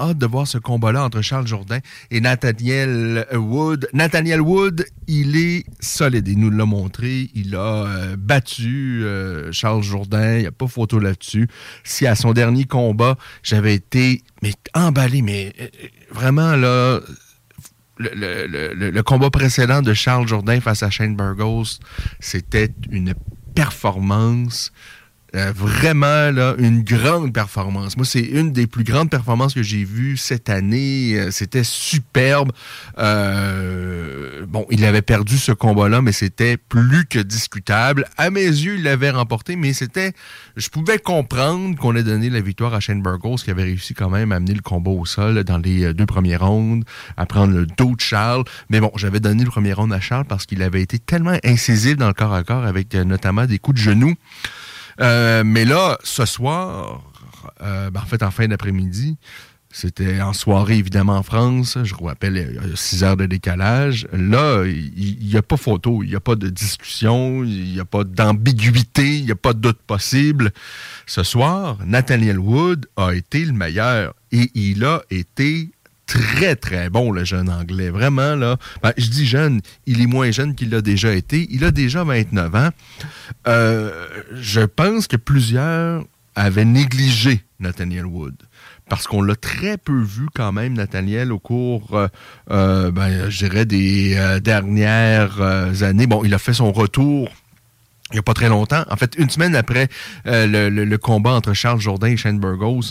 hâte de voir ce combat-là entre Charles Jourdain et Nathaniel Wood. Nathaniel Wood, il est solide. Il nous l'a montré. Il a euh, battu euh, Charles Jourdain. Il n'y a pas photo là-dessus. Si à son dernier combat, j'avais été mais emballé, mais euh, vraiment le, combat précédent de Charles Jourdain face à Shane Burgos, c'était une performance euh, vraiment là, une grande performance. Moi, c'est une des plus grandes performances que j'ai vues cette année. Euh, c'était superbe. Euh, bon, il avait perdu ce combat-là, mais c'était plus que discutable. À mes yeux, il l'avait remporté, mais c'était. Je pouvais comprendre qu'on ait donné la victoire à Shane Burgos, qui avait réussi quand même à amener le combat au sol dans les deux premiers rounds, à prendre le dos de Charles. Mais bon, j'avais donné le premier round à Charles parce qu'il avait été tellement incisif dans le corps à corps avec notamment des coups de genoux. Euh, mais là, ce soir, euh, ben, en fait, en fin d'après-midi, c'était en soirée, évidemment, en France. Je vous rappelle, il y a 6 heures de décalage. Là, il n'y a pas photo, il n'y a pas de discussion, il n'y a pas d'ambiguïté, il n'y a pas de doute possible. Ce soir, Nathaniel Wood a été le meilleur et il a été très, très bon, le jeune anglais. Vraiment, là. Ben, je dis jeune, il est moins jeune qu'il l'a déjà été. Il a déjà 29 ans. Euh, je pense que plusieurs avaient négligé Nathaniel Wood. Parce qu'on l'a très peu vu quand même, Nathaniel, au cours, euh, euh, ben, je dirais, des dernières années. Bon, il a fait son retour il n'y a pas très longtemps. En fait, une semaine après le, combat entre Charles Jourdain et Shane Burgos,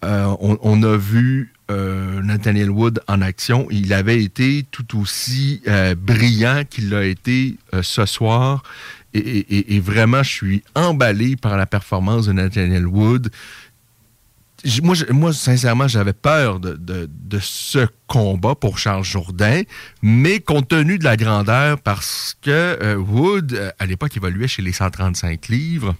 on, a vu euh, Nathaniel Wood en action. Il avait été tout aussi euh, brillant qu'il l'a été euh, ce soir. Et, vraiment, je suis emballé par la performance de Nathaniel Wood. Moi, sincèrement, j'avais peur de, ce combat pour Charles Jourdain, mais compte tenu de la grandeur, parce que Wood, à l'époque, évoluait chez les 135 livres,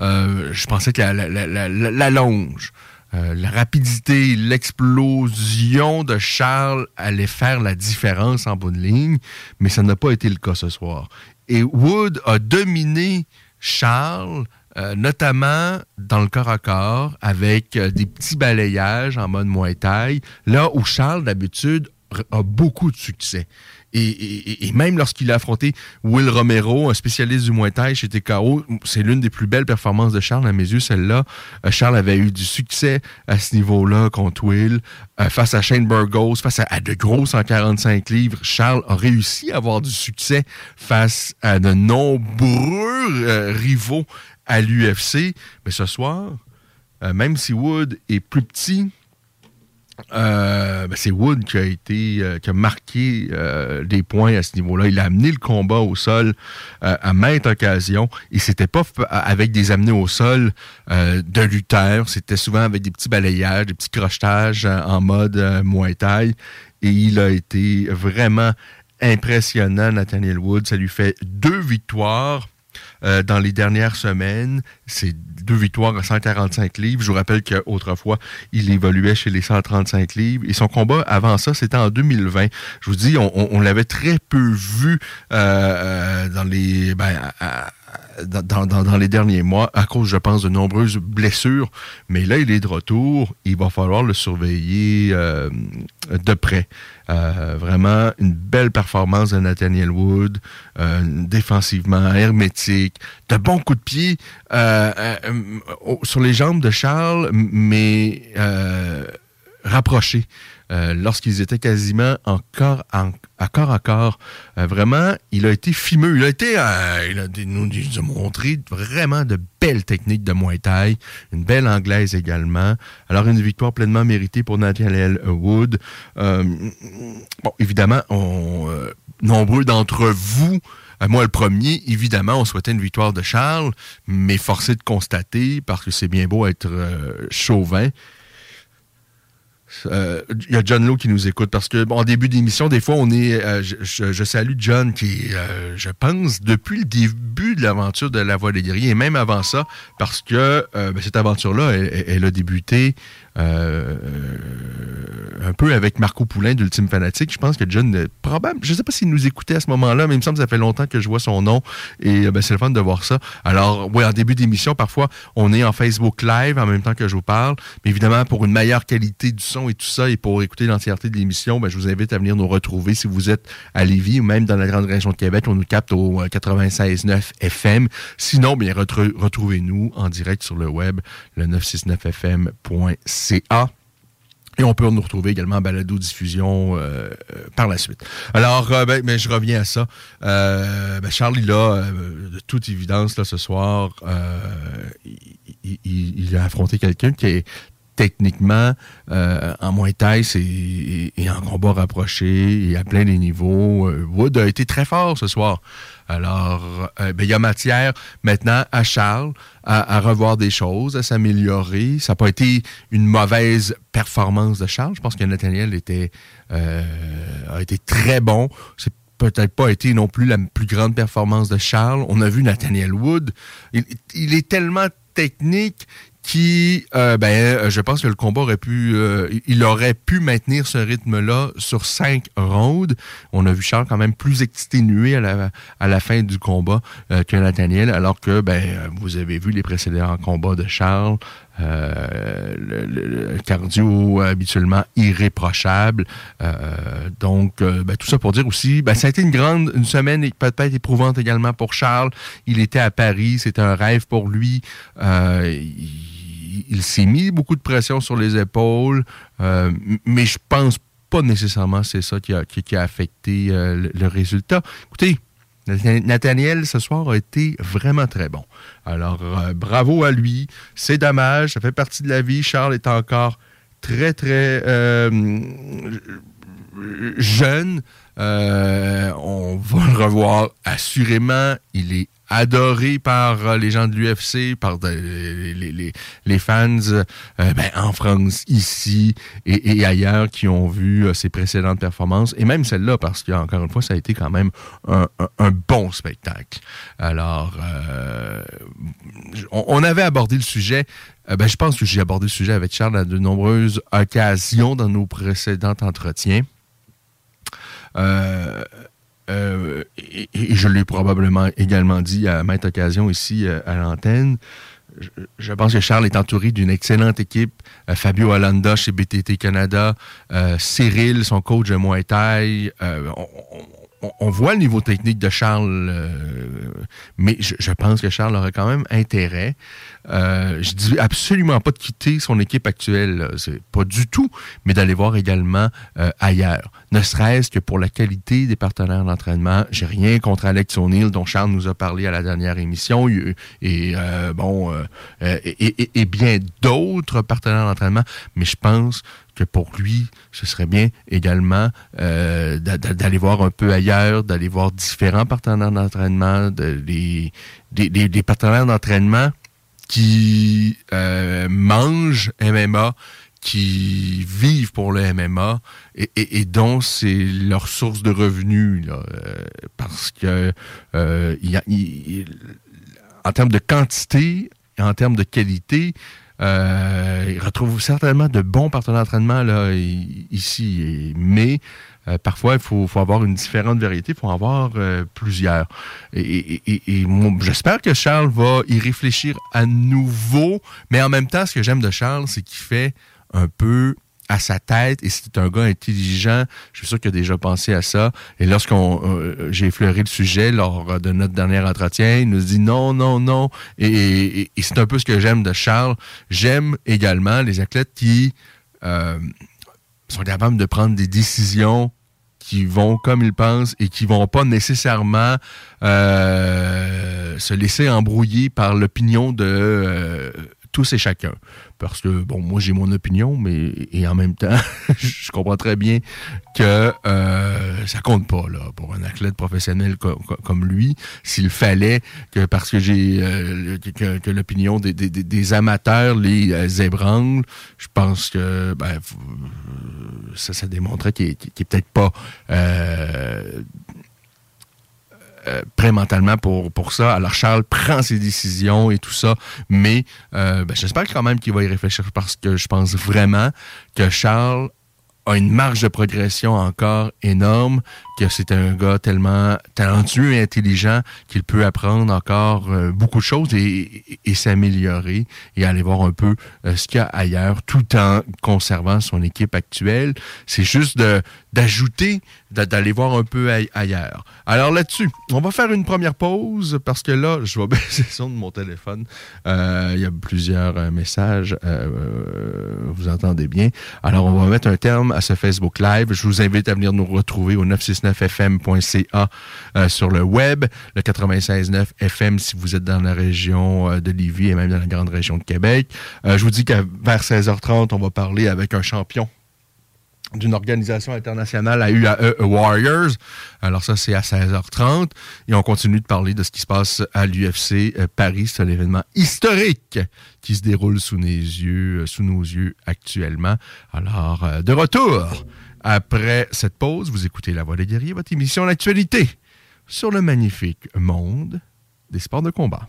je pensais que la longe euh, la rapidité, l'explosion de Charles allait faire la différence en bonne ligne, mais ça n'a pas été le cas ce soir. Et Wood a dominé Charles, euh, notamment dans le corps à corps, avec euh, des petits balayages en mode Muay Thai, là où Charles, d'habitude, a beaucoup de succès. Et, même lorsqu'il a affronté Will Romero, un spécialiste du Muay chez TKO, c'est l'une des plus belles performances de Charles à mes yeux, celle-là. Euh, Charles avait eu du succès à ce niveau-là contre Will. Euh, face à Shane Burgos, face à, de gros 145 livres, Charles a réussi à avoir du succès face à de nombreux euh, rivaux à l'UFC. Mais ce soir, même si Wood est plus petit, euh, ben, c'est Wood qui a été euh, qui a marqué euh, des points à ce niveau-là. Il a amené le combat au sol à maintes occasions. Et c'était pas avec des amenés au sol de lutteur. C'était souvent avec des petits balayages, des petits crochetages en mode Muay Thai. Et il a été vraiment impressionnant, Nathaniel Wood. Ça lui fait deux victoires. Dans les dernières semaines. C'est deux victoires à 145 livres. Je vous rappelle qu'autrefois, il évoluait chez les 135 livres. Et son combat avant ça, c'était en 2020. Je vous dis, on, l'avait très peu vu euh, euh, dans les ben, dans, les derniers mois à cause, je pense, de nombreuses blessures. Mais là, il est de retour. Il va falloir le surveiller euh, de près. Euh, vraiment une belle performance de Nathaniel Wood, euh, défensivement, hermétique, de bons coups de pied sur les jambes de Charles, mais rapprochés. Euh, lorsqu'ils étaient quasiment encore à corps à corps. Euh, vraiment, il a été fimeux. Il a été, euh, il, a, nous, a montré vraiment de belles techniques de Muay une belle anglaise également. Alors, une victoire pleinement méritée pour Nathaniel Wood. bon, évidemment, nombreux d'entre vous moi, le premier, évidemment, on souhaitait une victoire de Charles, mais forcé de constater, parce que c'est bien beau être chauvin, il euh, y a John Lowe qui nous écoute parce que en début d'émission, des fois, on est. Euh, je, salue John qui, euh, je pense, depuis le début de l'aventure de la Voix des guerriers et même avant ça, parce que ben, cette aventure-là, elle, a débuté un peu avec Marco Poulain d'Ultime Fanatique. Je pense que John, probable, je ne sais pas s'il nous écoutait à ce moment-là, mais il me semble que ça fait longtemps que je vois son nom et ben, c'est le fun de voir ça. Alors, oui, en début d'émission, parfois, on est en Facebook Live en même temps que je vous parle, mais évidemment, pour une meilleure qualité du son et tout ça, et pour écouter l'entièreté de l'émission, ben, je vous invite à venir nous retrouver si vous êtes à Lévis ou même dans la grande région de Québec. On nous capte au 96.9 FM. Sinon, bien, retrouvez-nous en direct sur le web, le 969fm.ca. Et on peut nous retrouver également en balado-diffusion euh, euh, par la suite. Alors, euh, ben, ben, je reviens à ça. Ben, Charles, il a, de toute évidence, là, ce soir, il, a affronté quelqu'un qui est techniquement en moins taille et, et, en combat rapproché et à plein des niveaux. Wood a été très fort ce soir. Alors, euh, ben, il y a matière maintenant à Charles à, revoir des choses, à s'améliorer. Ça n'a pas été une mauvaise performance de Charles. Je pense que Nathaniel était, euh, a été très bon. C'est peut-être pas été non plus la plus grande performance de Charles. On a vu Nathaniel Wood. il est tellement technique qui, euh, ben, euh, je pense que le combat aurait pu, euh, il aurait pu maintenir ce rythme-là sur cinq rounds. On a vu Charles quand même plus exténué à la, à la fin du combat que Nathaniel, alors que, ben, vous avez vu les précédents combats de Charles. le, cardio habituellement irréprochable. donc, ben, tout ça pour dire aussi, ben, ça a été une grande, une semaine peut-être éprouvante également pour Charles. Il était à Paris, c'était un rêve pour lui. Il, s'est mis beaucoup de pression sur les épaules, euh, mais je pense pas nécessairement c'est ça qui a, qui, a affecté euh, le, résultat. Écoutez, Nathaniel, ce soir, a été vraiment très bon. Alors, euh, bravo à lui. C'est dommage, ça fait partie de la vie. Charles est encore très, très jeune. On va le revoir assurément. Il est adoré par euh, les gens de l'UFC, par les, fans euh, ben, en France, ici et, ailleurs qui ont vu euh, ses précédentes performances, et même celle-là, parce qu'encore une fois, ça a été quand même un, bon spectacle. Alors, on, avait abordé le sujet ben, je pense que j'ai abordé le sujet avec Charles à de nombreuses occasions dans nos précédents entretiens. Euh, euh, et, je l'ai probablement également dit à maintes occasions ici euh, à l'antenne, je, pense que Charles est entouré d'une excellente équipe. Fabio Alanda chez BTT Canada, Cyril, son coach de Muay Thai. Voit le niveau technique de Charles, mais je, pense que Charles aurait quand même intérêt euh, je dis absolument pas de quitter son équipe actuelle, pas du tout, mais d'aller voir également euh, ailleurs. Ne serait-ce que pour la qualité des partenaires d'entraînement. J'ai rien contre Alex O'Neill, dont Charles nous a parlé à la dernière émission, euh, et, bien d'autres partenaires d'entraînement, mais je pense que pour lui, ce serait bien également d'aller voir un peu ailleurs, d'aller voir différents partenaires d'entraînement, des, partenaires d'entraînement qui euh, mangent MMA, qui vivent pour le MMA et, dont c'est leur source de revenus. Là, euh, parce que euh, en termes de quantité et en termes de qualité, ils retrouvent certainement de bons partenaires d'entraînement là, ici. Mais Euh, parfois, il faut, avoir une différente vérité, il faut en avoir euh, plusieurs. Et, j'espère que Charles va y réfléchir à nouveau, mais en même temps, ce que j'aime de Charles, c'est qu'il fait un peu à sa tête et c'est un gars intelligent. Je suis sûr qu'il a déjà pensé à ça. Et lorsqu'on euh, j'ai effleuré le sujet lors de notre dernier entretien, il nous dit non, non, non. Et, c'est un peu ce que j'aime de Charles. J'aime également les athlètes qui sont capables de prendre des décisions qui vont comme ils pensent et qui vont pas nécessairement euh, se laisser embrouiller par l'opinion de euh, tous et chacun. Parce que, bon, moi, j'ai mon opinion, mais et en même temps, je comprends très bien que euh, ça compte pas, là, pour un athlète professionnel comme lui. S'il fallait que, parce que j'ai euh, que, l'opinion des, amateurs les euh, ébranle, je pense que ben, ça, ça démontrait qu'il n'est peut-être pas euh, prêt mentalement pour, pour ça. Alors Charles prend ses décisions et tout ça, mais euh, ben, j'espère quand même qu'il va y réfléchir parce que je pense vraiment que Charles a une marge de progression encore énorme, que c'est un gars tellement talentueux et intelligent qu'il peut apprendre encore euh, beaucoup de choses et, s'améliorer et aller voir un peu ce qu'il y a ailleurs tout en conservant son équipe actuelle. C'est juste de d'ajouter, d'aller voir un peu ailleurs. Alors là-dessus, on va faire une première pause parce que là, je vais baisser le son de mon téléphone. Euh, il y a plusieurs messages, vous entendez bien. Alors on va mettre un terme à ce Facebook Live. Je vous invite à venir nous retrouver au 969fm.ca euh, sur le web, le 96.9 FM si vous êtes dans la région euh, de Lévis et même dans la grande région de Québec. Euh, je vous dis qu'à vers 16h30, on va parler avec un champion d'une organisation internationale à UAE Warriors. Alors ça, c'est à 16h30. Et on continue de parler de ce qui se passe à l'UFC Paris. C'est un événement historique qui se déroule sous, nos yeux, euh, sous nos yeux actuellement. Alors, euh, de retour après cette pause, vous écoutez La Voix des guerriers, votre émission L'actualité sur le magnifique monde des sports de combat.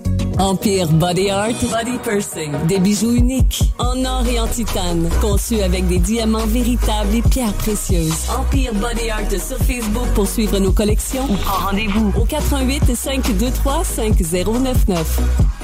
Empire Body Art, Body Pursing. Des bijoux uniques, en or et en titane, conçus avec des diamants véritables et pierres précieuses. Empire Body Art sur Facebook pour suivre nos collections. Rendez-vous au 88 523 5099.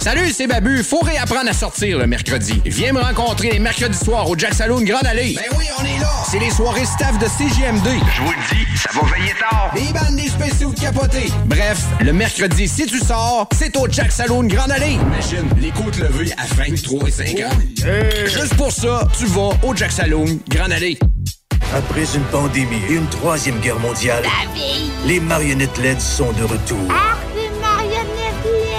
Salut, c'est Babu. Faut réapprendre à sortir le mercredi. Viens me rencontrer les mercredis soirs au Jack Saloon Grande Allée. Ben oui, on est là. C'est les soirées staff de CGMD. Je vous le dis, ça va veiller tard. Des bandes, des spéciaux de capotés. Bref, le mercredi, si tu sors, c'est au Jack Saloon Grande Allée. Imagine, les côtes levées à 23 et 50. Juste pour ça, tu vas au Jack Saloon Grande Allée. Après une pandémie et une troisième guerre mondiale, les marionnettes LED sont de retour. Ah,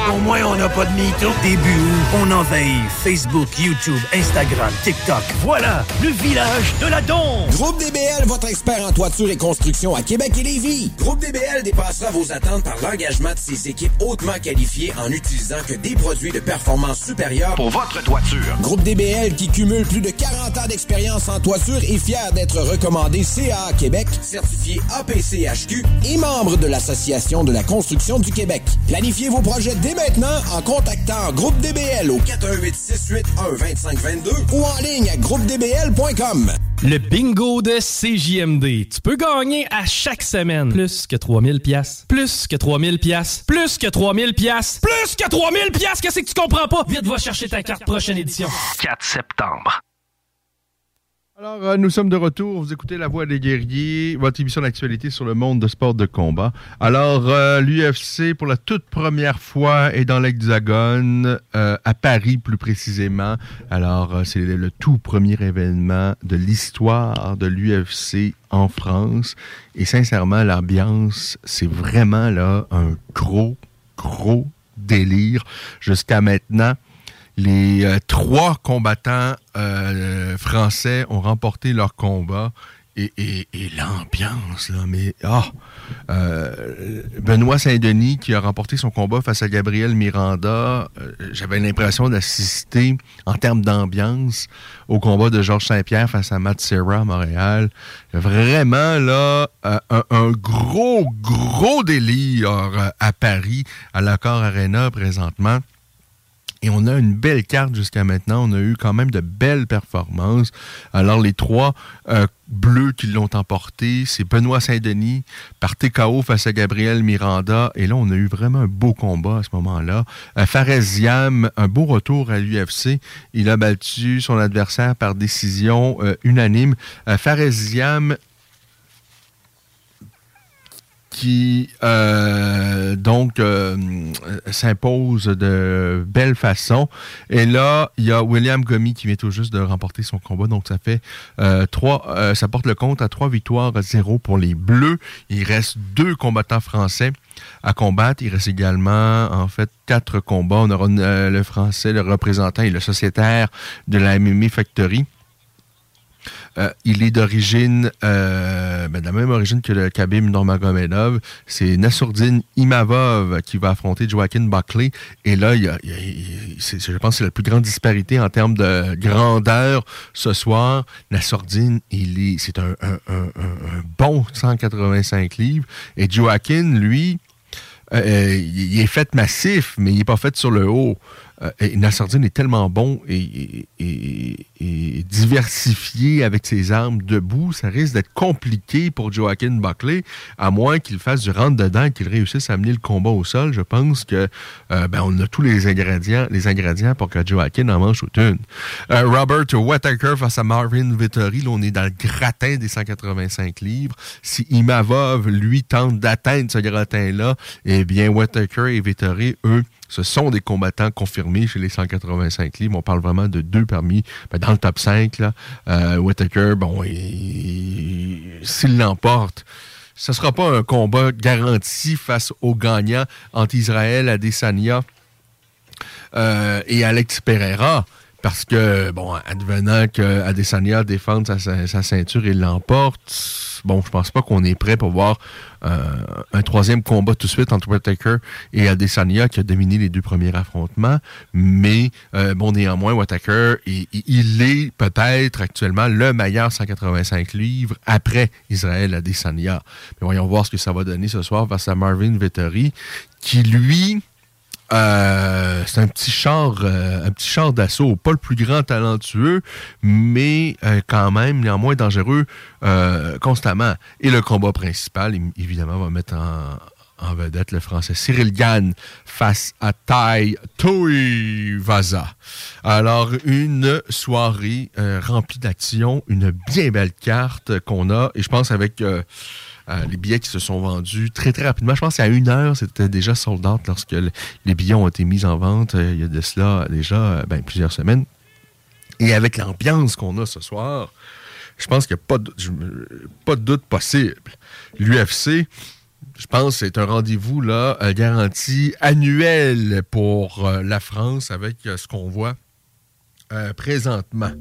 au moins, on n'a pas de mytho. Début août, on envahit Facebook, YouTube, Instagram, TikTok. Voilà, le village de la Don. Groupe DBL, votre expert en toiture et construction à Québec et Lévis. Groupe DBL dépassera vos attentes par l'engagement de ses équipes hautement qualifiées en utilisant que des produits de performance supérieure pour votre toiture. Groupe DBL qui cumule plus de 40 ans d'expérience en toiture est fier d'être recommandé CA Québec, certifié APCHQ et membre de l'Association de la construction du Québec. Planifiez vos projets dès maintenant en contactant Groupe DBL au 418 681 2522 ou en ligne à groupedbl.com. Le bingo de CJMD. Tu peux gagner à chaque semaine plus que 3000 pièces, plus que 3000 pièces, plus que 3000 pièces, plus que 3000 pièces. Qu'est-ce que tu comprends pas? Vite va chercher ta carte prochaine édition. 4 septembre. Alors, euh, nous sommes de retour. Vous écoutez La Voix des guerriers, votre émission d'actualité sur le monde de sport de combat. Alors, euh, l'UFC, pour la toute première fois, est dans l'Hexagone, euh, à Paris plus précisément. Alors, c'est le, le tout premier événement de l'histoire de l'UFC en France. Et sincèrement, l'ambiance, c'est vraiment là un gros, gros délire jusqu'à maintenant. Les euh, trois combattants euh, français ont remporté leur combat. Et, l'ambiance, là, mais ah! Euh, Benoît Saint-Denis qui a remporté son combat face à Gabriel Miranda, j'avais l'impression d'assister en termes d'ambiance au combat de Georges Saint-Pierre face à Matt Serra à Montréal. Vraiment là, un, gros, gros délire à Paris, à l'Accor Arena présentement. Et on a une belle carte jusqu'à maintenant. On a eu quand même de belles performances. Alors, les trois euh, bleus qui l'ont emporté, c'est Benoît Saint-Denis par TKO face à Gabriel Miranda. Et là, on a eu vraiment un beau combat à ce moment-là. Euh, Fares un beau retour à l'UFC. Il a battu son adversaire par décision euh, unanime. Euh, Fares Ziam, qui euh, donc euh, s'impose de belle façon. Et là, il y a William Gomi qui vient tout juste de remporter son combat. Donc ça fait euh, trois, ça porte le compte à trois victoires à zéro pour les Bleus. Il reste deux combattants français à combattre. Il reste également en fait quatre combats. On aura le français, le représentant et le sociétaire de la MMA Factory. Euh, il est d'origine, euh, ben, de la même origine que le Khabib Nurmagomedov. C'est Nassourdine Imavov qui va affronter Joaquin Buckley. Et là, il y a, je pense que c'est la plus grande disparité en termes de grandeur ce soir. Nassourdine, il est, c'est un, bon 185 livres. Et Joaquin, lui, euh, il est fait massif, mais il n'est pas fait sur le haut. Euh, et Nassardine est tellement bon et, diversifié avec ses armes debout, ça risque d'être compliqué pour Joaquin Buckley, à moins qu'il fasse du rentre-dedans et qu'il réussisse à amener le combat au sol. Je pense que euh, ben, on a tous les ingrédients, les ingrédients pour que Joaquin en mange toute une. Euh, Robert Whittaker face à Marvin Vittori, là, on est dans le gratin des 185 livres. Si Imavov, lui, tente d'atteindre ce gratin-là, eh bien, Whittaker et Vittori, eux, ce sont des combattants confirmés chez les 185 livres. On parle vraiment de deux parmi, ben, dans le top 5. Là. Euh, bon, il- s'il l'emporte, ce ne sera pas un combat garanti face au gagnant entre Israël Adesanya euh, et Alex Pereira. Parce que, bon, advenant que Adesanya défende sa ceinture et l'emporte, bon, je pense pas qu'on est prêt pour voir euh, un troisième combat tout de suite entre Whittaker et Adesanya qui a dominé les deux premiers affrontements. Mais, euh, bon, néanmoins, Whittaker, il, il est peut-être actuellement le meilleur 185 livres après Israël Adesanya. Mais voyons voir ce que ça va donner ce soir face à Marvin Vettori, qui, lui, euh, c'est un petit char, euh, un petit char d'assaut, pas le plus grand talentueux, mais euh, quand même néanmoins dangereux constamment. Et le combat principal, évidemment, va mettre en, vedette le français Cyril Gann face à Tai Vaza. Alors, une soirée remplie d'action, une bien belle carte qu'on a, et je pense avec euh, les billets qui se sont vendus très très rapidement. Je pense qu'à une heure, c'était déjà sold out lorsque le- les billets ont été mis en vente. euh, il y a de cela déjà euh, ben, plusieurs semaines. Et avec l'ambiance qu'on a ce soir, je pense qu'il n'y a pas de, doute possible. L'UFC, je pense que c'est un rendez-vous là, garanti annuel pour la France avec ce qu'on voit présentement.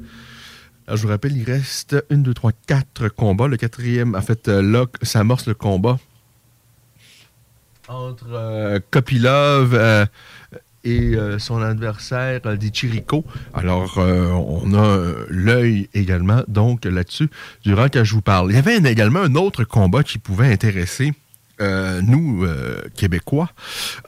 Alors, je vous rappelle, il reste une, deux, trois, quatre combats. Le quatrième, en fait, euh, là, ça amorce le combat entre euh, Kopilov euh, et son adversaire euh, des Chirico. Alors, on a l'œil également, donc, là-dessus, durant que je vous parle. Il y avait également un autre combat qui pouvait intéresser euh, nous, euh, Québécois,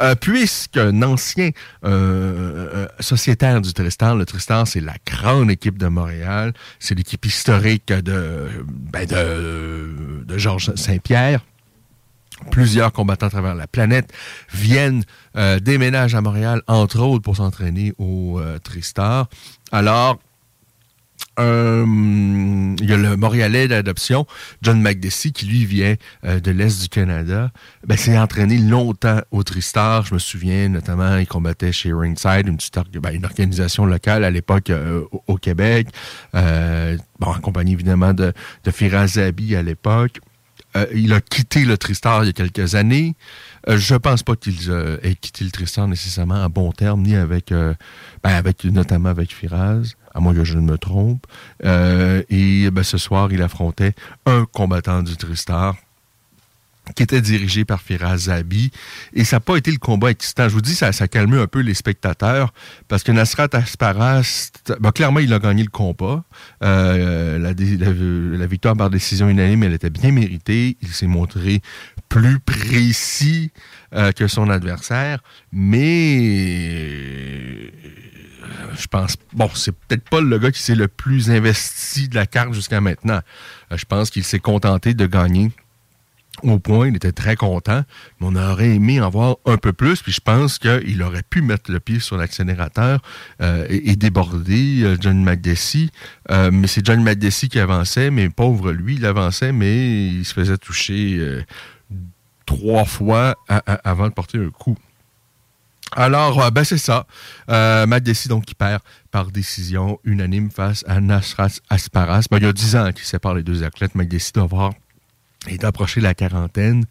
euh, puisqu'un ancien euh, sociétaire du Tristan, le Tristan, c'est la grande équipe de Montréal, c'est l'équipe historique de, ben, de, Georges Saint-Pierre, plusieurs combattants à travers la planète viennent déménager à Montréal, entre autres pour s'entraîner au Tristar. Alors, il y a le Montréalais d'adoption, John McDessie, qui lui vient de l'Est du Canada. Ben, s'est entraîné longtemps au Tristar. Je me souviens, notamment, il combattait chez Ringside, une, ben, organisation locale à l'époque au, Québec. bon, en compagnie évidemment de, de Firaz Zabi à l'époque. il a quitté le Tristar il y a quelques années. Euh, je pense pas qu'il euh, ait quitté le Tristan nécessairement à bon terme, ni avec, euh, ben, avec notamment avec Firaz, à moins que je ne me trompe. et ben, ce soir, il affrontait un combattant du Tristar qui était dirigé par Firaz Zabi. Et ça n'a pas été le combat excitant. Je vous dis, ça, ça a calmé un peu les spectateurs parce que Nasrat Asparas, ben, clairement, il a gagné le combat. Euh, la, la, victoire par décision unanime, elle était bien méritée. Il s'est montré plus précis euh, que son adversaire, mais euh, je pense, bon, c'est peut-être pas le gars qui s'est le plus investi de la carte jusqu'à maintenant. je pense qu'il s'est contenté de gagner au point, il était très content, mais on aurait aimé en voir un peu plus, puis je pense qu'il aurait pu mettre le pied sur l'accélérateur euh, et, déborder euh, John McDessie. Euh, mais c'est John McDessie qui avançait, mais pauvre lui, il avançait, mais il se faisait toucher trois fois avant de porter un coup. Alors, ben c'est ça. Euh, donc, qui perd par décision unanime face à Nasrat Asparas. Ben, il y a dix ans qu'il sépare les deux athlètes. McDessie doit avoir il est approché la quarantaine.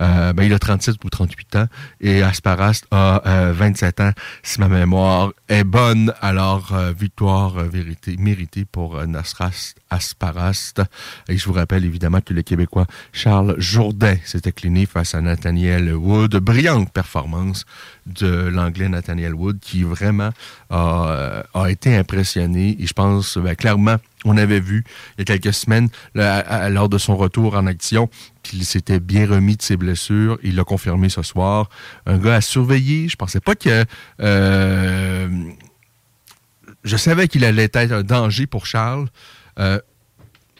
Euh, ben, il a 37 ou 38 ans et Asparas a 27 euh, ans, si ma mémoire est bonne. Alors, euh, victoire méritée pour Nasras Asparast. Et je vous rappelle évidemment que le Québécois Charles Jourdain s'est incliné face à Nathaniel Wood. Brillante performance de l'anglais Nathaniel Wood qui vraiment a, été impressionné. Et je pense ben, clairement on avait vu il y a quelques semaines, lors de son retour en action, qu'il s'était bien remis de ses blessures. Il l'a confirmé ce soir. Un gars à surveiller. Je pensais pas que... Euh, je savais qu'il allait être un danger pour Charles. Euh,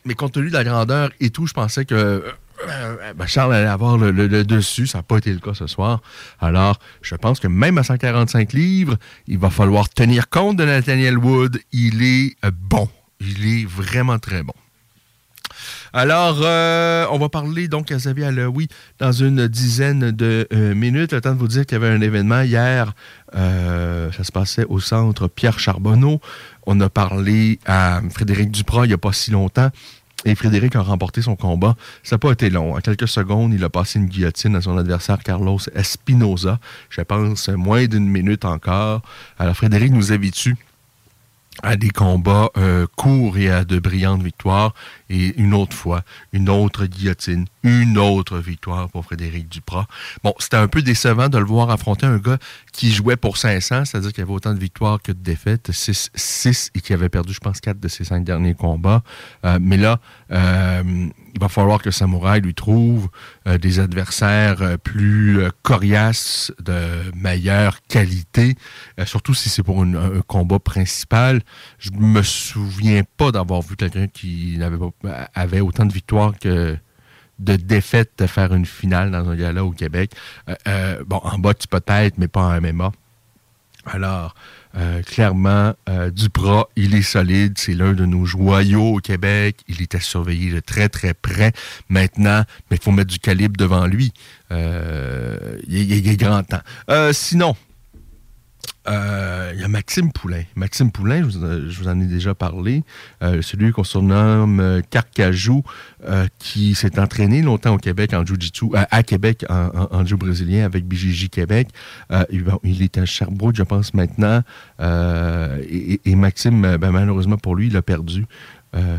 mais compte tenu de la grandeur et tout, je pensais que euh, ben, Charles allait avoir le, le dessus. Ça n'a pas été le cas ce soir. Alors, je pense que même à 145 livres, il va falloir tenir compte de Nathaniel Wood. Il est bon. Il est vraiment très bon. Alors, euh, on va parler donc à Xavier Alaoui dans une dizaine de euh, minutes. Le temps de vous dire qu'il y avait un événement hier. Euh, ça se passait au centre Pierre Charbonneau. On a parlé à Frédéric Duprat il n'y a pas si longtemps. Et Frédéric a remporté son combat. Ça n'a pas été long. En quelques secondes, il a passé une guillotine à son adversaire Carlos Espinoza. Je pense moins d'une minute encore. Alors Frédéric nous habitue à des combats euh, courts et à de brillantes victoires. Et une autre fois, une autre guillotine, une autre victoire pour Frédéric Duprat. Bon, c'était un peu décevant de le voir affronter un gars qui jouait pour 500, c'est-à-dire qu'il avait autant de victoires que de défaites, 6, 6 et qui avait perdu, je pense, 4 de ses 5 derniers combats. Euh, mais là, euh, il va falloir que Samouraï lui trouve euh, des adversaires plus coriaces, de meilleure qualité, surtout si c'est pour un combat principal. Je me souviens pas d'avoir vu quelqu'un qui n'avait pas, avait autant de victoires que de défaites de faire une finale dans un gala au Québec. bon, en tu peut-être, mais pas en MMA. Alors, euh, clairement, euh, Duprat, il est solide. C'est l'un de nos joyaux au Québec. Il était surveillé de très, très près. Maintenant, mais il faut mettre du calibre devant lui. Euh, il, est grand temps. sinon, euh, il y a Maxime Poulain. Maxime Poulain, je vous, en ai déjà parlé, euh, celui qu'on surnomme euh, Carcajou, qui s'est entraîné longtemps au Québec en jiu-jitsu, à Québec en, brésilien avec BJJ Québec. il est à Sherbrooke, je pense, maintenant. Et, Maxime, ben, malheureusement pour lui, il a perdu.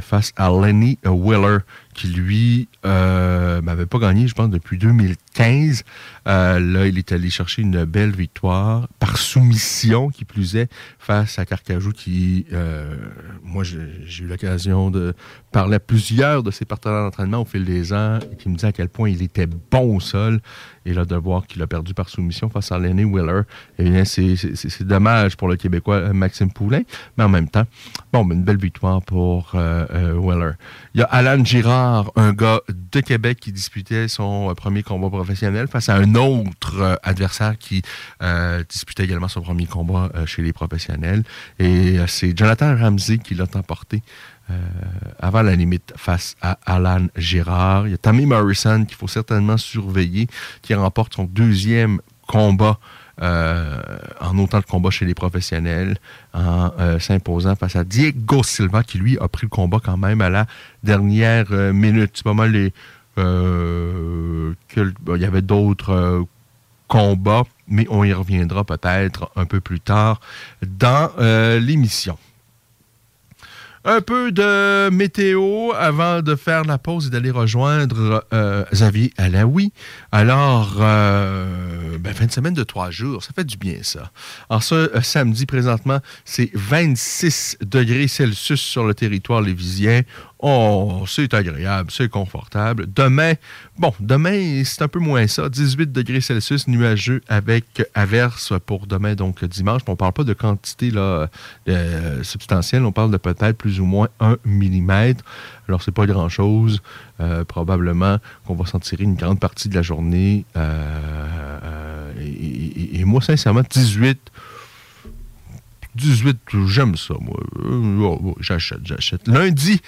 face à Lenny Willer, qui lui m'avait pas gagné, je pense, depuis 2015. Euh, là, il est allé chercher une belle victoire par soumission, qui plus est, face à Carcajou, qui, euh, moi, j'ai eu l'occasion de parler à plusieurs de ses partenaires d'entraînement au fil des ans, et qui me disaient à quel point il était bon au sol. Et là, de voir qu'il a perdu par soumission face à Lenny Willer, eh bien, c'est dommage pour le Québécois euh, Maxime Poulain, mais en même temps, bon, une belle victoire pour Willer. Il y a Alan Girard, un gars de Québec qui disputait son premier combat professionnel face à un autre adversaire qui disputait également son premier combat chez les professionnels. Et c'est Jonathan Ramsey qui l'a emporté avant la limite face à Alan Girard. Il y a Tammy Morrison qu'il faut certainement surveiller, qui remporte son deuxième combat euh, en autant de combats chez les professionnels, en euh, s'imposant face à Diego Silva, qui lui a pris le combat quand même à la dernière euh, minute. C'est pas mal les. Il y avait d'autres combats, mais on y reviendra peut-être un peu plus tard dans l'émission. Un peu de météo avant de faire la pause et d'aller rejoindre euh, Xavier Alaoui. Alors, euh, ben, fin de semaine de trois jours, ça fait du bien ça. Alors ce euh, samedi présentement, c'est 26 degrés Celsius sur le territoire lévisien. Oh, c'est agréable, c'est confortable. Demain, bon, demain, c'est un peu moins ça. 18 degrés Celsius, nuageux avec averse pour demain, donc dimanche. On ne parle pas de quantité là, substantielle, on parle de peut-être plus ou moins 1 mm. Alors, c'est pas grand-chose. Euh, probablement qu'on va s'en tirer une grande partie de la journée. Euh, euh, et, et, moi, sincèrement, 18 18, j'aime ça, moi. J'achète, j'achète. Lundi,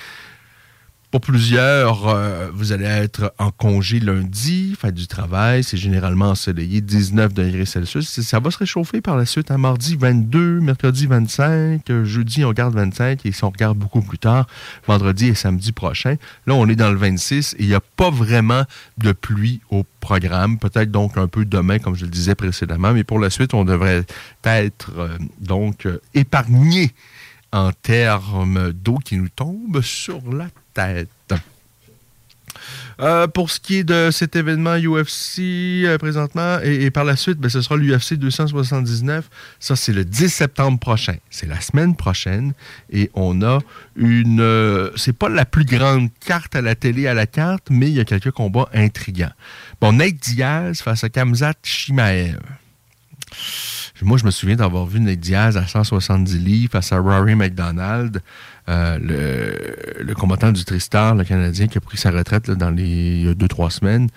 pour plusieurs, euh, vous allez être en congé lundi, fête du travail, c'est généralement ensoleillé, 19 degrés Celsius. Ça va se réchauffer par la suite, à mardi 22, mercredi 25, euh, jeudi on garde 25 et si on regarde beaucoup plus tard, vendredi et samedi prochain, là on est dans le 26 et il n'y a pas vraiment de pluie au programme. Peut-être donc un peu demain, comme je le disais précédemment, mais pour la suite, on devrait être euh, donc épargné en termes d'eau qui nous tombe sur la tête. Euh, pour ce qui est de cet événement UFC euh, présentement, et, par la suite, ben, ce sera l'UFC 279. Ça, c'est le 10 septembre prochain. C'est la semaine prochaine. Et on a une... Euh, c'est pas la plus grande carte à la télé à la carte, mais il y a quelques combats intrigants. Bon, Nate Diaz face à Kamzat Shimaev. Moi, je me souviens d'avoir vu Nate Diaz à 170 livres face à Rory McDonald, euh, le, combattant du Tristar, le Canadien, qui a pris sa retraite dans les deux, trois semaines.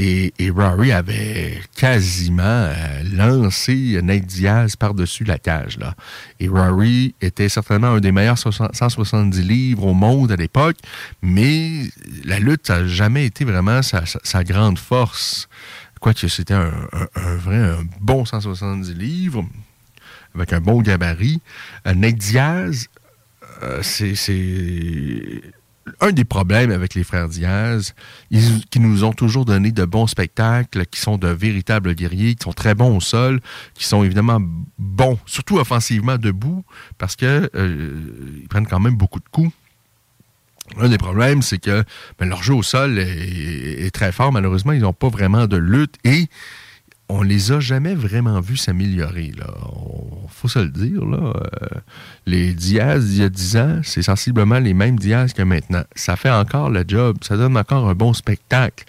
Et, Rory avait quasiment euh, lancé Nate Diaz par-dessus la cage. Là. Et Rory était certainement un des meilleurs 170 livres au monde à l'époque, mais la lutte n'a jamais été vraiment sa grande force. Quoique c'était un, vrai, un bon 170 livres, avec un bon gabarit. Euh, Nate Diaz, c'est un des problèmes avec les frères Diaz, ils, qui nous ont toujours donné de bons spectacles, qui sont de véritables guerriers, qui sont très bons au sol, qui sont évidemment bons, surtout offensivement debout, parce qu'ils euh, prennent quand même beaucoup de coups. Un des problèmes, c'est que ben, leur jeu au sol est, très fort. Malheureusement, ils n'ont pas vraiment de lutte et on les a jamais vraiment vus s'améliorer. Il faut se le dire. Là. Euh, les Diaz d'il y a 10 ans, c'est sensiblement les mêmes Diaz que maintenant. Ça fait encore le job. Ça donne encore un bon spectacle.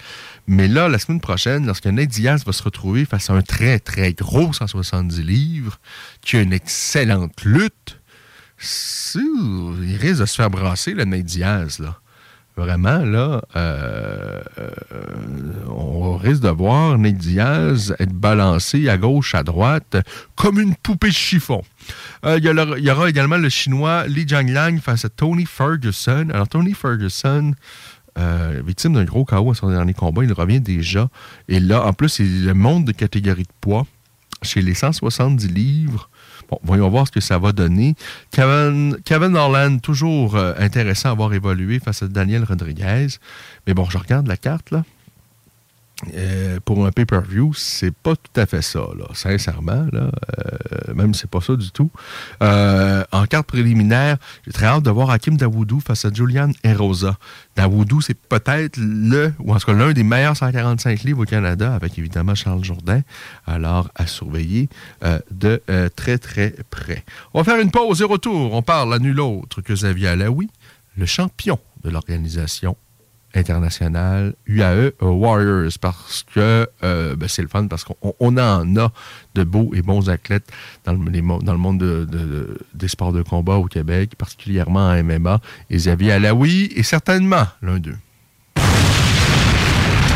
Mais là, la semaine prochaine, lorsque Nate Diaz va se retrouver face à un très, très gros 170 livres, qui a une excellente lutte, il risque de se faire brasser, le Nate Diaz, là. Vraiment, là, euh, euh, on risque de voir Nate Diaz être balancé à gauche, à droite, comme une poupée de chiffon. Euh, il, y aura, également le Chinois Li Jianglang face à Tony Ferguson. Alors, Tony Ferguson, victime d'un gros chaos à son dernier combat, il revient déjà. Et là, en plus, il le monde de catégorie de poids. Chez les 170 livres, Bon, voyons voir ce que ça va donner. Kevin, Kevin Orland, toujours euh, intéressant à avoir évolué face à Daniel Rodriguez. Mais bon, je regarde la carte, là. Euh, pour un pay-per-view, c'est pas tout à fait ça, là, sincèrement. Là, euh, même c'est pas ça du tout. Euh, en carte préliminaire, j'ai très hâte de voir Hakim Dawoudou face à Julian Erosa. Dawoudou, c'est peut-être le, ou en tout cas l'un des meilleurs 145 livres au Canada, avec évidemment Charles Jourdain. Alors, à surveiller de très, très près. On va faire une pause et retour. On parle à nul autre que Xavier Alaoui, le champion de l'organisation international UAE Warriors parce que euh, ben, c'est le fun parce qu'on en a de beaux et bons athlètes dans le, monde des sports de combat au Québec, particulièrement en MMA. Xavier Alaoui est certainement l'un d'eux.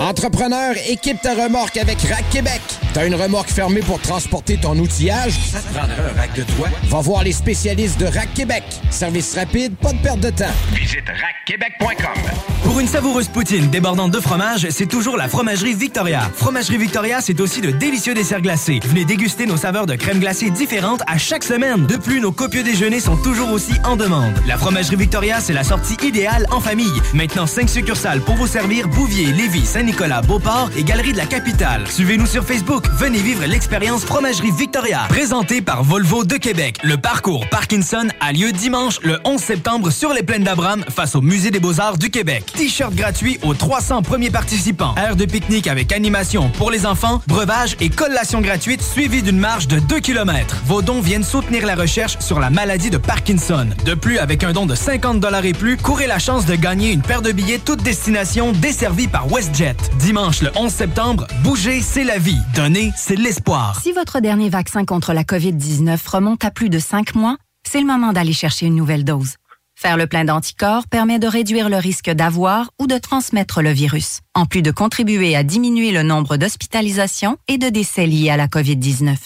Entrepreneur, équipe ta remorque avec Rack Québec. T'as une remorque fermée pour transporter ton outillage? Ça te prendra un rack de toi? Va voir les spécialistes de Rack Québec. Service rapide, pas de perte de temps. Visite rackquebec.com. Pour une savoureuse poutine débordante de fromage, c'est toujours la Fromagerie Victoria. Fromagerie Victoria, c'est aussi de délicieux desserts glacés. Venez déguster nos saveurs de crème glacée différentes à chaque semaine. De plus, nos copieux déjeuners sont toujours aussi en demande. La Fromagerie Victoria, c'est la sortie idéale en famille. Maintenant, 5 succursales pour vous servir Bouvier, Lévis, Saint-Nicolas, Beauport et Galerie de la Capitale. Suivez-nous sur Facebook. Venez vivre l'expérience Fromagerie Victoria. Présentée par Volvo de Québec. Le parcours Parkinson a lieu dimanche le 11 septembre sur les plaines d'Abraham face au Musée des Beaux-Arts du Québec. T-shirt gratuit aux 300 premiers participants. Aire de pique-nique avec animation pour les enfants, breuvage et collation gratuite suivie d'une marche de 2 km. Vos dons viennent soutenir la recherche sur la maladie de Parkinson. De plus, avec un don de 50 et plus, courez la chance de gagner une paire de billets toute destination desservie par WestJet. Dimanche le 11 septembre, bouger, c'est la vie. Donner, c'est l'espoir. Si votre dernier vaccin contre la COVID-19 remonte à plus de 5 mois, c'est le moment d'aller chercher une nouvelle dose. Faire le plein d'anticorps permet de réduire le risque d'avoir ou de transmettre le virus, en plus de contribuer à diminuer le nombre d'hospitalisations et de décès liés à la COVID-19.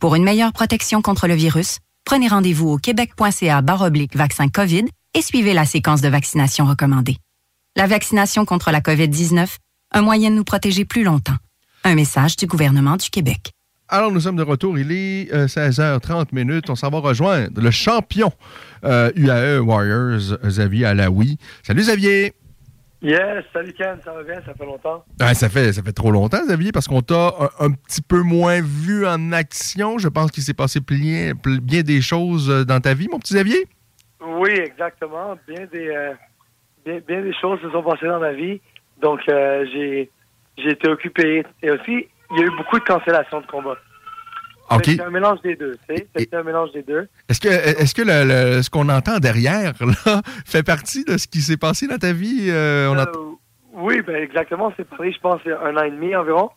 Pour une meilleure protection contre le virus, prenez rendez-vous au québec.ca baroblique vaccin COVID et suivez la séquence de vaccination recommandée. La vaccination contre la COVID-19, un moyen de nous protéger plus longtemps. Un message du gouvernement du Québec. Alors, nous sommes de retour. Il est euh, 16h30 minutes. On s'en va rejoindre le champion euh, UAE Warriors, Xavier Alaoui. Salut, Xavier! Yes, salut Ken, ça va bien, ça fait longtemps? Ouais, ça, fait, ça fait trop longtemps, Xavier, parce qu'on t'a un, un petit peu moins vu en action. Je pense qu'il s'est passé bien, bien des choses euh, dans ta vie, mon petit Xavier. Oui, exactement. Bien des, euh, bien, bien des choses se sont passées dans ma vie. Donc, euh, j'ai j'ai été occupé. Et aussi, il y a eu beaucoup de cancellations de combats. OK. C'est un mélange des deux, tu sais. C'est un mélange des deux. Est-ce que, est que le, le- ce qu'on entend derrière là, fait partie de ce qui s'est passé dans ta vie? Euh, on Euh, oui, ben exactement. C'est pareil, je pense, un an et demi environ.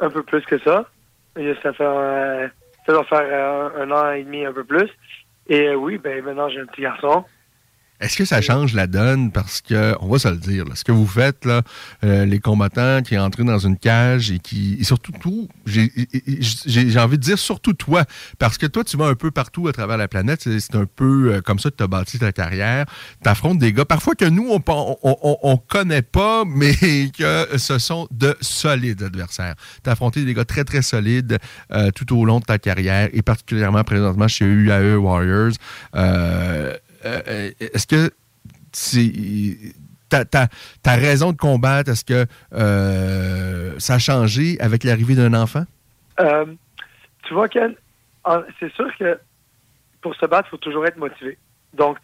Un peu plus que ça. Et ça fait ça doit faire euh, un, an et demi, un peu plus. Et oui, ben maintenant j'ai un petit garçon. Est-ce que ça change la donne? Parce que, on va se le dire, là, ce que vous faites, là, euh, les combattants qui entrent dans une cage et qui. Et surtout, tout, j'ai envie de dire surtout toi, parce que toi, tu vas un peu partout à travers la planète. C'est un peu euh, comme ça que tu as bâti ta carrière. Tu affrontes des gars, parfois que nous, on on, on, on connaît pas, mais que ce sont de solides adversaires. Tu as affronté des gars très, très solides euh, tout au long de ta carrière, et particulièrement présentement chez UAE Warriors. Euh, est-ce que ta, ta- ta raison de combattre, est-ce que euh, ça a changé avec l'arrivée d'un enfant? Euh, tu vois, Ken, en- c'est sûr que pour se battre, il faut toujours être motivé. Donc,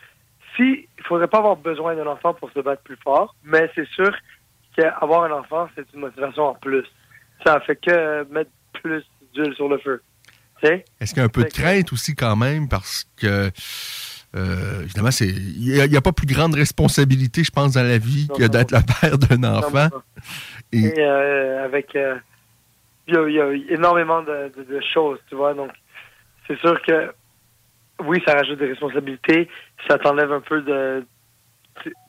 si il faudrait pas avoir besoin d'un enfant pour se battre plus fort, mais c'est sûr qu'avoir un enfant, c'est une motivation en plus. Ça fait que mettre plus d'huile sur le feu. Est-ce qu'il y a un peu de crainte aussi quand même parce que euh, évidemment, c'est il n'y a, a pas plus grande responsabilité, je pense, dans la vie Non, que d'être le père d'un enfant. Et, Et euh, avec. euh, Il y, a- il y a énormément de, de- de choses, tu vois. Donc, c'est sûr que. Oui, ça rajoute des responsabilités. Ça t'enlève un peu de.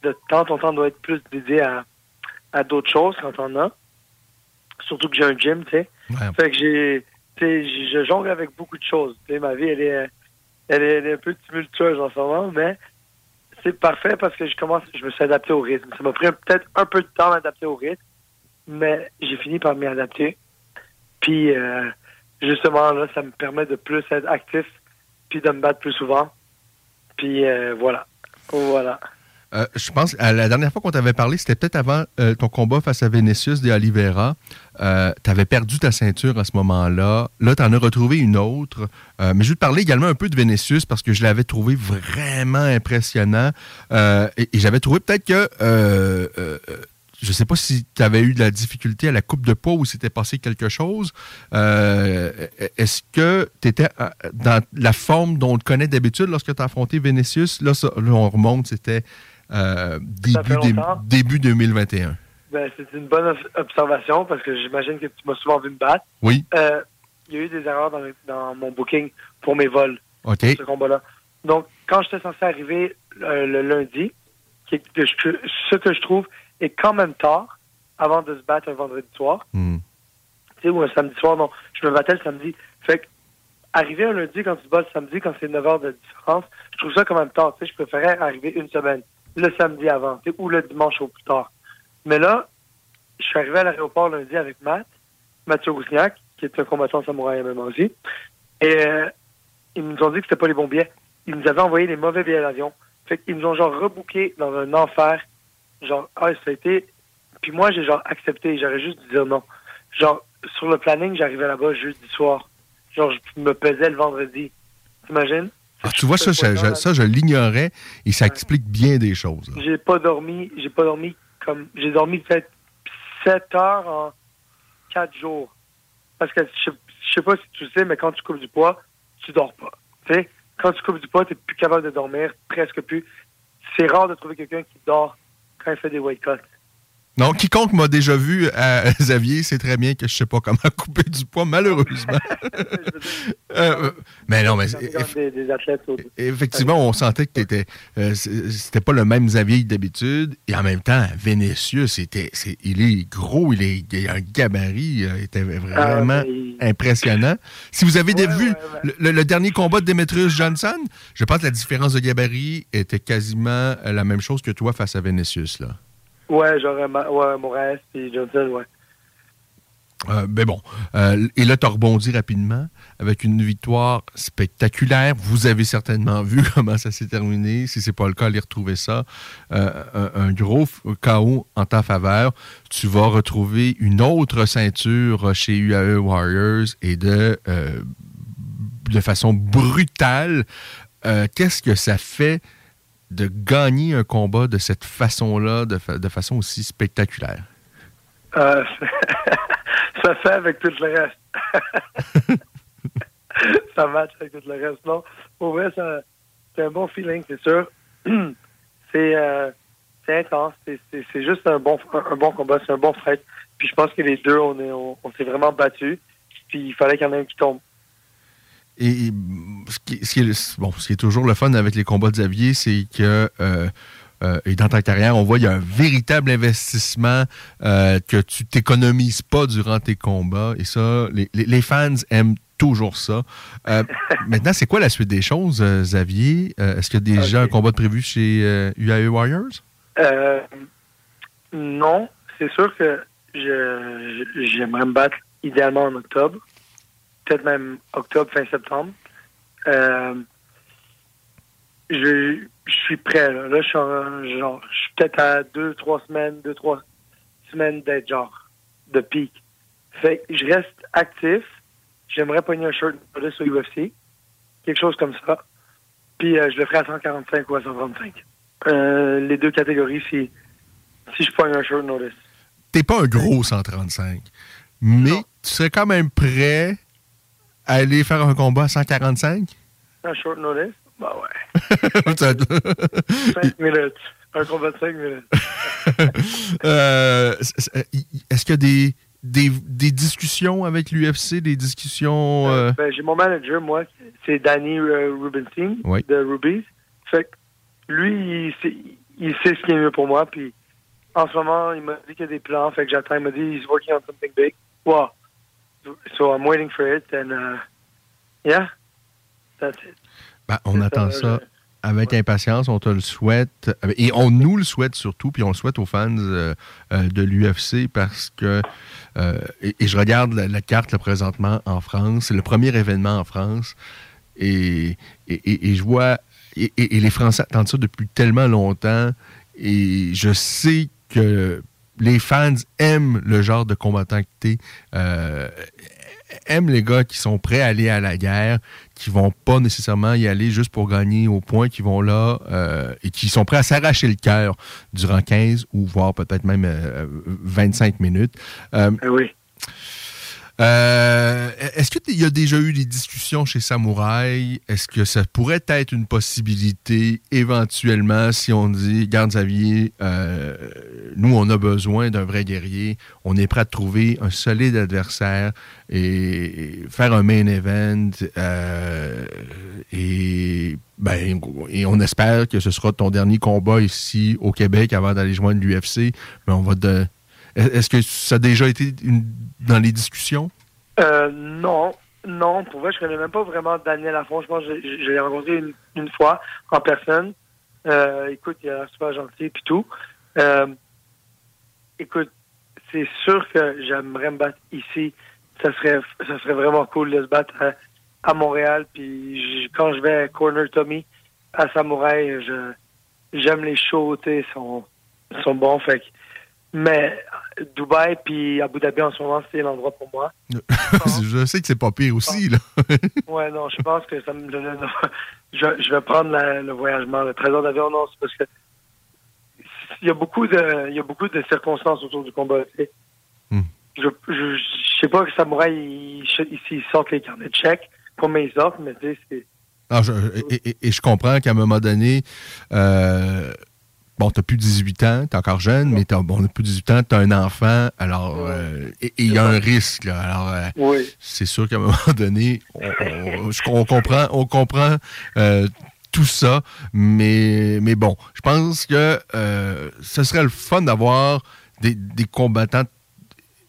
de temps. Ton temps doit être plus dédié à, à d'autres choses quand t'en as. Surtout que j'ai un gym, tu sais. Fait que j'ai. je jongle avec beaucoup de choses. Ma vie, elle est, elle est, un peu tumultueuse en ce moment, mais c'est parfait parce que je commence, je me suis adapté au rythme. Ça m'a pris peut-être un peu de temps à m'adapter au rythme, mais j'ai fini par m'y adapter. Puis, euh, justement, là, ça me permet de plus être actif, puis de me battre plus souvent. Puis, euh, voilà. Voilà. Euh, je pense à la dernière fois qu'on t'avait parlé, c'était peut-être avant euh, ton combat face à Vinicius de Oliveira. tu avais perdu ta ceinture à ce moment-là. Là, tu en as retrouvé une autre. Euh, mais je vais te parler également un peu de Vinicius parce que je l'avais trouvé vraiment impressionnant. Euh, et j'avais trouvé peut-être que euh, euh, je ne sais pas si tu avais eu de la difficulté à la coupe de poids ou s'était passé quelque chose. Euh, est-ce que tu étais dans la forme dont on te connaît d'habitude lorsque tu as affronté Vinicius? Là, on remonte, c'était début, début 2021. Ben, c'est une bonne observation parce que j'imagine que tu m'as souvent vu me battre. Oui. il y a eu des erreurs dans, mon booking pour mes vols. OK. ce combat-là. Donc, quand j'étais censé arriver le lundi, ce que je trouve est quand même tard avant de se battre un vendredi soir. Hmm. Tu sais, ou un samedi soir, non. Je me battais le samedi. Fait que, arriver un lundi quand tu bats le samedi, quand c'est 9 heures de différence, je trouve ça quand même tard. Tu sais, je préférais arriver une semaine, le samedi avant, ou le dimanche au plus tard. Mais là, je suis arrivé à l'aéroport lundi avec Matt, Mathieu Roussignac, qui est un combattant samouraï MMA aussi. Et euh, ils nous ont dit que c'était pas les bons billets. Ils nous avaient envoyé les mauvais billets d'avion. Fait qu'ils nous ont genre rebooké dans un enfer. Genre, ah, ça a été. Puis moi, j'ai genre accepté. J'aurais juste dû dire non. Genre, sur le planning, j'arrivais là-bas jeudi soir. Genre, je me pesais le vendredi. T'imagines? Ah, tu vois, ça, je, ça, je l'ignorais et ça explique bien des choses. J'ai pas dormi. J'ai pas dormi comme. J'ai dormi peut-être 7 heures en 4 jours. Parce que je, je sais pas si tu sais, mais quand tu coupes du poids, tu dors pas. Tu sais? quand tu coupes du poids, tu n'es plus capable de dormir, presque plus. C'est rare de trouver quelqu'un qui dort quand il fait des weight cuts. Non, quiconque m'a déjà vu à Xavier sait très bien que je ne sais pas comment couper du poids, malheureusement. Euh, mais non, mais. effectivement, on sentait que tu euh, c'était pas le même Xavier d'habitude. Et en même temps, Vénitius, c'était, il est gros, il, est, il a un gabarit, il était vraiment ah, impressionnant. Si vous avez vu Le, dernier combat de Demetrius Johnson, je pense que la différence de gabarit était quasiment la même chose que toi face à Vénitius, là. Ouais, j'aurais ouais, Moraes et Johnson, ouais. Euh, mais bon, euh, et là, tu rebondi rapidement avec une victoire spectaculaire. Vous avez certainement vu comment ça s'est terminé. Si ce n'est pas le cas, allez retrouver ça. Euh, un, gros chaos en ta faveur. Tu vas retrouver une autre ceinture chez UAE Warriors et de, de façon brutale. Qu'est-ce que ça fait de gagner un combat de cette façon-là, de, de façon aussi spectaculaire? Euh, ça fait avec tout le reste. ça match avec tout le reste. Non, pour vrai, c'est un bon feeling, c'est sûr. Euh, c'est intense. C'est juste un bon, un bon combat. C'est un bon fight. Puis je pense que les deux, on s'est on, s'est vraiment battus. Puis il fallait qu'il y en ait un qui tombe. Et, ce, qui, est, bon, ce qui est toujours le fun avec les combats de Xavier, c'est que euh, euh, et dans ta carrière, on voit qu'il y a un véritable investissement euh, que tu t'économises pas durant tes combats. Et ça, les, fans aiment toujours ça. maintenant, c'est quoi la suite des choses, Xavier? Est-ce qu'il y a déjà un combat de prévu chez UAE Warriors? non. C'est sûr que j'aimerais me battre idéalement en octobre peut-être même octobre, fin septembre. Euh, je, suis prêt. Là, là je, suis, genre, je suis peut-être à deux, trois semaines, deux, trois semaines d'être genre de pic. Fait je reste actif. J'aimerais pogner un shirt notice au UFC. Quelque chose comme ça. Puis euh, je le ferai à 145 ou à 135. Euh, les deux catégories, si, si je pogne un short notice. T'es pas un gros 135, mais tu serais quand même prêt aller faire un combat à 145? Un short notice? Bah ouais. 5 minutes. Un combat de 5 minutes. euh, Est-ce qu'il y a des, des, des discussions avec l'UFC, des discussions... Euh... Euh, ben, J'ai mon manager, moi, c'est Danny Rubenstein de Rubies. Fait que lui, il sait, il sait ce qui est mieux pour moi. Puis en ce moment, il m'a dit qu'il y a des plans. Fait que j'attends. Il m'a dit he's working on something big. Wow. So I'm waiting for it, and uh, yeah, that's it. Ben, on attend ça, avec impatience. On te le souhaite. Et on nous le souhaite surtout, puis on le souhaite aux fans euh, euh, de l'UFC parce que. Euh, et, je regarde la, carte là, présentement en France. C'est le premier événement en France. Et, et, et je vois. Et, les Français attendent ça depuis tellement longtemps. Et je sais que les fans aiment le genre de combattant que tu es. Euh, aime les gars qui sont prêts à aller à la guerre, qui vont pas nécessairement y aller juste pour gagner au point, qui vont là euh, et qui sont prêts à s'arracher le cœur durant 15 ou voire peut-être même 25 minutes. oui. Euh, Est-ce qu'il y a déjà eu des discussions chez Samouraï? Est-ce que ça pourrait être une possibilité éventuellement si on dit, garde Xavier, euh, nous on a besoin d'un vrai guerrier, on est prêt à trouver un solide adversaire et, faire un main event euh, et, ben, et on espère que ce sera ton dernier combat ici au Québec avant d'aller joindre l'UFC. Mais on va de, est-ce que ça a déjà été dans les discussions? Euh, non. Non, pour vrai, je connais même pas vraiment Daniel Lafont. Je pense que je l'ai rencontré une, fois en personne. Euh, écoute, il a super gentil et tout. Euh, écoute, c'est sûr que j'aimerais me battre ici. Ça serait, ça serait vraiment cool de se battre à, Montréal. Puis quand je vais à Corner Tommy à Samouraï, j'aime les shows, sont sont bons. Fait mais Dubaï puis Abu Dhabi en ce moment, c'est l'endroit pour moi. je sais que c'est pas pire aussi, là. ouais, non, je pense que ça me. Je, je vais prendre le voyagement, le trésor d'avion, non, c'est parce que il y a beaucoup de il y a beaucoup de circonstances autour du combat. Hmm. Je, je, sais pas que Samouraï ici sortent les carnets de chèques pour mes offres, mais tu sais, c'est. Ah, et, et, je comprends qu'à un moment donné, euh, bon, t'as plus 18 ans, t'es encore jeune, mais t'as bon, plus 18 ans, t'as un enfant, alors euh, et il y a un risque. Là, alors, euh, c'est sûr qu'à un moment donné, on, comprend, on comprend euh, tout ça, mais, mais bon, je pense que ce serait le fun d'avoir des, des combattants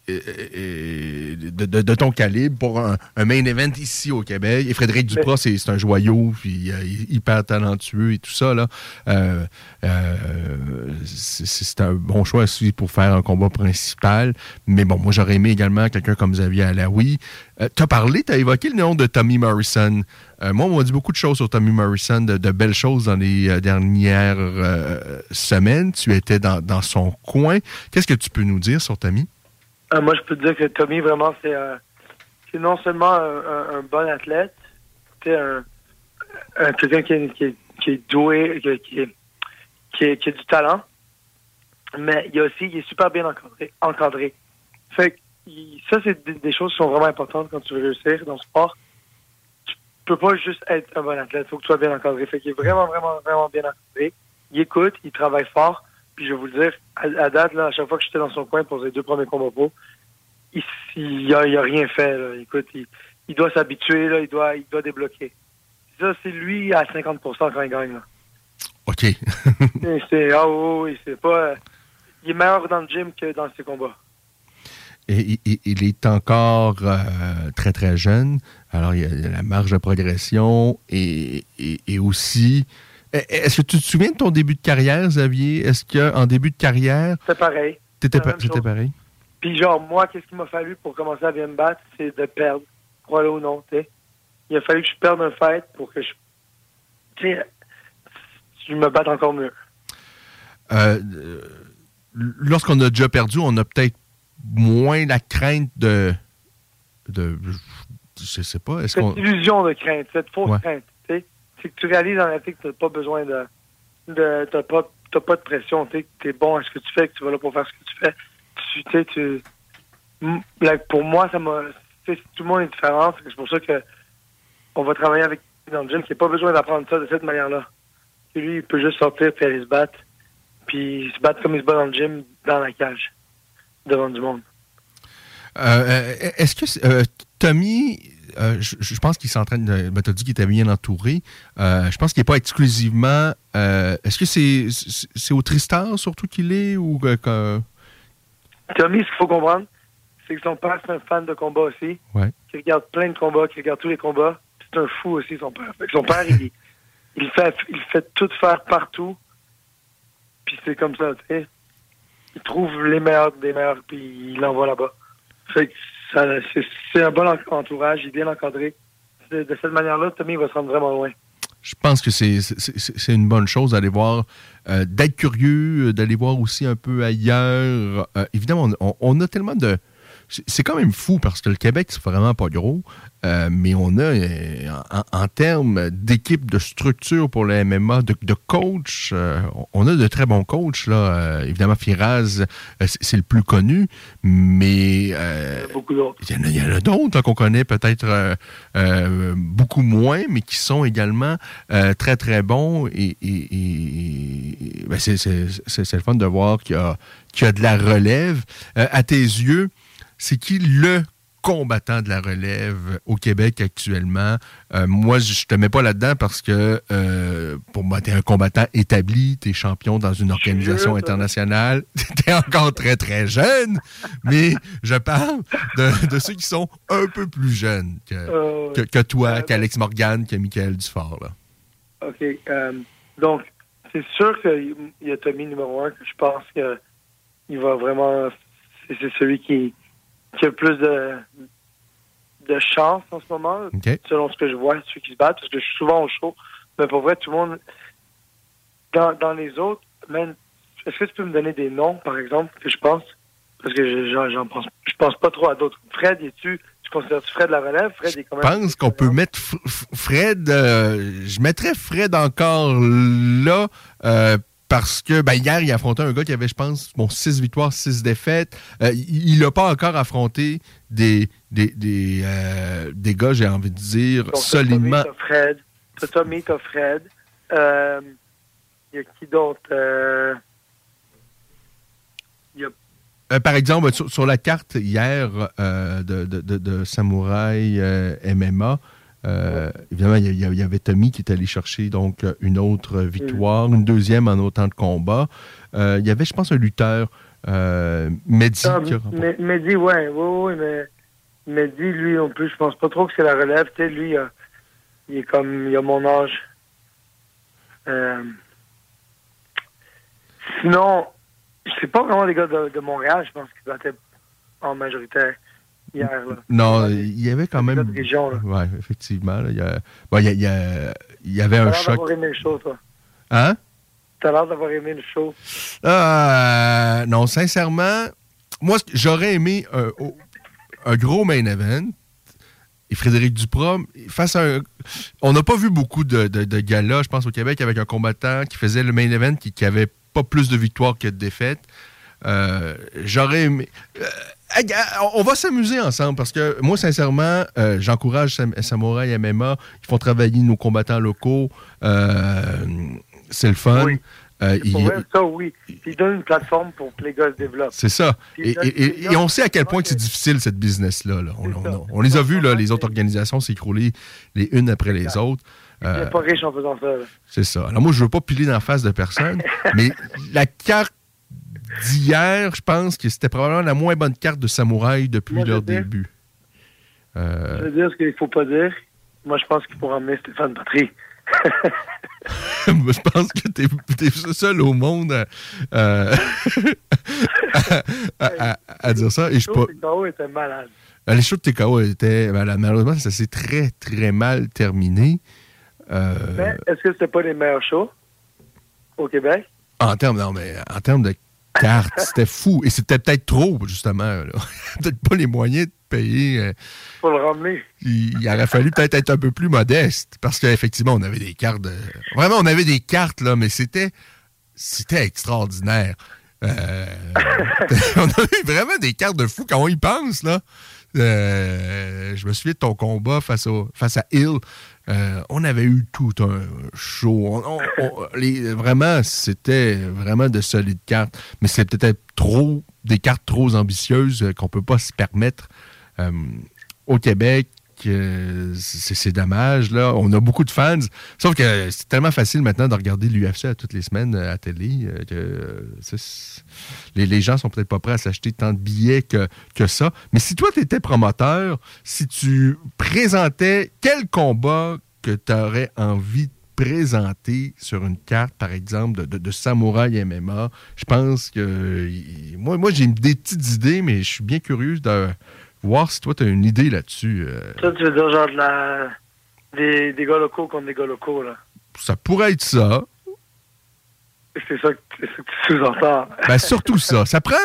de, ton calibre pour un, main event ici au Québec. Et Frédéric Duprat, c'est un joyau, puis euh, hyper talentueux et tout ça. là. Euh, euh, c'est un bon choix aussi pour faire un combat principal. Mais bon, moi, j'aurais aimé également quelqu'un comme Xavier Alaoui. tu as parlé, tu as évoqué le nom de Tommy Morrison. moi, on m'a dit beaucoup de choses sur Tommy Morrison, de, belles choses dans les dernières semaines. Tu étais dans, dans son coin. Qu'est-ce que tu peux nous dire sur Tommy? Euh, moi, je peux te dire que Tommy, vraiment, c'est euh, non seulement un, bon athlète, c'est un, quelqu'un qui, qui, est doué, qui, qui, a du talent, mais il, a aussi, il est super bien encadré. encadré. Fait ça, c'est des, choses qui sont vraiment importantes quand tu veux réussir dans le sport. Tu peux pas juste être un bon athlète, il faut que tu sois bien encadré. Fait qu'il est vraiment, vraiment, vraiment bien encadré. Il écoute, il travaille fort. Puis je vais vous le dire, à, date, là, à chaque fois que j'étais dans son coin pour ses deux premiers combats pro, il n'a a rien fait. Là. Écoute, il, doit s'habituer, là, il doit, il doit débloquer. Ça, c'est lui à 50% quand il gagne. Là. OK. c'est, ah c'est pas. Il est meilleur dans le gym que dans ses combats. Et, il est encore euh, très, très jeune. Alors, il y a la marge de progression et, et aussi est-ce que tu te souviens de ton début de carrière, Xavier? Est-ce qu'en début de carrière. C'était pareil. C'était pareil? Puis, genre, moi, qu'est-ce qu'il m'a fallu pour commencer à bien me battre? C'est de perdre. Crois-le ou non, tu sais. Il a fallu que je perde un fight pour que je. Tu sais, je me batte encore mieux. Euh, lorsqu'on a déjà perdu, on a peut-être moins la crainte de. de je sais pas. Cette illusion de crainte, cette fausse crainte c'est que tu réalises en réalité que tu n'as pas besoin de. de tu n'as pas, pas de pression. Tu es bon à ce que tu fais, que tu vas là pour faire ce que tu fais. Tu sais, tu. pour moi, ça m'a. Tout le monde est différent. C'est pour ça que on va travailler avec dans le gym, qui n'a pas besoin d'apprendre ça de cette manière-là. Lui, il peut juste sortir puis aller se battre. Puis se battre comme il se bat dans le gym, dans la cage, devant du monde. Euh, euh, est-ce que euh, Tommy euh, je, pense qu'il s'entraîne. Ben, tu as dit qu'il était bien entouré. Euh, je pense qu'il n'est pas exclusivement. Euh, est-ce que c'est au Tristan surtout qu'il est ou. Tommy, ce qu'il faut comprendre, c'est que son père, c'est un fan de combat aussi. Ouais. Qui regarde plein de combats, qui regarde tous les combats. C'est un fou aussi, son père. son père, il, il, fait, il fait tout faire partout. Puis c'est comme ça, tu sais. Il trouve les meilleurs des meilleurs, puis il l'envoie là-bas. Fait que c'est un bon entourage, il est bien encadré. De, cette manière-là, Tommy va se rendre vraiment loin. Je pense que c'est une bonne chose d'aller voir, euh, d'être curieux, euh, d'aller voir aussi un peu ailleurs. Euh, évidemment, on, a tellement de c'est quand même fou parce que le Québec, c'est vraiment pas gros, euh, mais on a, euh, en, termes d'équipe, de structure pour le MMA, de, coach, euh, on a de très bons coachs. Là. évidemment, Firaz, c'est le plus connu, mais. il y en a, d'autres qu'on connaît peut-être beaucoup moins, mais qui sont également très, très bons. Et, ben, c'est le fun de voir qu'il y, y, a de la relève. à tes yeux, c'est qui le combattant de la relève au Québec actuellement? Euh, moi, je te mets pas là-dedans parce que euh, pour moi, tu es un combattant établi, tu es champion dans une organisation internationale, tu es encore très, très jeune, mais je parle de, ceux qui sont un peu plus jeunes que, euh, toi, qu'Alex Morgan, que Michael Dufort. Là. OK. donc, c'est sûr qu'il y a Tommy numéro un que je pense qu'il va vraiment... C'est celui qui qui a le plus de, de chance en ce moment, selon ce que je vois, ceux qui se battent, parce que je suis souvent au show. Mais pour vrai, tout le monde. Dans, dans les autres, est-ce que tu peux me donner des noms, par exemple, que je pense? Parce que j'en pense, je pense pas trop à d'autres. Fred, es-tu. Tu considères-tu Fred la relève? Fred est quand même. Je pense qu'on peut mettre Fred. Euh, je mettrais Fred encore là. Euh, parce que ben, hier, il a affronté un gars qui avait, je pense, bon, 6 victoires, 6 défaites. Euh, il n'a pas encore affronté des, des, des, euh, des gars, j'ai envie de dire, Donc, solidement. Fred. Tommy, Fred. Euh, il y a qui d'autre? par exemple, sur, la carte hier de, de, de, de, Samouraï MMA, euh, évidemment, il y, avait Tommy qui est allé chercher donc une autre victoire, une deuxième en autant de combats. Euh, il y avait, je pense, un lutteur, euh, Mehdi. Ah, Mehdi, ouais, oui, mais Mehdi, lui non plus, je pense pas trop que c'est la relève. Tu sais, lui, il est comme, il a mon âge. sinon, c'est pas vraiment des gars de, Montréal, je pense qu'ils battaient en majorité hier. Non, il y avait quand même. Oui, effectivement. il, y a... il, y avait un choc. d'avoir aimé le show, toi. Hein? T'as l'air d'avoir aimé le show. Euh, non, sincèrement, moi, j'aurais aimé un, gros main event. Et Frédéric Duprom, face à un. On n'a pas vu beaucoup de, de, de galas, je pense, au Québec, avec un combattant qui faisait le main event, qui, qui avait pas plus de victoires que de défaites. Euh, j'aurais aimé. Euh, on va s'amuser ensemble parce que moi, sincèrement, euh, j'encourage Samouraï et MMA. Ils font travailler nos combattants locaux. c'est le fun. Oui. il, ça, oui. Ils donnent une plateforme pour que les gars se développent. C'est ça. Et, on sait à quel point c'est difficile, cette business-là. On, les a vus, là, les autres organisations s'écrouler les unes après les autres. Euh, pas riche en faisant ça. C'est ça. Alors moi, je veux pas piler dans la face de personne, mais la carte d'hier, je pense que c'était probablement la moins bonne carte de Samouraï depuis leur début. Euh... Je veux dire ce qu'il ne faut pas dire. Moi, je pense qu'il faut ramener Stéphane Patry. je pense que tu es, seul au monde à, à, dire ça. Et je pas... TKO était malade. Les shows de TKO étaient malades. Malheureusement, ça s'est très, très mal terminé. Euh... Est-ce que c'était pas les meilleurs shows au Québec? En termes, non, mais en termes de cartes, c'était fou. Et c'était peut-être trop, justement. peut-être pas les moyens de payer. Euh, Pour le ramener. Il, aurait fallu peut-être être un peu plus modeste. Parce qu'effectivement, on avait des cartes. De... Vraiment, on avait des cartes, là, mais c'était. C'était extraordinaire. Euh, on avait vraiment des cartes de fou quand on y pense, là. Euh, je me souviens de ton combat face, au, face à Hill. Euh, on avait eu tout un show. vraiment, c'était vraiment de solides cartes. Mais c'est peut-être trop des cartes trop ambitieuses qu'on ne peut pas se permettre euh, au Québec c'est dommage. Là. On a beaucoup de fans. Sauf que c'est tellement facile maintenant de regarder l'UFC à toutes les semaines euh, à télé euh, que euh, les, les, gens sont peut-être pas prêts à s'acheter tant de billets que, que ça. Mais si toi, tu étais promoteur, si tu présentais quel combat que tu aurais envie de présenter sur une carte, par exemple, de, Samouraï MMA, je pense que moi, moi j'ai des petites idées, mais je suis bien curieux de voir si toi, tu as une idée là-dessus. Euh? Ça, tu veux dire genre de la... des, des gars locaux contre des gars locaux, là? Ça pourrait être ça. c'est ça, que- c'est ça que tu sous-entends. Ben, surtout ça. Ça prend.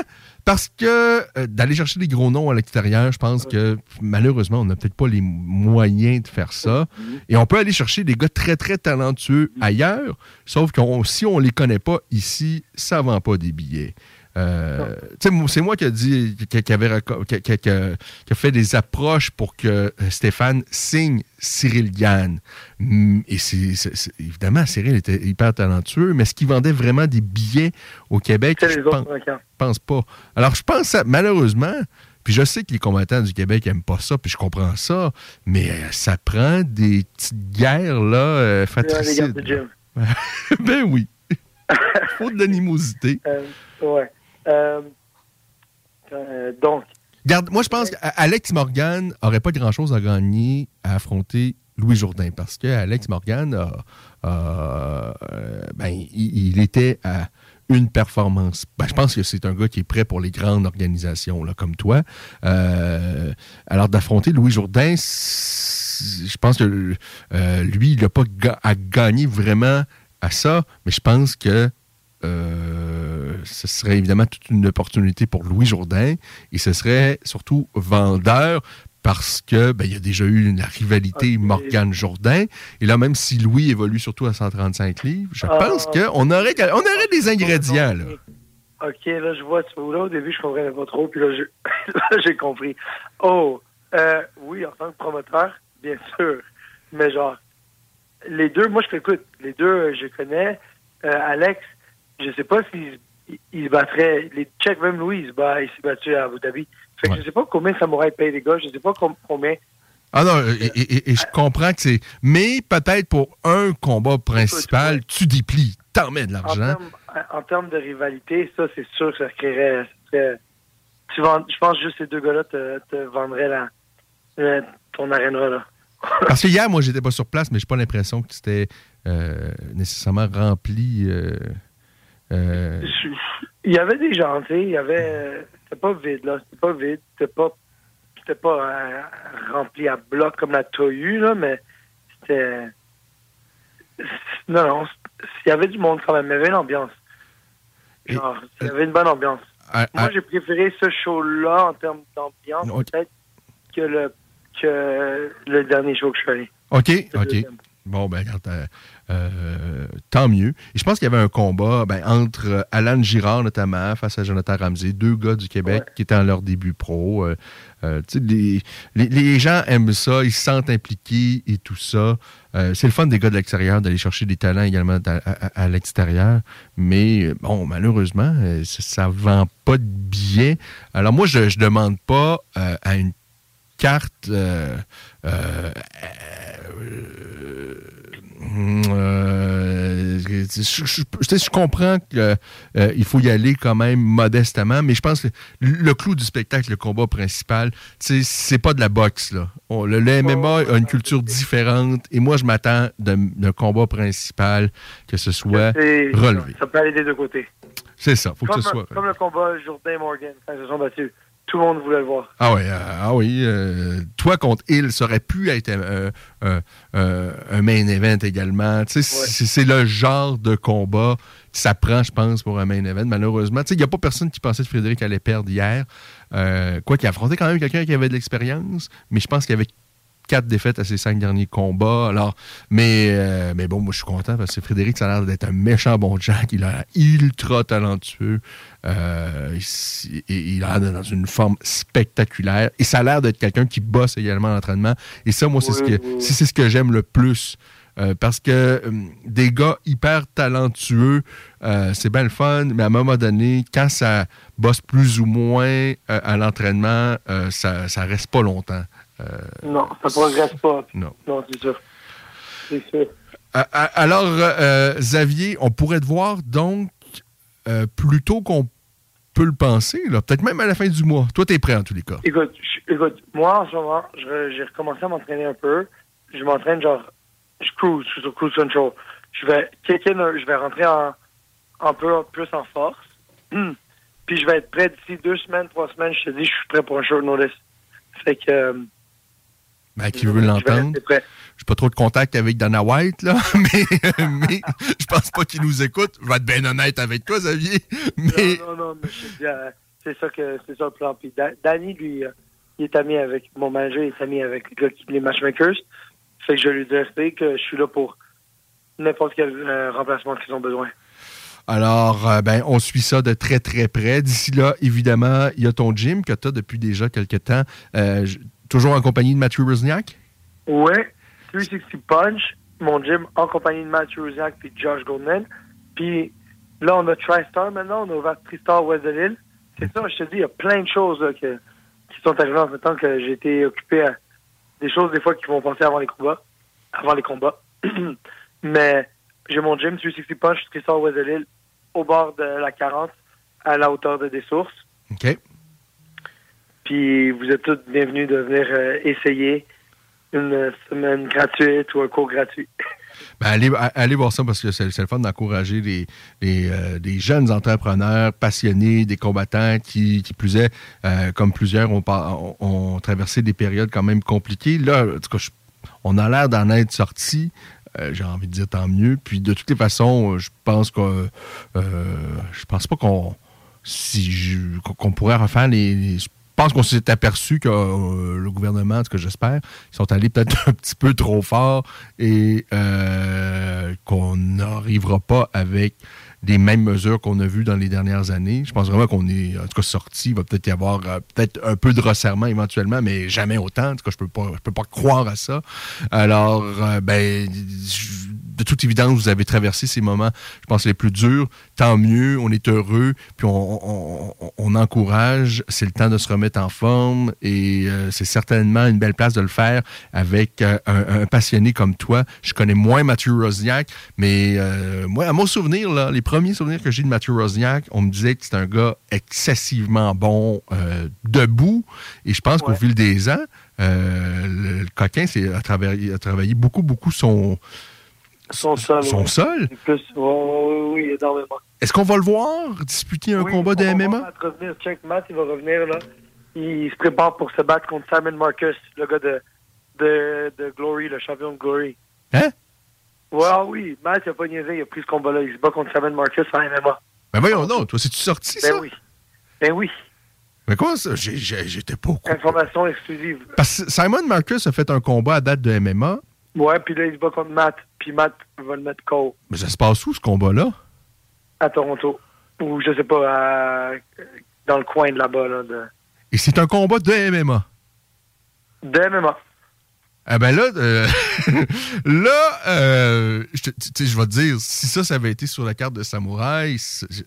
Parce que euh, d'aller chercher des gros noms à l'extérieur, je pense que malheureusement, on n'a peut-être pas les moyens de faire ça. Et on peut aller chercher des gars très, très talentueux ailleurs, sauf que si on les connaît pas ici, ça vend pas des billets. Euh, c'est moi qui a dit, qui, qui avait qui- a fait des approches pour que Stéphane signe Cyril Gann. Hum, Et c'est, évidemment, Cyril était hyper talentueux, mais est-ce qu'il vendait vraiment des billets au Québec? Je pense, pense pas. Alors, je pense, ça, malheureusement, puis je sais que les combattants du Québec n'aiment pas ça, puis je comprends ça, mais euh, ça prend des petites guerres, là, euh, ben oui. Faut de l'animosité. Euh, ouais. Euh, euh, donc, Garde, moi, je pense qu'Alex Morgan aurait pas grand-chose à gagner à affronter Louis Jourdain parce que Alex Morgan, euh, ben, il, était à une performance. Ben, je pense que c'est un gars qui est prêt pour les grandes organisations, là, comme toi. Alors, d'affronter Louis Jourdain, je pense que lui, il n'a pas à gagner vraiment à ça, mais je pense que ce serait évidemment toute une opportunité pour Louis Jourdain et ce serait surtout vendeur parce que ben, il y a déjà eu une rivalité Morgane Jourdain et là même si Louis évolue surtout à 135 livres, je Ah. pense qu'on aurait on aurait des ingrédients là. OK, là, je vois, tu vois, là, au début, je comprenais pas trop, puis là, je- là, j'ai compris. Oh, euh, oui, en tant que promoteur, bien sûr, mais genre, les deux, moi, je t'écoute, les deux, euh, je connais. Euh, Alex, je sais pas s'il il- il battrait, les Tchèques, même Louis, il se bat- il s'est battu à Abu Dhabi. Fait que je sais pas combien Samouraï paye les gars, je sais pas com- combien. Ah non, et, et- et- et je comprends que c'est mais peut-être pour un combat principal, tu déplies, t'en mets de En l'argent. en termes de rivalité, ça, c'est sûr que ça créerait. tu vends- je pense juste ces deux gars-là te, te vendraient la, euh, ton aréna, là. Parce que hier, moi, j'étais pas sur place, mais j'ai pas l'impression que c'était euh, nécessairement rempli. euh, euh, Il y avait des gens, tu sais, il y avait. euh, C'était pas vide, là. C'était pas vide. C'était pas. C'était pas euh, rempli à bloc comme la Toyu, là, mais c'était. Non, non. Il y avait du monde quand même. Il y avait une ambiance. Genre, il y avait une bonne ambiance. à- Moi, j'ai préféré ce show-là en termes d'ambiance, peut-être, que le, que le dernier show que je suis allé. OK, OK. deuxième. Bon, ben, euh, euh, tant mieux. Et je pense qu'il y avait un combat ben, entre Alan Girard, notamment, face à Jonathan Ramsey, deux gars du Québec qui étaient en leur début pro. Euh, les, les- les gens aiment ça, ils se sentent impliqués et tout ça. C'est le fun des gars de l'extérieur d'aller chercher des talents également à, à- à l'extérieur. Mais, bon, malheureusement, ça ne vend pas de billets. Alors, moi, je ne demande pas à une carte. euh, euh, euh, je, je- je- tu sais, je comprends qu'il faut y aller quand même modestement, mais je pense que le clou du spectacle, le combat principal, c'est pas de la boxe. Là. On- le, le MMA a une culture différente et moi, je m'attends d'un combat principal que ce soit relevé. Ça peut aller des deux côtés. C'est ça, faut que ce soit. comme le combat Jourdain-Morgan, quand ils se sont battus. Tout le monde voulait le voir. Ah oui, euh, ah oui. euh, toi contre Hill, ça aurait pu être euh, un main event également. C'est- le genre de combat que ça prend, je pense, pour un main event. Malheureusement, il n'y a pas personne qui pensait que Frédéric allait perdre hier. Quoi qu'il a affronté quand même quelqu'un qui avait de l'expérience, mais je pense qu'il y avait quatre défaites à ses cinq derniers combats. Alors, mais, euh, mais bon, moi, je suis content parce que Frédéric, ça a l'air d'être un méchant bon Jack. Il a l'air ultra talentueux. Euh, il, a l'air dans une forme spectaculaire. Et ça a l'air d'être quelqu'un qui bosse également à l'entraînement. Et ça, moi, c'est ce que oui, c'est ce que j'aime le plus. Euh, parce que euh, des gars hyper talentueux, euh, c'est bien le fun, mais à un moment donné, quand ça bosse plus ou moins à l'entraînement, ça, ça reste pas longtemps. Euh, Non, ça progresse pas. Non. Non, c'est sûr. C'est sûr. alors, euh, Xavier, on pourrait te voir donc euh, plus tôt qu'on peut le penser, là, peut-être même à la fin du mois. Toi, tu es prêt en tous les cas. Écoute, je- écoute, moi, en ce moment, je- j'ai recommencé à m'entraîner un peu. Je m'entraîne, genre, je cruise, je suis sur cruise control. Je vais, je vais rentrer en, un peu plus en force. Hmm. Puis je vais être prêt d'ici deux semaines, trois semaines. Je te dis, je suis prêt pour un short notice. Fait que, euh, Ben, qui veut l'entendre. Je n'ai pas trop de contact avec Dana White, là, mais, mais je pense pas qu'il nous écoute. Je vais être bien honnête avec toi, Xavier. Mais... Non, non, non, mais c'est ça que c'est ça le plan. Puis Danny, lui, euh, il est ami avec mon manager, il est ami avec les matchmakers. Fait que je lui dis que je suis là pour n'importe quel euh, remplacement qu'ils ont besoin. Alors, euh, ben, on suit ça de très, très près. D'ici là, évidemment, il y a ton gym que tu as depuis déjà quelques temps, euh, toujours en compagnie de Mathieu Rosniak? Oui, 360 Punch, mon gym en compagnie de Mathieu Rosniak puis Josh Goldman. Puis là, on a TriStar maintenant, on a ouvert TriStar West de Lille. C'est ça, je te dis, il y a plein de choses qui sont arrivées en même temps que j'ai été occupé à des choses des fois qui vont passer avant les combats. Avant les combats. Mais j'ai mon gym 360 Punch, TriStar West de Lille au bord de la 40, à la hauteur de des sources. OK. Puis vous êtes tous bienvenus de venir euh, essayer une semaine gratuite ou un cours gratuit. Ben, allez, allez, voir ça parce que c'est le fun d'encourager les, euh, jeunes entrepreneurs passionnés, des combattants qui, plus est, euh, comme plusieurs ont, traversé des périodes quand même compliquées. Là, en tout cas, on a l'air d'en être sortis. Euh, j'ai envie de dire tant mieux. Puis de toutes les façons, je pense que je pense pas qu'on si qu'on pourrait refaire les, je pense qu'on s'est aperçu que le gouvernement, ce que j'espère, ils sont allés peut-être un petit peu trop fort et qu'on n'arrivera pas avec des mêmes mesures qu'on a vues dans les dernières années. Je pense vraiment qu'on est, en tout cas, sorti. Il va peut-être y avoir peut-être un peu de resserrement éventuellement, mais jamais autant. En tout cas, je peux pas, je peux pas croire à ça. Alors, ben, de toute évidence, vous avez traversé ces moments, je pense, les plus durs. Tant mieux, on est heureux, puis on, encourage. C'est le temps de se remettre en forme et euh, c'est certainement une belle place de le faire avec euh, un, passionné comme toi. Je connais moins Mathieu Rosniak, mais euh, moi, à mon souvenir, là, les premiers souvenirs que j'ai de Mathieu Rosniak, on me disait que c'est un gars excessivement bon debout. Et je pense qu'au fil des ans, le, coquin a travaillé, a travaillé beaucoup, beaucoup son son sol. Son sol? oui, énormément. Est-ce qu'on va le voir disputer un combat de MMA? Matt, revenir. Check, Matt, il va revenir là. Il se prépare pour se battre contre Simon Marcus, le gars de, de, de Glory, le champion de Glory. Hein? Ouais, oui, Matt, il a pas niaisé, il a pris ce combat-là. Il se bat contre Simon Marcus en MMA. Ben voyons non, toi, c'est-tu sorti, ben ça? oui. Ben oui. Mais quoi ça? J'étais pas au Information exclusive. Parce que Simon Marcus a fait un combat à date de MMA. Ouais, puis là, il se bat contre Matt. Puis Matt va le mettre KO. Mais ça se passe où, ce combat-là? À Toronto. Ou, je sais pas, dans le coin de là-bas. Là, de... Et c'est un combat de MMA? De MMA. Ah ben là, euh, là, euh, je, je vais te dire, si ça, ça avait été sur la carte de Samouraï...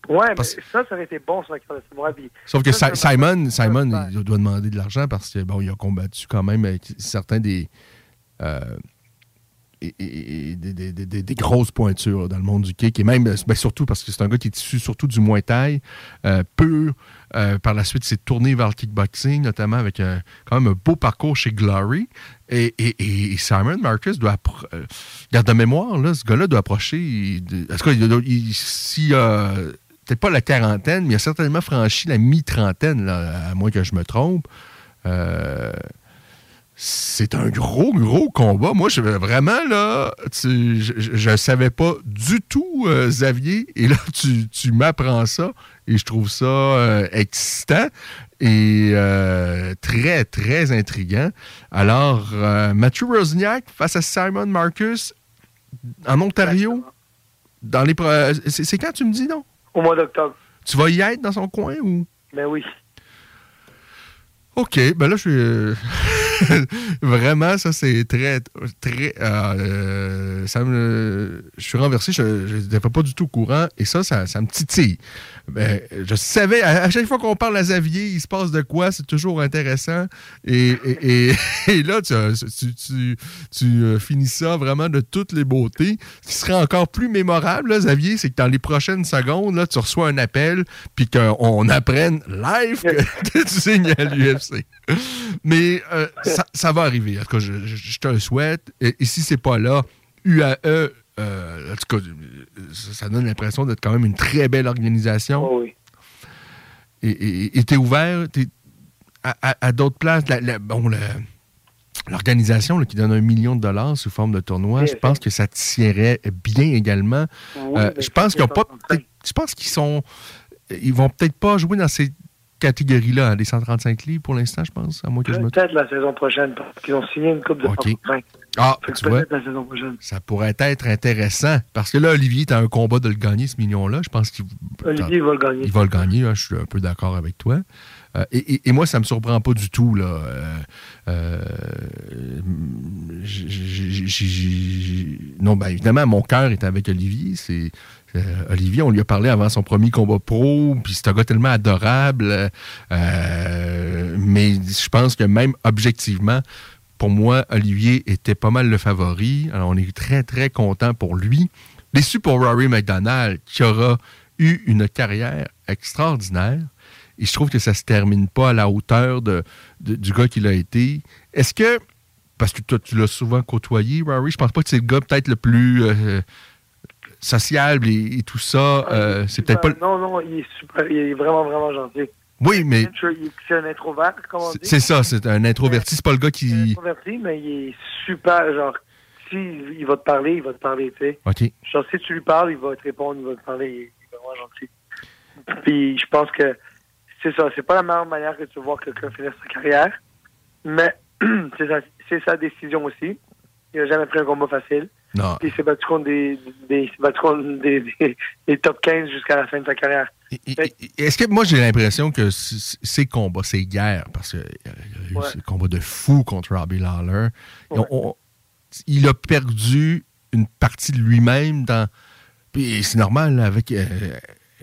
Ouais, mais ça, ça aurait été bon sur la carte de Samouraï. Sauf que Simon, Simon il doit demander de l'argent parce que, bon, il a combattu quand même avec certains des... Euh, des, grosses pointures dans le monde du kick. Et même, ben, surtout parce que c'est un gars qui est issu surtout du Muay Thai, euh, peu. Euh, par la suite, s'est tourné vers le kickboxing, notamment avec quand même un beau parcours chez Glory. Et, Simon Marcus doit. Euh, garde de mémoire, là, ce gars-là doit approcher. Est-ce qu'il si, peut-être pas la quarantaine, mais il a certainement franchi la mi-trentaine, à moins que je me trompe. C'est un gros, gros combat. Moi, je vraiment, là, je ne savais pas du tout, euh, Xavier, et là, tu, m'apprends ça, et je trouve ça euh, excitant et euh, très, très intriguant. Alors, Mathieu Rosniak face à Simon Marcus en Ontario, dans les c'est quand tu me dis, non? Au mois d'octobre. Tu vas y être dans son coin ou? Ben oui. OK, ben là, je suis. Vraiment, ça, c'est très. très euh, ça me, je suis renversé, je n'étais pas du tout au courant, et ça, ça, ça me titille. Ben, je savais, à, chaque fois qu'on parle à Xavier, il se passe de quoi, c'est toujours intéressant. Et, et, là, tu, tu, tu, euh, finis ça vraiment de toutes les beautés. Ce qui serait encore plus mémorable, Xavier, c'est que dans les prochaines secondes, là, tu reçois un appel, puis qu'on apprenne live que tu signes à l'UFC. Mais euh, ça, va arriver. En tout cas, je, te le souhaite. Et, et si c'est pas là, UAE euh, en tout cas, ça donne l'impression d'être quand même une très belle organisation. Oh oui. Et tu es ouvert à, d'autres places? bon, l'organisation qui donne un million de dollars sous forme de tournoi, je pense que ça tirait bien également. Euh, je pense qu'ils pas. Je pense qu'ils sont. Ils vont peut-être pas jouer dans ces catégories-là, les 135 livres pour l'instant, je pense, à moins que je me Peut-être la saison prochaine, parce qu'ils ont signé une coupe de okay. Ah, tu vois, ça pourrait être intéressant. Parce que là, Olivier, tu as un combat de le gagner, ce million-là. Je pense qu'il Olivier va le gagner. Il va le gagner, hein, je suis un peu d'accord avec toi. Euh, et, moi, ça ne me surprend pas du tout. Là. Euh, non, ben évidemment, mon cœur est avec Olivier. C'est euh, Olivier, on lui a parlé avant son premier combat pro, puis c'est un gars tellement adorable. mais je pense que même objectivement, pour moi, Olivier était pas mal le favori. Alors, on est très, très content pour lui. Déçu pour Rory McDonald, qui aura eu une carrière extraordinaire. Et je trouve que ça se termine pas à la hauteur de, du gars qu'il a été. Est-ce que, parce que toi, tu l'as souvent côtoyé, Rory, je pense pas que c'est le gars peut-être le plus euh, sociable et, tout ça. Ah, euh, c'est peut-être pas. Non, non, il est super, il est vraiment, vraiment gentil. Oui, mais. C'est un introvert, comme on dit. C'est ça, c'est un introverti. C'est pas le gars qui. un introverti, mais il est super, genre, si il va te parler, il va te parler, tu sais. OK. Genre, si tu lui parles, il va te répondre, il va te parler, il est vraiment gentil. Puis, je pense que c'est ça. C'est pas la meilleure manière que tu vois quelqu'un finir sa carrière, mais c'est sa, sa, décision aussi. Il n'a jamais pris un combat facile. Non. il s'est battu contre des, des, des, des, top 15 jusqu'à la fin de sa carrière. Est-ce que moi j'ai l'impression que ces combats, ces guerres, parce qu'il y a eu ces combats de fou contre Robbie Lawler, il a perdu une partie de lui-même dans. Puis c'est normal avec. Euh,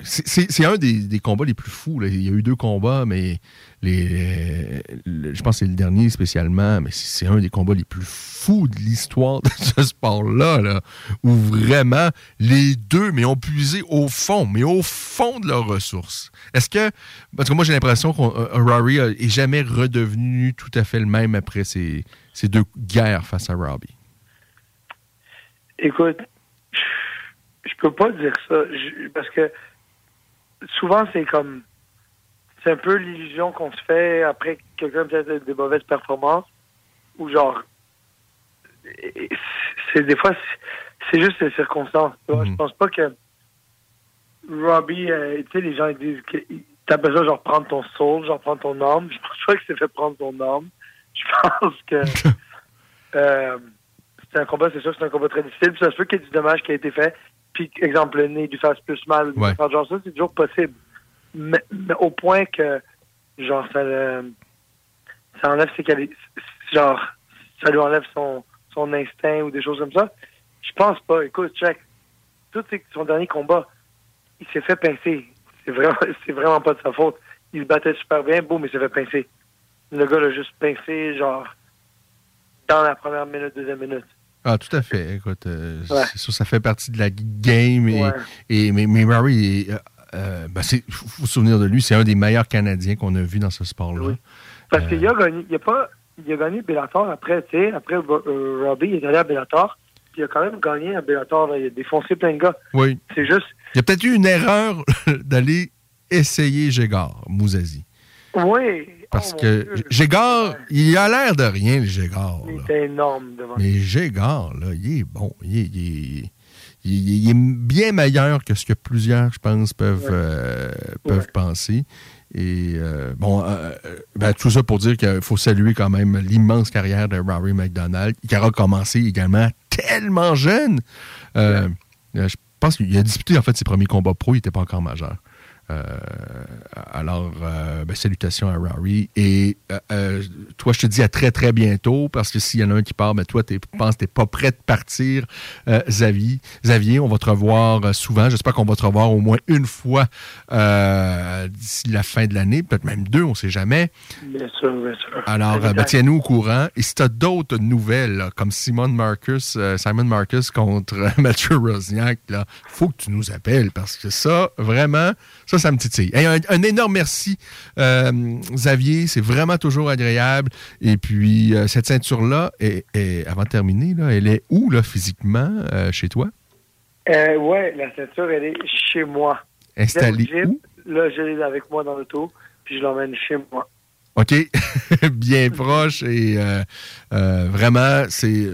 c'est un des, combats les plus fous. Il y a eu deux combats, mais les, je pense que c'est le dernier spécialement, mais c'est un des combats les plus fous de l'histoire de ce sport-là, où vraiment les deux, mais ont puisé au fond, mais au fond de leurs ressources. Est-ce que, parce que moi j'ai l'impression que euh, est jamais redevenu tout à fait le même après ces, ces deux guerres face à Robbie? Écoute, je peux pas dire ça, parce que souvent, c'est comme. C'est un peu l'illusion qu'on se fait après quelqu'un peut-être des mauvaises performances, ou genre. C'est des fois, c'est juste les circonstances. Je mhm. Je pense pas que Robbie, euh, tu sais, les gens ils disent que t'as besoin genre prendre ton soul, genre prendre ton âme. Je pense pas que c'est fait prendre ton âme. Je pense que euh, c'est un combat, c'est sûr c'est un combat très difficile. Puis ça se peut qu'il y ait du dommage qui a été fait puis, exemple, le nez lui fasse plus mal, ouais. genre ça, c'est toujours possible. Mais, au point que, genre, ça, ça enlève ses qualités, genre, ça lui enlève son, son instinct ou des choses comme ça. Je pense pas. Écoute, check. Tout son dernier combat, il s'est fait pincer. C'est vraiment, c'est vraiment pas de sa faute. Il se battait super bien, mais il s'est fait pincer. Le gars l'a juste pincé, genre, dans la première minute, deuxième minute. Ah, tout à fait. Écoute, euh, ça, fait partie de la game. Et, mais, mais Murray, il euh, euh, ben, faut vous souvenir de lui, c'est un des meilleurs Canadiens qu'on a vu dans ce sport-là. Parce qu'il a gagné, il a pas, il a gagné Bellator après, tu sais, après Robbie, il est allé à Bellator, puis il a quand même gagné à Bellator, il a défoncé plein de gars. Oui. C'est juste. Il y a peut-être eu une erreur d'aller essayer Gégard, Mouzazi. Oui. Parce oh, que Gégard, il a l'air de rien, le Gégard. Il est énorme devant Mais Gégard, là, il est bon. Il est, il est, bien meilleur que ce que plusieurs, je pense, peuvent, euh, peuvent penser. Et euh, bon, euh, ben, tout ça pour dire qu'il faut saluer quand même l'immense carrière de Rory McDonald, qui a commencé également tellement jeune. je pense qu'il a disputé en fait ses premiers combats pro, il n'était pas encore majeur. Euh, alors, euh, ben, salutations à Rory. Et euh, toi, je te dis à très, très bientôt, parce que s'il y en a un qui part, ben, toi, tu penses que tu n'es pas prêt de partir, Xavier. Xavier, on va te revoir souvent. J'espère qu'on va te revoir au moins une fois d'ici la fin de l'année, peut-être même deux, on ne sait jamais. Bien sûr, bien sûr. Alors, ben, tiens-nous au courant. Et si tu as d'autres nouvelles, comme Simon Marcus, Simon Marcus contre Mathieu Rosniak, il faut que tu nous appelles, parce que ça, vraiment, ça, ça, me titille. un, énorme merci, euh, Xavier. C'est vraiment toujours agréable. Et puis, euh, cette ceinture-là, est, avant de terminer, là, elle est où, là, physiquement, euh, chez toi? oui, la ceinture, elle est chez moi. Installée où? Là, je l'ai avec moi dans l'auto, puis je l'emmène chez moi. OK? Bien proche et euh, euh, vraiment, c'est.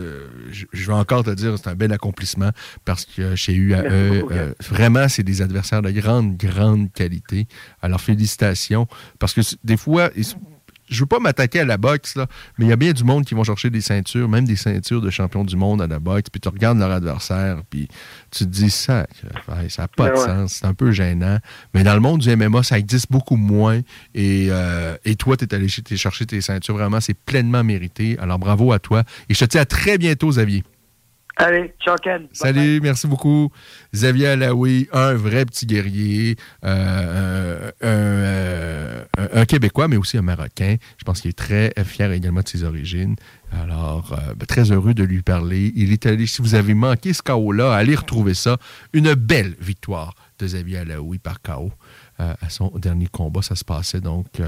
je, vais encore te dire, c'est un bel accomplissement parce que chez UAE, vraiment, c'est des adversaires de grande, grande qualité. Alors, félicitations parce que des fois, je veux pas m'attaquer à la boxe, là, mais il y a bien du monde qui vont chercher des ceintures, même des ceintures de champion du monde à la boxe, puis tu regardes leur adversaire, puis tu te dis ça, ça n'a pas de sens, c'est un peu gênant. Mais dans le monde du MMA, ça existe beaucoup moins. Et, euh, et toi, tu es allé chercher tes ceintures, vraiment, c'est pleinement mérité. Alors bravo à toi. Et je te dis à très bientôt, Xavier. Allez, ciao Ken. Salut, merci beaucoup. Xavier Alaoui, un vrai petit guerrier, euh, euh, un, Québécois, mais aussi un Marocain. Je pense qu'il est très fier également de ses origines. Alors, euh, ben, très heureux de lui parler. Il est allé, si vous avez manqué ce KO-là, allez retrouver ça. Une belle victoire de Xavier Alaoui par KO à son dernier combat. Ça se passait donc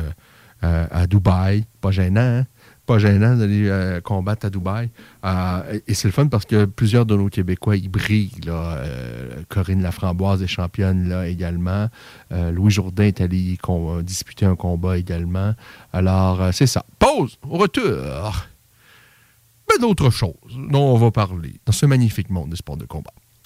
à Dubaï. Pas gênant, hein? Pas gênant d'aller euh, combattre à Dubaï. Euh, et c'est le fun parce que plusieurs de nos Québécois, ils brillent. Là. Euh, Corinne Laframboise est championne là également. Louis Jourdain est allé disputer un combat également. Alors, c'est ça. Pause, au retour. Mais d'autres choses dont on va parler dans ce magnifique monde du sport de combat.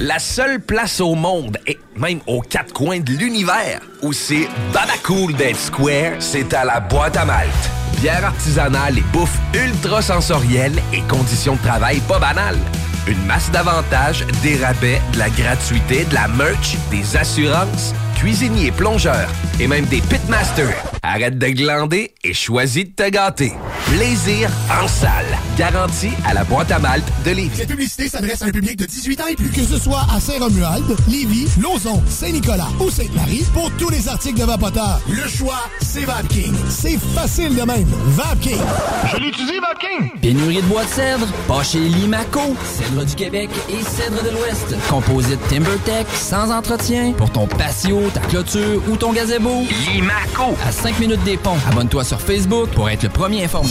La seule place au monde, et même aux quatre coins de l'univers, où c'est cool d'être square, c'est à la boîte à malte. Bière artisanale et bouffe ultra sensorielle et conditions de travail pas banales. Une masse d'avantages, des rabais, de la gratuité, de la merch, des assurances cuisinier, plongeur et même des pitmasters. Arrête de glander et choisis de te gâter. Plaisir en salle. Garantie à la boîte à malte de Lévis. Cette publicité s'adresse à un public de 18 ans et plus. Que ce soit à Saint-Romuald, Lévis, Lauson, Saint-Nicolas ou Sainte-Marie, pour tous les articles de Vapoteur, le choix, c'est VapKing. C'est facile de même. VapKing. Je l'utilise, VapKing. Pénurie de bois de cèdre, pas chez Limaco. Cèdre du Québec et cèdre de l'Ouest. Composite TimberTech, sans entretien, pour ton patio, ta clôture ou ton gazebo. Limaco. À 5 minutes des ponts. Abonne-toi sur Facebook pour être le premier informé.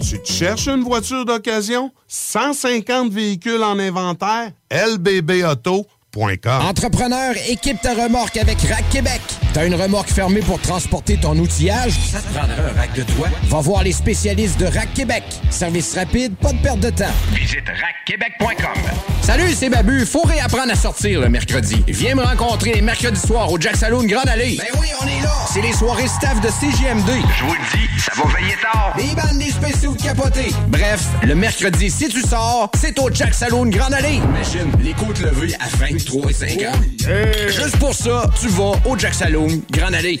Tu te cherches une voiture d'occasion? 150 véhicules en inventaire? LBB Entrepreneur, équipe ta remorque avec Rack Québec. T'as une remorque fermée pour transporter ton outillage? Ça te prendra un rack de toi? Va voir les spécialistes de Rack Québec. Service rapide, pas de perte de temps. Visite rackquebec.com. Salut, c'est Babu. Faut réapprendre à sortir le mercredi. Viens me rencontrer les mercredis soirs au Jack Saloon Grande Allée. Ben oui, on est là. C'est les soirées staff de CGMD. Je vous le dis, ça va veiller tard. Des bandes, des spéciaux de capotés. Bref, le mercredi, si tu sors, c'est au Jack Saloon Grande Allée. Imagine, les côtes levées à 23 et 50. Juste pour ça, tu vas au Jack Saloon Grande Allée.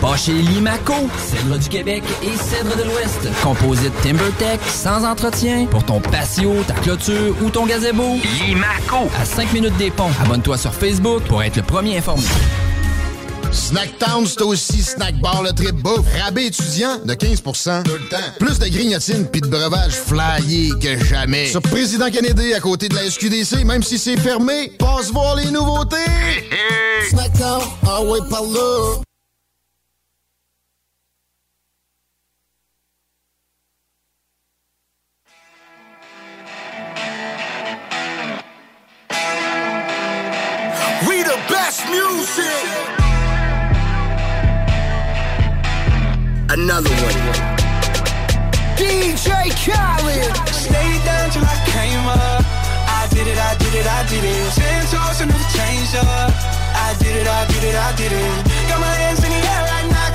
pas chez Limaco. Cèdre du Québec et cèdre de l'Ouest. Composite TimberTech, sans entretien, pour ton patio, ta clôture ou ton gazebo. Limaco. À 5 minutes des ponts. Abonne-toi sur Facebook pour être le premier informé. Snacktown, c'est aussi Snack Bar le trip bouffe. Rabais étudiant de 15 Tout le temps. Plus de grignotines puis de breuvages flyés que jamais. Sur Président Kennedy, à côté de la SQDC, même si c'est fermé, passe voir les nouveautés. Snacktown, ah ouais, par là. Another one. DJ Khaled. Stayed down till I came up. I did it, I did it, I did it. Ten toes and never changed up. I did it, I did it, I did it. Got my hands in the air right now,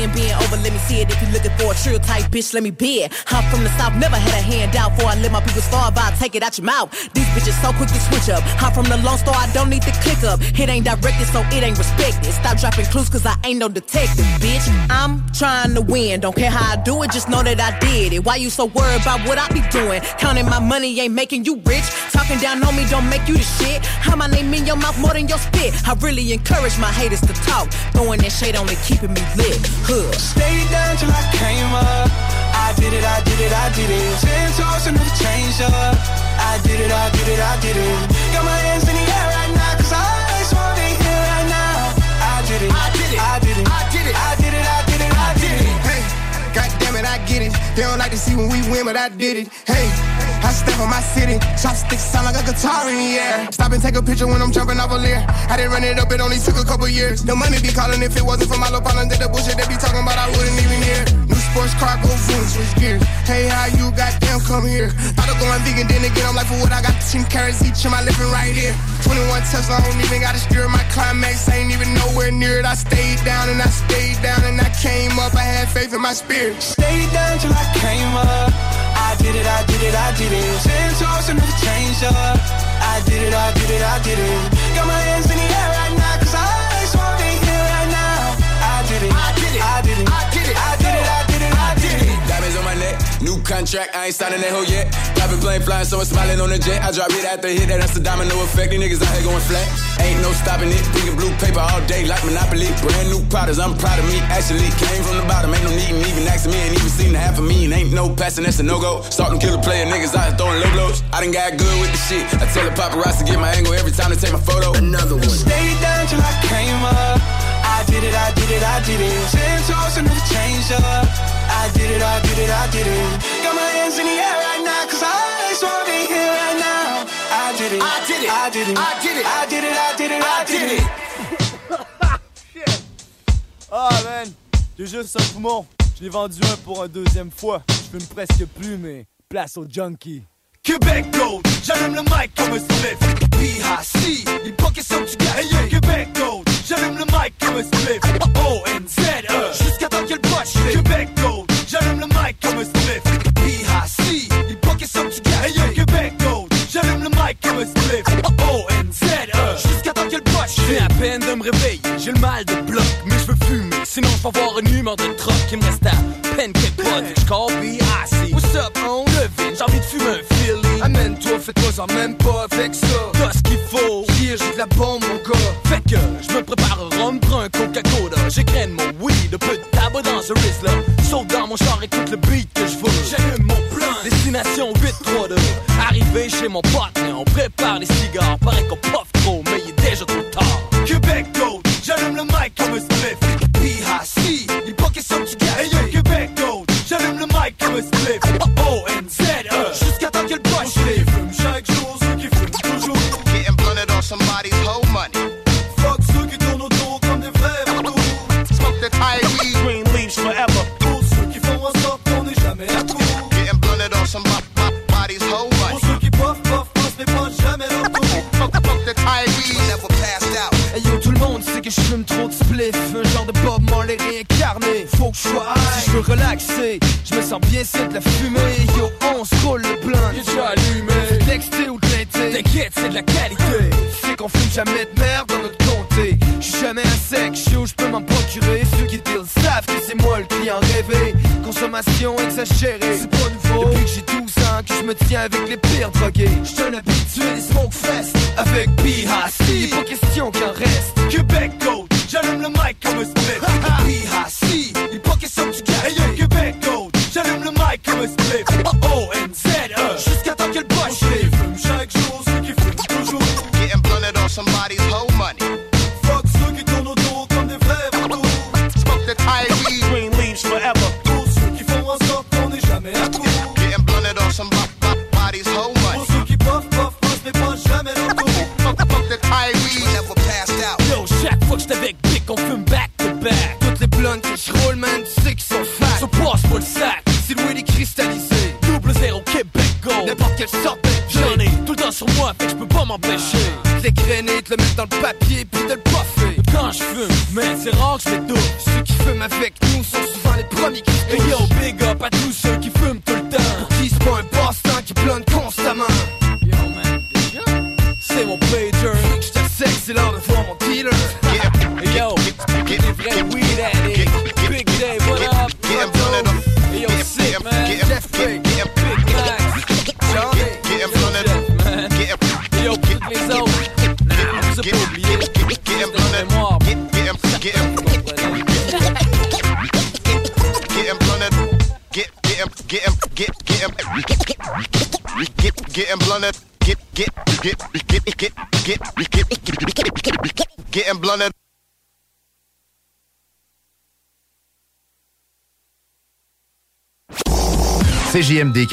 being, being over, let me see it. If you're looking for a true type bitch, let me be it. I'm from the south, never had a handout for I let my people starve. I take it out your mouth. These bitches so quick to switch up. I'm from the Lone Star, I don't need to click up. It ain't directed, so it ain't respected. Stop dropping clues, cause I ain't no detective, bitch. I'm trying to win, don't care how I do it, just know that I did it. Why you so worried about what I be doing? Counting my money ain't making you rich. Talking down on me don't make you the shit. How my name in your mouth more than your spit. I really encourage my haters to talk. Throwing that shade only keeping me lit. Huh. Stayed down till I came up. I did it, I did it, I did it. Ten toes and never changed up. I did it, I did it, I did it. Got my hands in the air right now, cause I just wanna be here right now. I did it, I did it, I did it, I did it, I did it, I did it, I did it. Hey, God damn it, I get it. They don't like to see when we win, but I did it. Hey, I step on my city. Chopsticks sound like a guitar in the air. Stop and take a picture when I'm jumping off a leer. I didn't run it up, it only took a couple years. The money be calling if it wasn't for my little partner. That the bullshit they be talking about, I wouldn't even hear. New sports car, go zoom, switch gears. Hey, how you goddamn come here? Thought of going vegan, then again, I'm like, for what I got 10 carrots each in my living right here. 21 Tesla, I don't even gotta steer my climax. I ain't even nowhere near it. I stayed down and I stayed down and I came up. I had faith in my spirit. Stayed down till I came up. I did it, I did it, I did it. Ten toes and never changed up. I did it, I did it, I did it. Got my hands in the air right now, cause I just wanna be here right now. I did it, I did it, I did it, I did it, new contract, I ain't signing that hoe yet. Plane flying, someone smiling on the jet. I drop it after hit that, that's the domino effect. These niggas out here going flat. Ain't no stopping it. Pink and blue paper all day like Monopoly. Brand new products, I'm proud of me. Actually, came from the bottom, ain't no need in even asking me. Ain't even seen the half of me. And ain't no passing, that's a no go. Start them killer player niggas out here throwing low blows. I done got good with the shit. I tell the paparazzi get my angle every time they take my photo. Another one. Stayed down till I came up. I did it, I did it, I did it. Ten toes and never changed up. I did it, I did it, I did it. Got my hands in the air right now, cause I just wanna be here right now. I did it, I did it, I did it, I did it, I did it, I did it, I did it. Ah man, j'ai juste un poumon. Je l'ai vendu un pour un deuxième fois. Je fume presque plus, mais place au junkie. Québec Gold, j'allume le mic comme un spliff. BHC, les pockets sont du gars. Québec Gold, j'allume le mic comme un spliff. O-N-Z-E, jusqu'à temps que le poche Québec Gold, j'allume le mic comme un spliff. BHC, les pockets sont du gars. Québec Gold, j'allume le mic comme un spliff. O-N-Z-E, jusqu'à temps que le poche Je viens à peine de me réveiller, j'ai le mal de bloc, mais je veux fumer. Sinon, je vais avoir une humeur de troc qui me reste à peine quelques potes. Je call BIC. What's up, on Levin? J'ai envie de fumer un Philly. Amène-toi, fais-toi en même pas avec ça. T'as ce qu'il faut. Hier, j'ai de la bombe, mon gars. Fait que je me prépare un rhum, prends un Coca-Cola. J'écrène mon weed, un peu de tabac dans ce Rizla. Saute char, écoute le beat que je veux. J'allume mon plan. Destination 832. Arrivé chez mon pote, on prépare les cigares. Paraît qu'on puff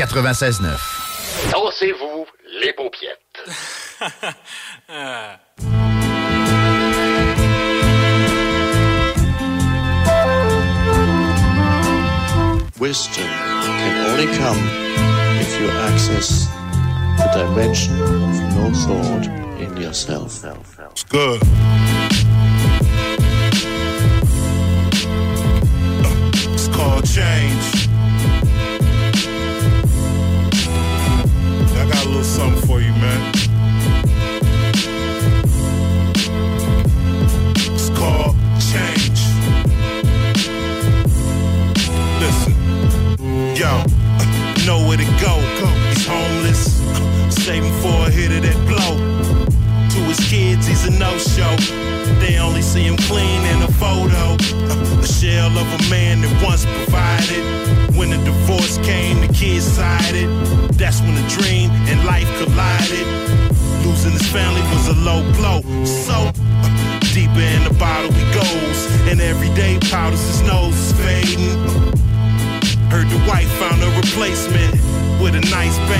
96.9.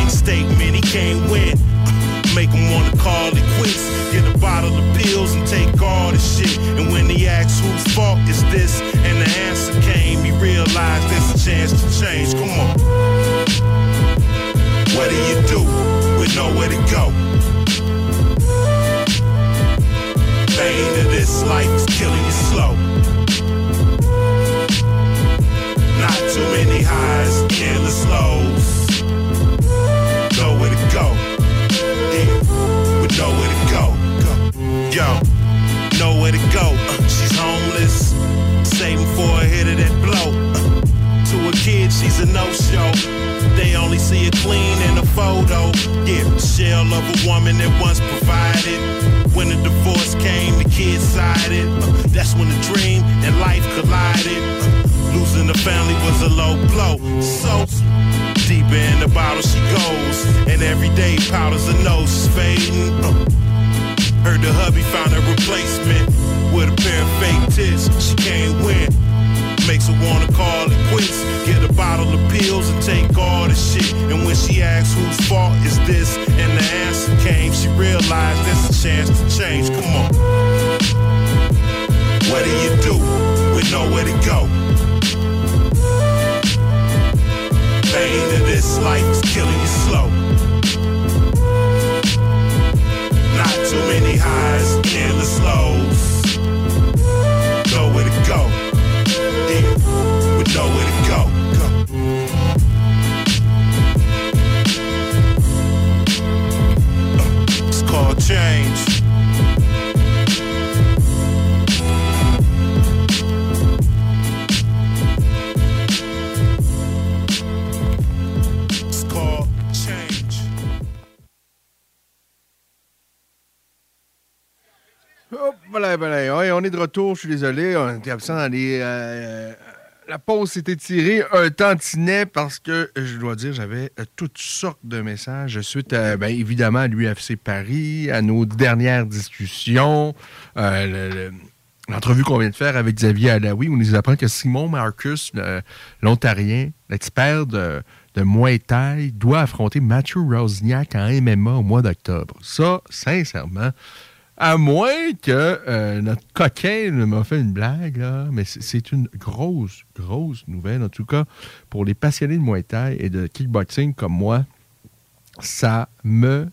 statement. He can't win. Make him wanna call it quits. Get a bottle of pills and take all the shit. And when he asks whose fault is this, and the answer came, he realized there's a chance to change. Come on. What do you do with nowhere to go? Pain of this life is killing you slow. Not too many highs, endless lows. She's a no-show. They only see her clean in a photo. Yeah, shell of a woman that once provided. When the divorce came, the kids sided. Uh, that's when the dream and life collided. Uh, losing the family was a low blow. So deeper in the bottle she goes, and every day powders her nose fading. Uh, heard the hubby found a replacement with a pair of fake tits. She can't win. Makes her wanna call it quits. Get a bottle of pills and take all the shit. And when she asks whose fault is this, and the answer came, she realized there's a chance to change. Come on. What do you do with nowhere to go? Pain of this life is killing you slow. Not too many highs, endless Uh, It's called change. On est de retour, je suis désolé. On était absent dans les. euh, la pause s'était tirée un tantinet parce que, je dois dire, j'avais euh, toutes sortes de messages suite, ben, évidemment, à l'UFC Paris, à nos dernières discussions, euh, le- le- l'entrevue qu'on vient de faire avec Xavier Alaoui, où on nous apprend que Simon Marcus, l'Ontarien, l'expert de, de Muay doit affronter Matthew Rosniak en MMA au mois d'octobre. Ça, sincèrement, à moins que euh, notre coquin m'a fait une blague, là, mais c'est- une grosse, grosse nouvelle. En tout cas, pour les passionnés de Muay et de kickboxing comme moi, ça me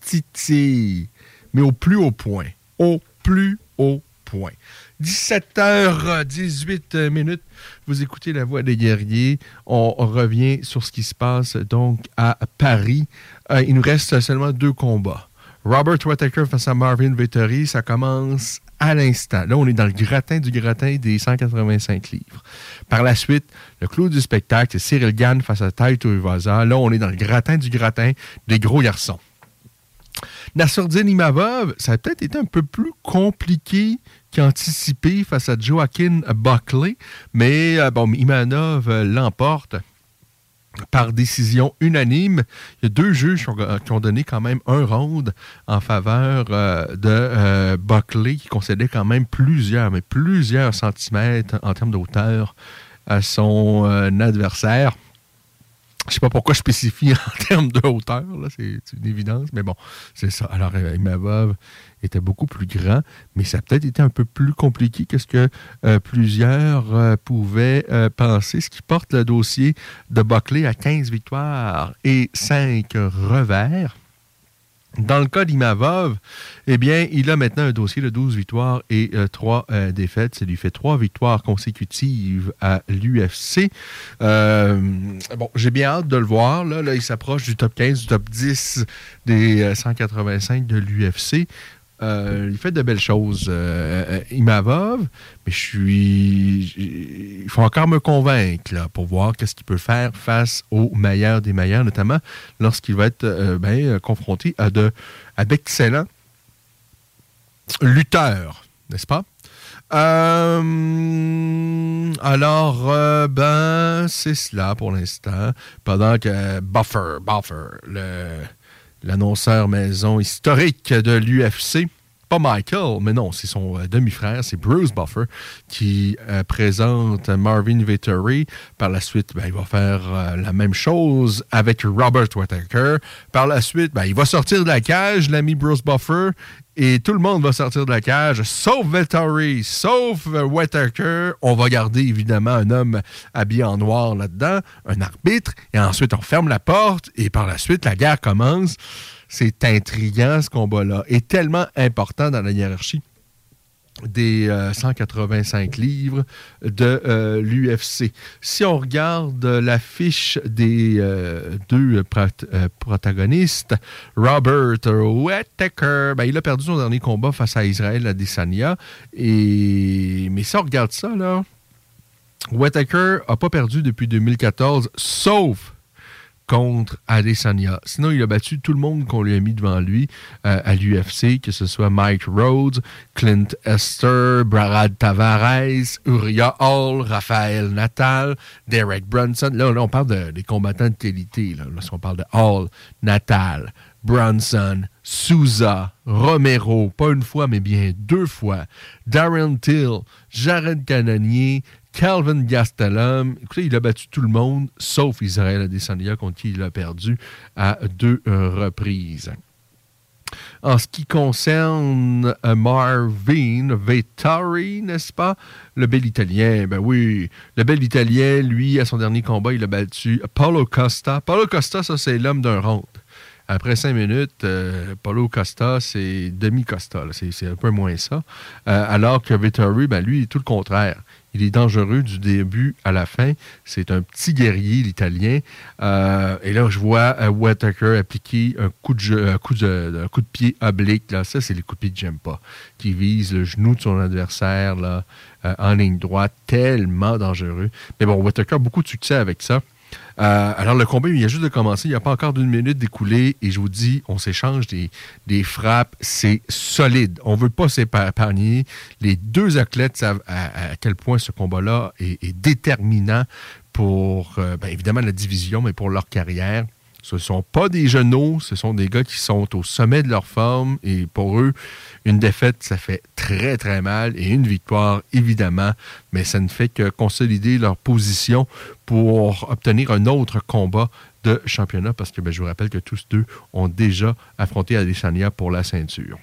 titille, mais au plus haut point. Au plus haut point. 17h18 minutes. Vous écoutez La Voix des guerriers. On revient sur ce qui se passe donc à Paris. Euh, il nous reste seulement deux combats. Robert Whittaker face à Marvin Vettori, ça commence à l'instant. Là, on est dans le gratin du gratin des 185 livres. Par la suite, le clou du spectacle, c'est Cyril Gann face à Taito Iwaza. Là, on est dans le gratin du gratin des gros garçons. Nassourdine Imavov, ça a peut-être été un peu plus compliqué qu'anticipé face à Joaquin Buckley, mais euh, bon, Imanov euh, l'emporte par décision unanime. Il y a deux juges qui ont, donné quand même un round en faveur euh, de euh, Buckley, qui concédait quand même plusieurs, mais plusieurs centimètres en termes d'auteur à son euh, adversaire. Je sais pas pourquoi je spécifie en termes de hauteur, c'est une évidence, mais bon, c'est ça. Alors, euh, Imavov était beaucoup plus grand, mais ça a peut-être été un peu plus compliqué que ce que euh, plusieurs euh, pouvaient euh, penser, ce qui porte le dossier de Buckley à 15 victoires et 5 revers. Dans le cas d'Imavov, eh bien, il a maintenant un dossier de 12 victoires et 3 défaites. Ça lui fait 3 victoires consécutives à l'UFC. Euh, bon, j'ai bien hâte de le voir. Là, il s'approche du top 15, du top 10 des euh, 185 de l'UFC. Euh, il fait de belles choses, euh, euh, Imavov, mais je suis. Il faut encore me convaincre là, pour voir qu'est-ce qu'il peut faire face aux meilleurs des meilleurs, notamment lorsqu'il va être euh, ben, confronté à, de, à d'excellents lutteurs, n'est-ce pas? Alors, ben, c'est cela pour l'instant. Pendant que Buffer, Buffer, le, l'annonceur maison historique de l'UFC, pas Michael, mais non, c'est son euh, demi-frère, c'est Bruce Buffer, qui euh, présente Marvin Vittori. Par la suite, ben, il va faire euh, la même chose avec Robert Whittaker. Par la suite, ben, il va sortir de la cage, l'ami Bruce Buffer, et tout le monde va sortir de la cage, sauf Vettori, sauf euh, Whittaker. On va garder évidemment un homme habillé en noir là-dedans, un arbitre, et ensuite on ferme la porte, et par la suite, la guerre commence. C'est intriguant ce combat-là, et tellement important dans la hiérarchie des euh, 185 livres de euh, l'UFC. Si on regarde euh, l'affiche des euh, deux prot- euh, protagonistes, Robert Whittaker, ben, il a perdu son dernier combat face à Israël Adesanya. Et... Mais si on regarde ça, là, Whittaker n'a pas perdu depuis 2014, sauf contre Adesanya. Sinon, il a battu tout le monde qu'on lui a mis devant lui euh, à l'UFC, que ce soit Mike Rhodes, Clint Esther, Brad Tavares, Uriah Hall, Raphaël Natal, Derek Brunson. Là, on parle de- des combattants de qualité. Lorsqu'on parle de Hall, Natal, Brunson, Souza, Romero, pas une fois, mais bien deux fois, Darren Till, Jared Cannonier, Calvin Gastelum. Écoutez, il a battu tout le monde, sauf Israël Adesanya, contre qui il a perdu à deux euh, reprises. En ce qui concerne euh, Marvin Vettori, n'est-ce pas? Le bel Italien, ben oui. Le bel Italien, lui, à son dernier combat, il a battu Paulo Costa. Paulo Costa, ça, c'est l'homme d'un round. Après cinq minutes, euh, Paulo Costa, c'est demi-Costa. C'est un peu moins ça. Euh, alors que Vettori, ben, lui, est tout le contraire. Il est dangereux du début à la fin. C'est un petit guerrier, l'Italien. Euh, et là, je vois Whittaker appliquer un coup de, jeu- un coup de, pied oblique. Là. Ça, c'est les coups de pied que j'aime pas. Qui visent le genou de son adversaire là, euh, en ligne droite. Tellement dangereux. Mais bon, Whittaker a beaucoup de succès avec ça. Euh, alors, le combat, il vient juste de commencer. Il n'y a pas encore d'une minute d'écoulée. Et je vous dis, on s'échange des, des frappes. C'est solide. On ne veut pas s'épargner. Les deux athlètes savent à, quel point ce combat-là est, est déterminant pour, euh, ben, évidemment, la division, mais pour leur carrière. Ce ne sont pas des genoux, ce sont des gars qui sont au sommet de leur forme. Et pour eux, une défaite, ça fait très, très mal. Et une victoire, évidemment, mais ça ne fait que consolider leur position pour obtenir un autre combat de championnat. Parce que ben, je vous rappelle que tous deux ont déjà affronté Adesanya pour la ceinture.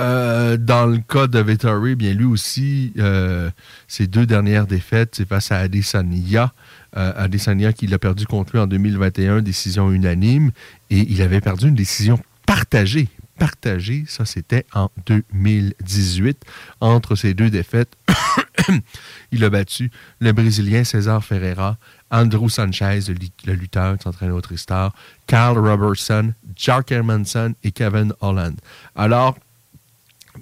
Euh, dans le cas de Vettori, bien lui aussi, euh, ses deux dernières défaites, c'est face à Adesanya. Euh, Adesanya qui l'a perdu contre lui en 2021, décision unanime, et il avait perdu une décision partagée. Partagée, ça c'était en 2018. Entre ces deux défaites, il a battu le Brésilien César Ferreira, Andrew Sanchez, le, lutteur qui s'entraîne au Tristar, Carl Robertson, Jack Hermanson et Kevin Holland. Alors,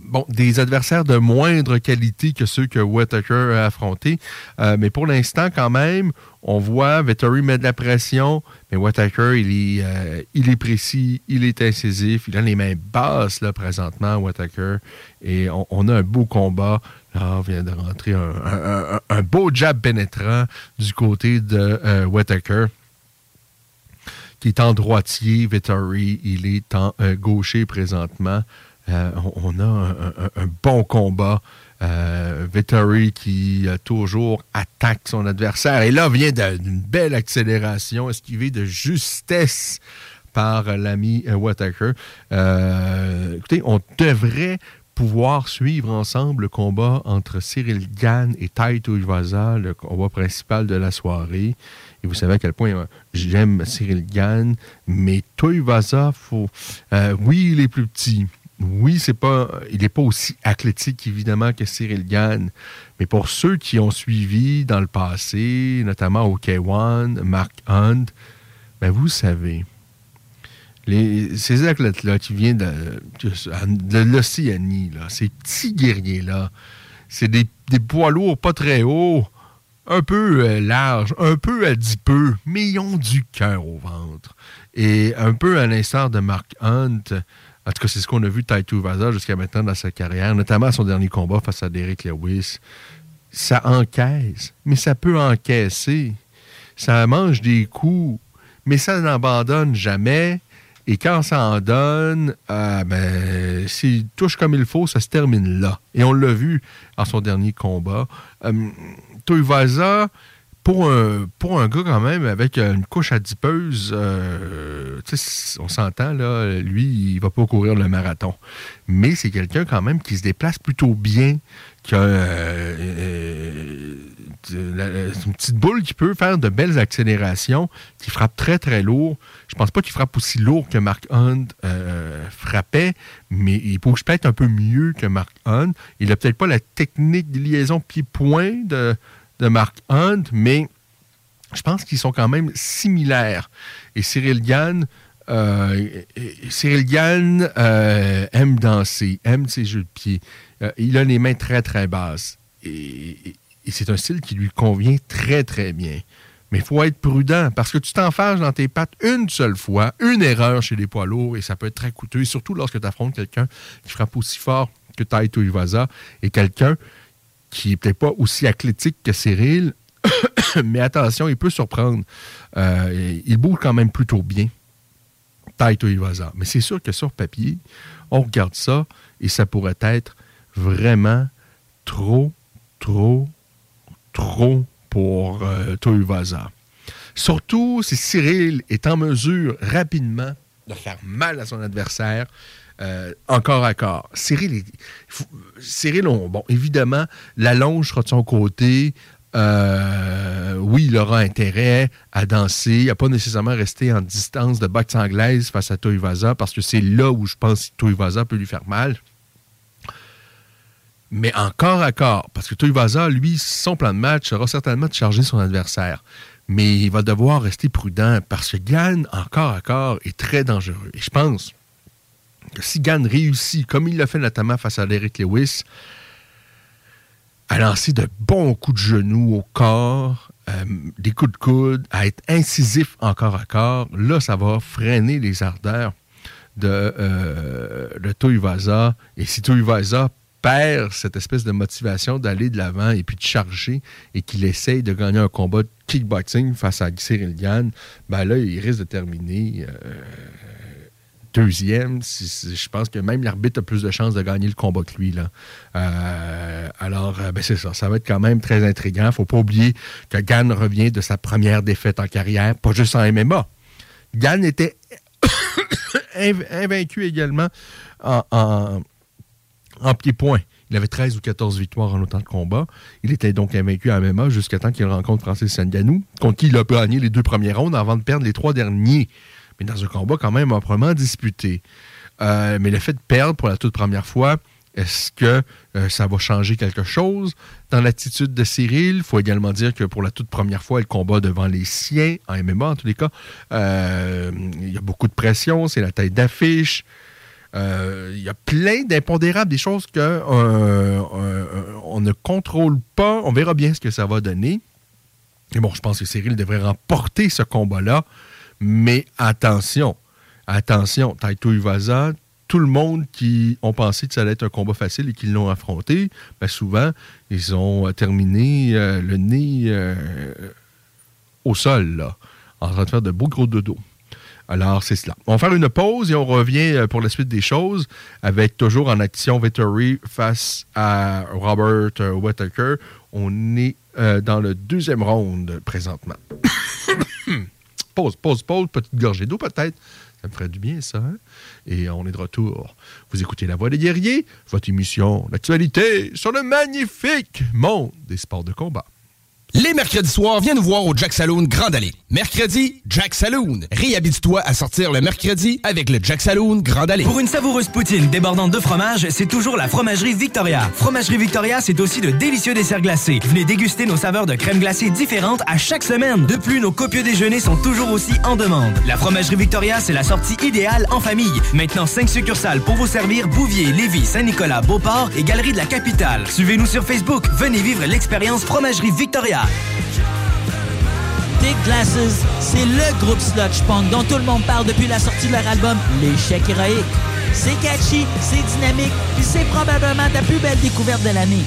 bon, des adversaires de moindre qualité que ceux que Whittaker a affrontés. Euh, mais pour l'instant, quand même, on voit Vettori mettre de la pression, mais Whittaker, il est, euh, il est précis, il est incisif, il a les mains basses là, présentement, Whittaker. Et on, a un beau combat. Là, on vient de rentrer un, beau jab pénétrant du côté de euh, Whittaker qui est en droitier, Vettori, il est en euh, gaucher présentement. Euh, on, a un, bon combat. Euh, qui euh, toujours attaque son adversaire. Et là vient d'une belle accélération, esquivée de justesse par l'ami euh, Whittaker. Écoutez, on devrait pouvoir suivre ensemble le combat entre Cyril Gann et Taito Iwaza, le combat principal de la soirée. Et vous savez à quel point euh, j'aime Cyril Gann, mais Toivaza, faut, euh, oui, il est plus petit. Oui, c'est pas, il n'est pas aussi athlétique, évidemment, que Cyril Gann. Mais pour ceux qui ont suivi dans le passé, notamment au K1, Mark Hunt, ben vous savez, ces athlètes-là qui viennent de, l'Océanie, ces petits guerriers-là, c'est des, des poids lourds pas très hauts, un peu euh, larges, un peu adipeux, mais ils ont du cœur au ventre. Et un peu à l'instar de Mark Hunt, en tout cas, c'est ce qu'on a vu de Taito Vaza jusqu'à maintenant dans sa carrière, notamment à son dernier combat face à Derek Lewis. Ça encaisse, mais ça peut encaisser. Ça mange des coups, mais ça n'abandonne jamais. Et quand ça en donne, euh, ben, s'il touche comme il faut, ça se termine là. Et on l'a vu en son dernier combat. Euh, pour un, pour un gars quand même avec une couche adipeuse, euh, on s'entend, là, lui, il va pas courir le marathon. Mais c'est quelqu'un quand même qui se déplace plutôt bien, qui euh, euh, une petite boule qui peut faire de belles accélérations, qui frappe très très lourd. Je pense pas qu'il frappe aussi lourd que Mark Hunt frappait, mais il bouge peut-être un peu mieux que Mark Hunt. Il a peut-être pas la technique de liaison pied-point de, de Mark Hunt, mais je pense qu'ils sont quand même similaires. Et Cyril Gann, euh, Cyril Gann euh, aime danser, aime ses jeux de pied. Euh, il a les mains très, très basses. Et, c'est un style qui lui convient très, très bien. Mais il faut être prudent parce que tu t'enfarges dans tes pattes une seule fois, une erreur chez les poids lourds, et ça peut être très coûteux, surtout lorsque tu affrontes quelqu'un qui frappe aussi fort que Taito Iwaza et quelqu'un qui n'est peut-être pas aussi athlétique que Cyril, mais attention, il peut surprendre. Euh, il bouge quand même plutôt bien, Taito Iwaza. Mais c'est sûr que sur papier, on regarde ça et ça pourrait être vraiment trop, trop, trop pour euh, Toivaza. Surtout si Cyril est en mesure rapidement de faire mal à son adversaire euh, encore à corps. Cyril, bon, évidemment, la longe sera de son côté. Euh, oui, il aura intérêt à danser. N'a pas nécessairement resté en distance de boxe anglaise face à Toivaza parce que c'est là où je pense que Toivaza peut lui faire mal. Mais encore à corps, parce que Toivaza, lui, son plan de match sera certainement de charger son adversaire. Mais il va devoir rester prudent parce que Gann, encore à corps, est très dangereux. Et je pense si Gann réussit, comme il l'a fait notamment face à Derek Lewis, à lancer de bons coups de genoux au corps, euh, des coups de coude, à être incisif encore à corps, là, ça va freiner les ardeurs de, euh, de Tuivasa. Et si Tuivasa perd cette espèce de motivation d'aller de l'avant et puis de charger et qu'il essaye de gagner un combat de kickboxing face à Cyril Gann, ben là, il risque de terminer euh, deuxième. Je pense que même l'arbitre a plus de chances de gagner le combat que lui. Euh, alors, euh, ben c'est ça. Ça va être quand même très intriguant. Faut pas oublier que Gann revient de sa première défaite en carrière, pas juste en MMA. Gann était inv- invaincu également en, en- en pied-point. Il avait 13 ou 14 victoires en autant de combats. Il était donc invaincu à MMA jusqu'à temps qu'il rencontre Francis Ngannou, contre qui il a gagné les deux premiers rounds avant de perdre les trois derniers. Mais dans un combat quand même amplement disputé. Euh, mais le fait de perdre pour la toute première fois, est-ce que euh, ça va changer quelque chose? Dans l'attitude de Cyril? Il faut également dire que pour la toute première fois, il combat devant les siens, en MMA en tous les cas. Euh, il y a beaucoup de pression, c'est la tête d'affiche. Il y a plein d'impondérables, des choses qu'on on ne contrôle pas. On verra bien ce que ça va donner. Et bon, je pense que Cyril devrait remporter ce combat-là. Mais attention, attention, Taito Iwaza, tout le monde qui ont pensé que ça allait être un combat facile et qui l'ont affronté, ben souvent, ils ont terminé euh, le nez euh, au sol, là, en train de faire de beaux gros dodo. Alors, c'est cela. On va faire une pause et on revient euh, pour la suite des choses avec toujours en action Vettori face à Robert Whittaker. On est dans le deuxième round présentement. pause, pause, pause, petite gorgée d'eau peut-être. Ça me ferait du bien, ça. Hein? Et on est de retour. Vous écoutez La Voix des guerriers, votre émission d'actualité sur le magnifique monde des sports de combat. Les mercredis soirs, viens nous voir au Jack Saloon Grand Allée. Mercredi, Jack Saloon. Réhabite-toi à sortir le mercredi avec le Jack Saloon Grand Allée. Pour une savoureuse poutine débordante de fromage, c'est toujours la Fromagerie Victoria. Fromagerie Victoria, c'est aussi de délicieux desserts glacés. Venez déguster nos saveurs de crème glacée différentes à chaque semaine. De plus, nos copieux déjeuners sont toujours aussi en demande. La Fromagerie Victoria, c'est la sortie idéale en famille. Maintenant, 5 succursales pour vous servir Bouvier, Lévis, Saint-Nicolas, Beauport et Galerie de la Capitale. Suivez-nous sur Facebook. Venez vivre l'expérience Fromagerie Victoria. Big Glasses, c'est le groupe sludge punk dont tout le monde parle depuis la sortie de leur album L'échec héroïque. C'est catchy, c'est dynamique, puis c'est probablement ta plus belle découverte de l'année.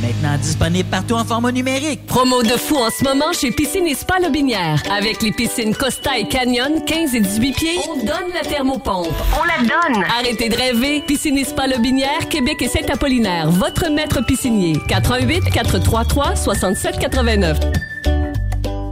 Maintenant disponible partout en format numérique. Promo de fou en ce moment chez Piscine et Spa Lobinière. Avec les piscines Costa et Canyon, 15 et 18 pieds, on donne la thermopompe. On la donne! Arrêtez de rêver. Piscine et Spa Lobinière, Québec et Saint-Apollinaire. Votre maître piscinier. 88 433 67 89.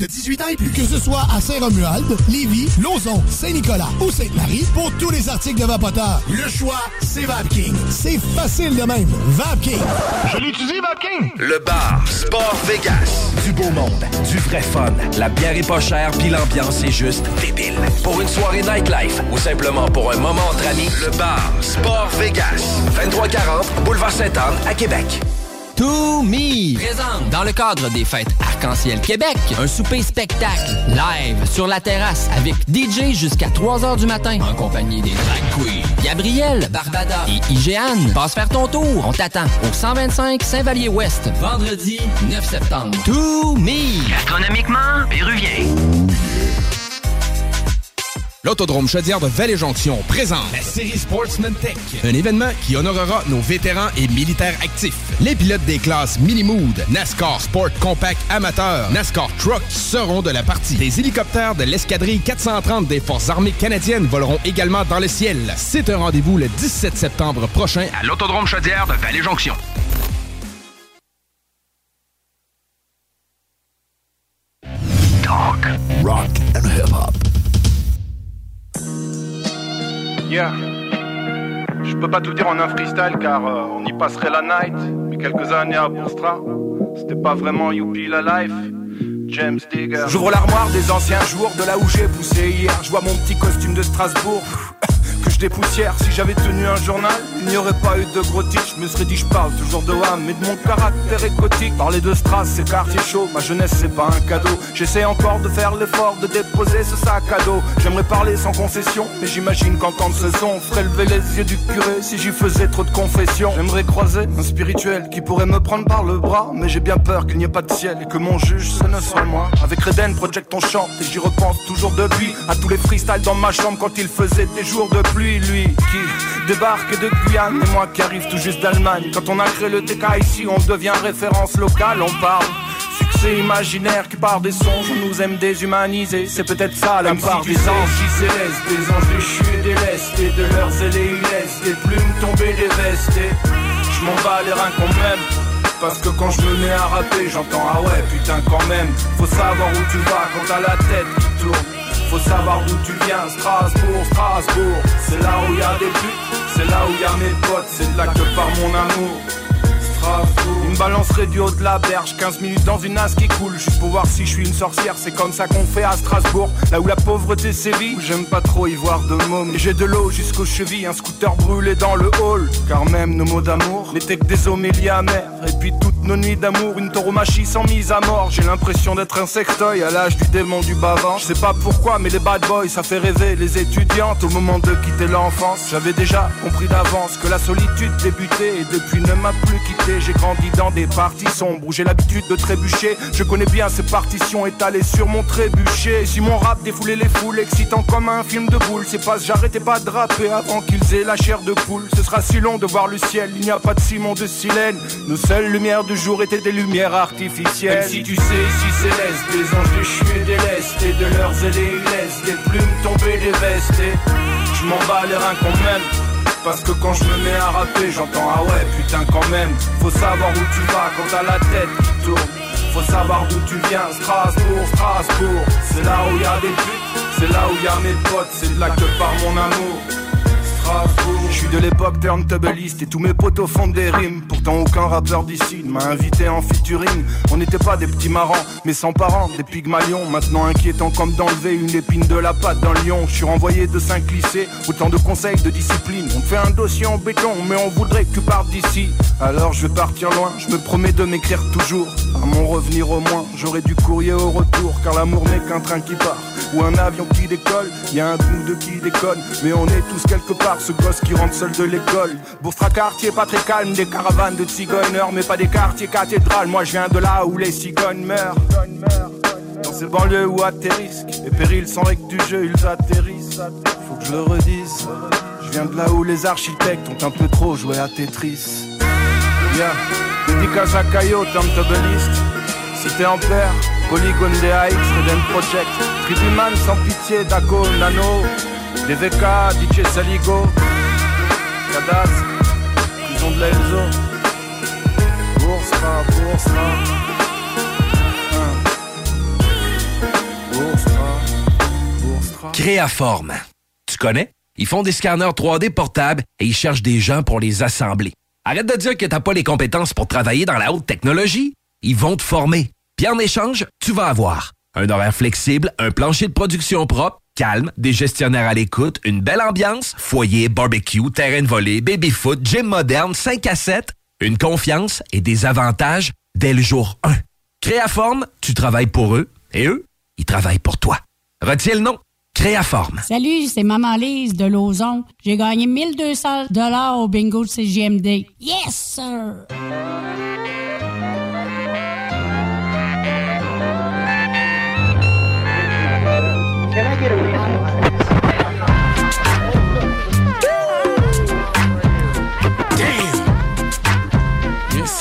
de 18 ans et plus. Que ce soit à Saint-Romuald, Lévis, Lauson, Saint-Nicolas ou Sainte-Marie, pour tous les articles de Vapoteur, le choix, c'est VapKing. C'est facile de même. VapKing. Je l'utilise, VapKing. Le bar Sport Vegas. Du beau monde, du vrai fun. La bière est pas chère, puis l'ambiance est juste débile. Pour une soirée nightlife ou simplement pour un moment entre amis, le bar Sport Vegas. 2340 Boulevard Sainte-Anne à Québec. To Me présente dans le cadre des fêtes Arc-en-Ciel Québec un souper spectacle live sur la terrasse avec DJ jusqu'à 3 h du matin en compagnie des drag queens Gabriel, Barbada et Igéane. Passe faire ton tour, on t'attend au 125 Saint-Vallier-Ouest vendredi 9 septembre. To Me Gastronomiquement péruvien. L'Autodrome Chaudière de Vallée-Jonction présente La série Sportsman Tech. un événement qui honorera nos vétérans et militaires actifs. Les pilotes des classes Minimood, NASCAR Sport Compact Amateur, NASCAR Truck seront de la partie. Des hélicoptères de l'escadrille 430 des Forces armées canadiennes voleront également dans le ciel. C'est un rendez-vous le 17 septembre prochain À l'Autodrome Chaudière de Vallée-Jonction. Yeah. Je peux pas tout dire en un freestyle car euh, on y passerait la night. Mais quelques années à Bourstra, c'était pas vraiment youpi la life. James Digger. J'ouvre l'armoire des anciens jours de là où j'ai poussé hier. Je vois mon petit costume de Strasbourg. Que je dépoussière si j'avais tenu un journal Il n'y aurait pas eu de gros titres. Je me serais dit je parle toujours de Wham Mais de mon caractère écotique Parler de Stras c'est quartier chaud. Ma jeunesse c'est pas un cadeau. J'essaie encore de faire l'effort de déposer ce sac à dos. J'aimerais parler sans concession Mais j'imagine qu'entendre ce son Ferait lever les yeux du curé. Si j'y faisais trop de confessions J'aimerais croiser un spirituel Qui pourrait me prendre par le bras. Mais j'ai bien peur qu'il n'y ait pas de ciel Et que mon juge ce ne soit moi. Avec Reden Project on chante Et j'y repense toujours depuis. À tous les freestyles dans ma chambre Quand il faisait des jours de pluie Lui qui débarque de Guyane et moi qui arrive tout juste d'Allemagne. Quand on a créé le TK ici, on devient référence locale, on parle. Succès imaginaire qui part des songes, on nous aime déshumaniser, c'est peut-être ça la part des anges célestes, des anges déchus et délestés, de leurs ailes et des plumes tombées des vestes. Et je m'en bats les reins quand même. Parce que quand je me mets à rapper, j'entends ah ouais putain quand même. Faut savoir où tu vas quand t'as la tête qui tourne. Faut savoir d'où tu viens, Strasbourg, Strasbourg. C'est là où y a des putes, c'est là où y a mes potes, c'est là que part mon amour. Une balancerait du haut de la berge, 15 minutes dans une as qui coule, juste pour voir si je suis une sorcière, c'est comme ça qu'on fait à Strasbourg, là où la pauvreté sévit, j'aime pas trop y voir de mômes. Et j'ai de l'eau jusqu'aux chevilles, un scooter brûlé dans le hall, car même nos mots d'amour n'étaient que des homélies amères. Et puis toutes nos nuits d'amour, une tauromachie sans mise à mort, j'ai l'impression d'être un sextoy à l'âge du démon du bavant. Je sais pas pourquoi, mais les bad boys ça fait rêver les étudiantes. Au moment de quitter l'enfance. J'avais déjà compris d'avance que la solitude débutait. Et depuis ne m'a plus quitté j'ai grandi dans des parties sombres où j'ai l'habitude de trébucher. Je connais bien ces partitions étalées sur mon trébuchet. Si mon rap défoulait les foules, excitant comme un film de boule, c'est pas j'arrêtais pas de rapper avant qu'ils aient la chair de poule. Ce sera si long de voir le ciel, il n'y a pas de ciment de silène. Nos seules lumières du jour étaient des lumières artificielles. Même si tu sais, si céleste, des anges déchus et délestés, de leurs ailes et des plumes tombées des vestes. Je m'en bats les reins quand même. Parce que quand je me mets à rapper, j'entends ah ouais, putain quand même. Faut savoir où tu vas quand t'as la tête qui tourne. Faut savoir d'où tu viens, Strasbourg, Strasbourg. C'est là où y a des putes, c'est là où y a mes potes, c'est de là que part mon amour. Je suis de l'époque turntabliste et tous mes potos font des rimes. Pourtant aucun rappeur d'ici ne m'a invité en featuring. On n'était pas des petits marrants, mais sans parents, des pygmalions. Maintenant inquiétant comme d'enlever une épine de la patte d'un lion. Je suis renvoyé de 5 lycées, autant de conseils de discipline. On fait un dossier en béton, mais on voudrait que tu partes d'ici. Alors je vais partir loin, je me promets de m'écrire toujours. À mon revenir au moins, j'aurai du courrier au retour, car l'amour n'est qu'un train qui part ou un avion qui décolle. Y a un trou de qui déconne, mais on est tous quelque part. Ce gosse qui rentre seul de l'école. Boufra quartier pas très calme, des caravanes de cigogneurs, mais pas des quartiers cathédrales. Moi je viens de là où les cigognes meurent. Dans ces banlieues où atterrissent les périls sans règles du jeu, ils atterrissent. Faut que je le redise. Je viens de là où les architectes ont un peu trop joué à Tetris. Yeah, dédicace à Caillot, Si Cité en père, Polygone DAX, Reden Project, Créaforme. Tu connais? Ils font des scanners 3D portables et ils cherchent des gens pour les assembler. Arrête de dire que t'as pas les compétences pour travailler dans la haute technologie. Ils vont te former. Puis en échange, tu vas avoir un horaire flexible, un plancher de production propre, calme, des gestionnaires à l'écoute, une belle ambiance, foyer, barbecue, terrain de volée, baby-foot, gym moderne, 5 à 7, une confiance et des avantages dès le jour 1. Créaforme, tu travailles pour eux et eux, ils travaillent pour toi. Retiens le nom. Créaforme. Salut, c'est Maman Lise de Lauson. J'ai gagné 1200 dollars au bingo de CGMD. Yes, sir!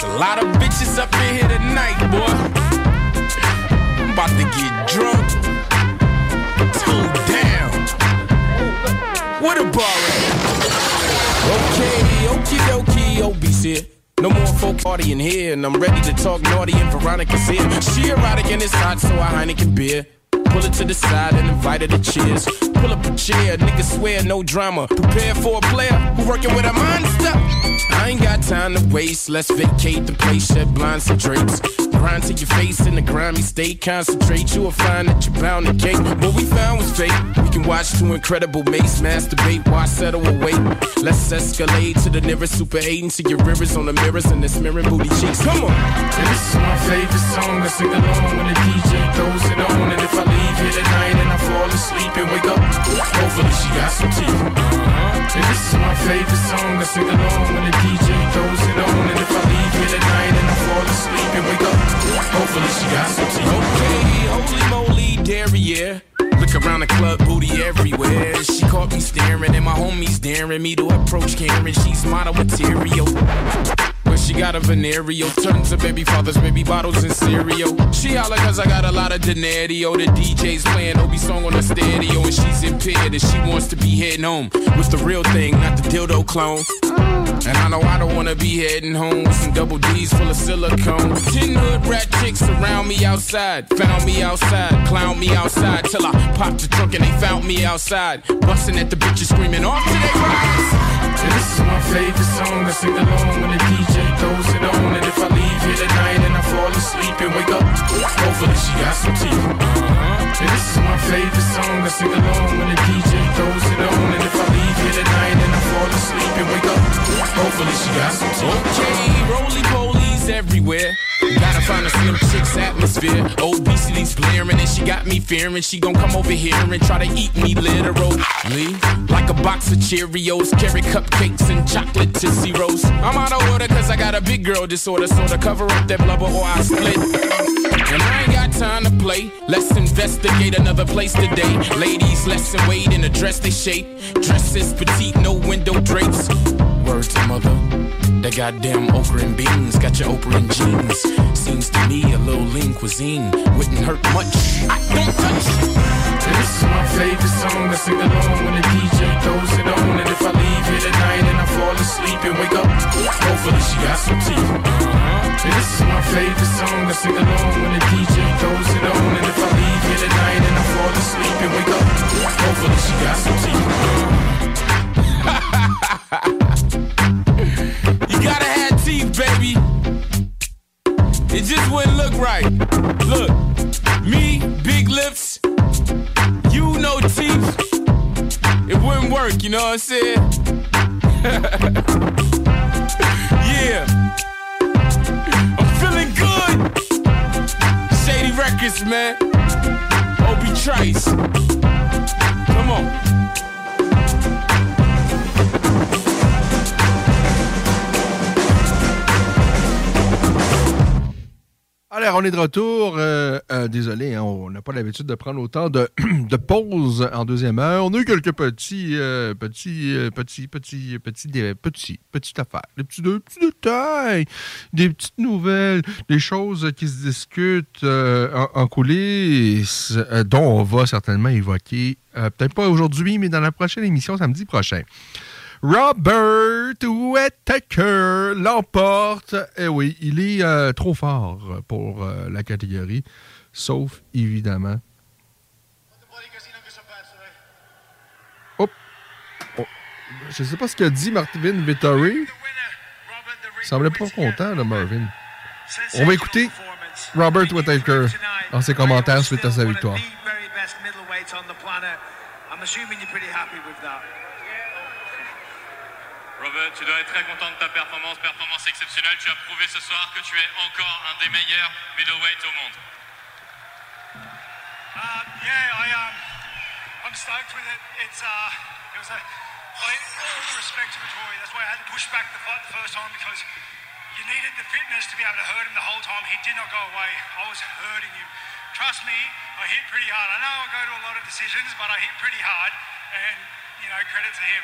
There's a lot of bitches up in here tonight, boy. I'm about to get drunk. Two down. What a bar Okay, okie dokie, obese. No more folk partying here, and I'm ready to talk naughty and Veronica's here. She erotic and it's hot, so I Heineken beer. Pull it to the side and invite her to cheers. Pull up a chair, niggas swear no drama. Prepare for a player who working with a monster. I ain't got time to waste. Let's vacate the place, shed blinds and drapes. Grind to your face in the grimy state. Concentrate, you will find that you're bound to cake. What we found was fake. We can watch two incredible mates masturbate. Why settle away? Let's escalate to the nearest super eight see your rivers on the mirrors and the smearing booty cheeks. Come on. This is my favorite song. I sing along when the DJ throws it on. And if I leave here tonight and I fall asleep and wake up, hopefully she got some teeth. And this is my favorite song. I sing along when the DJ throws it on. And if I leave here tonight and I fall asleep and wake up, hopefully she got some teeth. Okay, holy moly, derriere. Look around the club, booty everywhere. She caught me staring, and my homies daring me to approach Karen. She's model material. She got a venereal, tons of baby fathers, baby bottles, and cereal. She holla cause I got a lot of denario. The DJ's playing Obi song on the stereo, and she's impaired, and she wants to be heading home with the real thing, not the dildo clone. And I know I don't wanna be heading home with some double D's full of silicone. Ten hood rat chicks around me outside, found me outside, clown me outside till I popped the trunk and they found me outside, busting at the bitches screaming off to their rides. And this is my favorite song. I sing along when the DJ throws it on. And if I leave here tonight and I fall asleep and wake up, hopefully she got some teeth. Uh-huh. And this is my favorite song. I sing along when the DJ throws it on. And if I leave here tonight and I fall asleep and wake up, hopefully she got some teeth. Okay, roly everywhere. Gotta find a slim chick's atmosphere. Obesity's blaring and she got me fearing she gon' come over here and try to eat me literally. Like a box of Cheerios, carrot cupcakes and chocolate Tootsie Rolls. I'm out of order cause I got a big girl disorder, so to cover up that blubber or I split. And I ain't got time to play. Let's investigate another place today. Ladies, lesson wait in a dress they shape. Dresses petite, no window drapes. Word to mother. That goddamn okra and beans got your Oprah and jeans. Seems to me a little lean cuisine wouldn't hurt much. I don't touch. This is my favorite song. I sing along when the DJ throws it on. And if I leave here tonight and I fall asleep and wake up, hopefully she got some teeth. Uh-huh. This is my favorite song. I sing along when the DJ throws it on. And if I leave here tonight and I fall asleep and wake up, hopefully she got some teeth. You baby. It just wouldn't look right. Look, me, big lips, you no teeth. It wouldn't work, you know what I'm saying? yeah. I'm feeling good. Shady Records, man. Obi Trice. Come on. Alors, on est de retour. Euh, euh, désolé, hein, on n'a pas l'habitude de prendre autant de, pauses en deuxième heure. On a eu quelques petits, euh, petits, euh, petits, petits, petits, petits, petites affaires, des petits, des petits détails, des petites nouvelles, des choses qui se discutent en, en coulisses, dont on va certainement évoquer, peut-être pas aujourd'hui, mais dans la prochaine émission, samedi prochain. Robert Whittaker l'emporte? Eh oui, il est euh, trop fort pour euh, la catégorie, sauf évidemment. Hop. Oh. Je sais pas ce qu'a dit Marvin Vittori. Il semblait pas content, là, Marvin. On va écouter Robert Whittaker dans ses commentaires suite à sa victoire. Robert, tu dois être très content de ta performance, performance exceptionnelle. Tu as prouvé ce soir que tu es encore un des meilleurs middleweight au monde. Uh, yeah, I um, I'm stoked with it. It's uh, it was a, the respect to Vittori. That's why I had to push back the fight the first time because you needed the fitness to be able to hurt him the whole time. He did not go away. I was hurting him. Trust me, I hit pretty hard. I know I go to a lot of decisions, but I hit pretty hard, and you know, credit to him.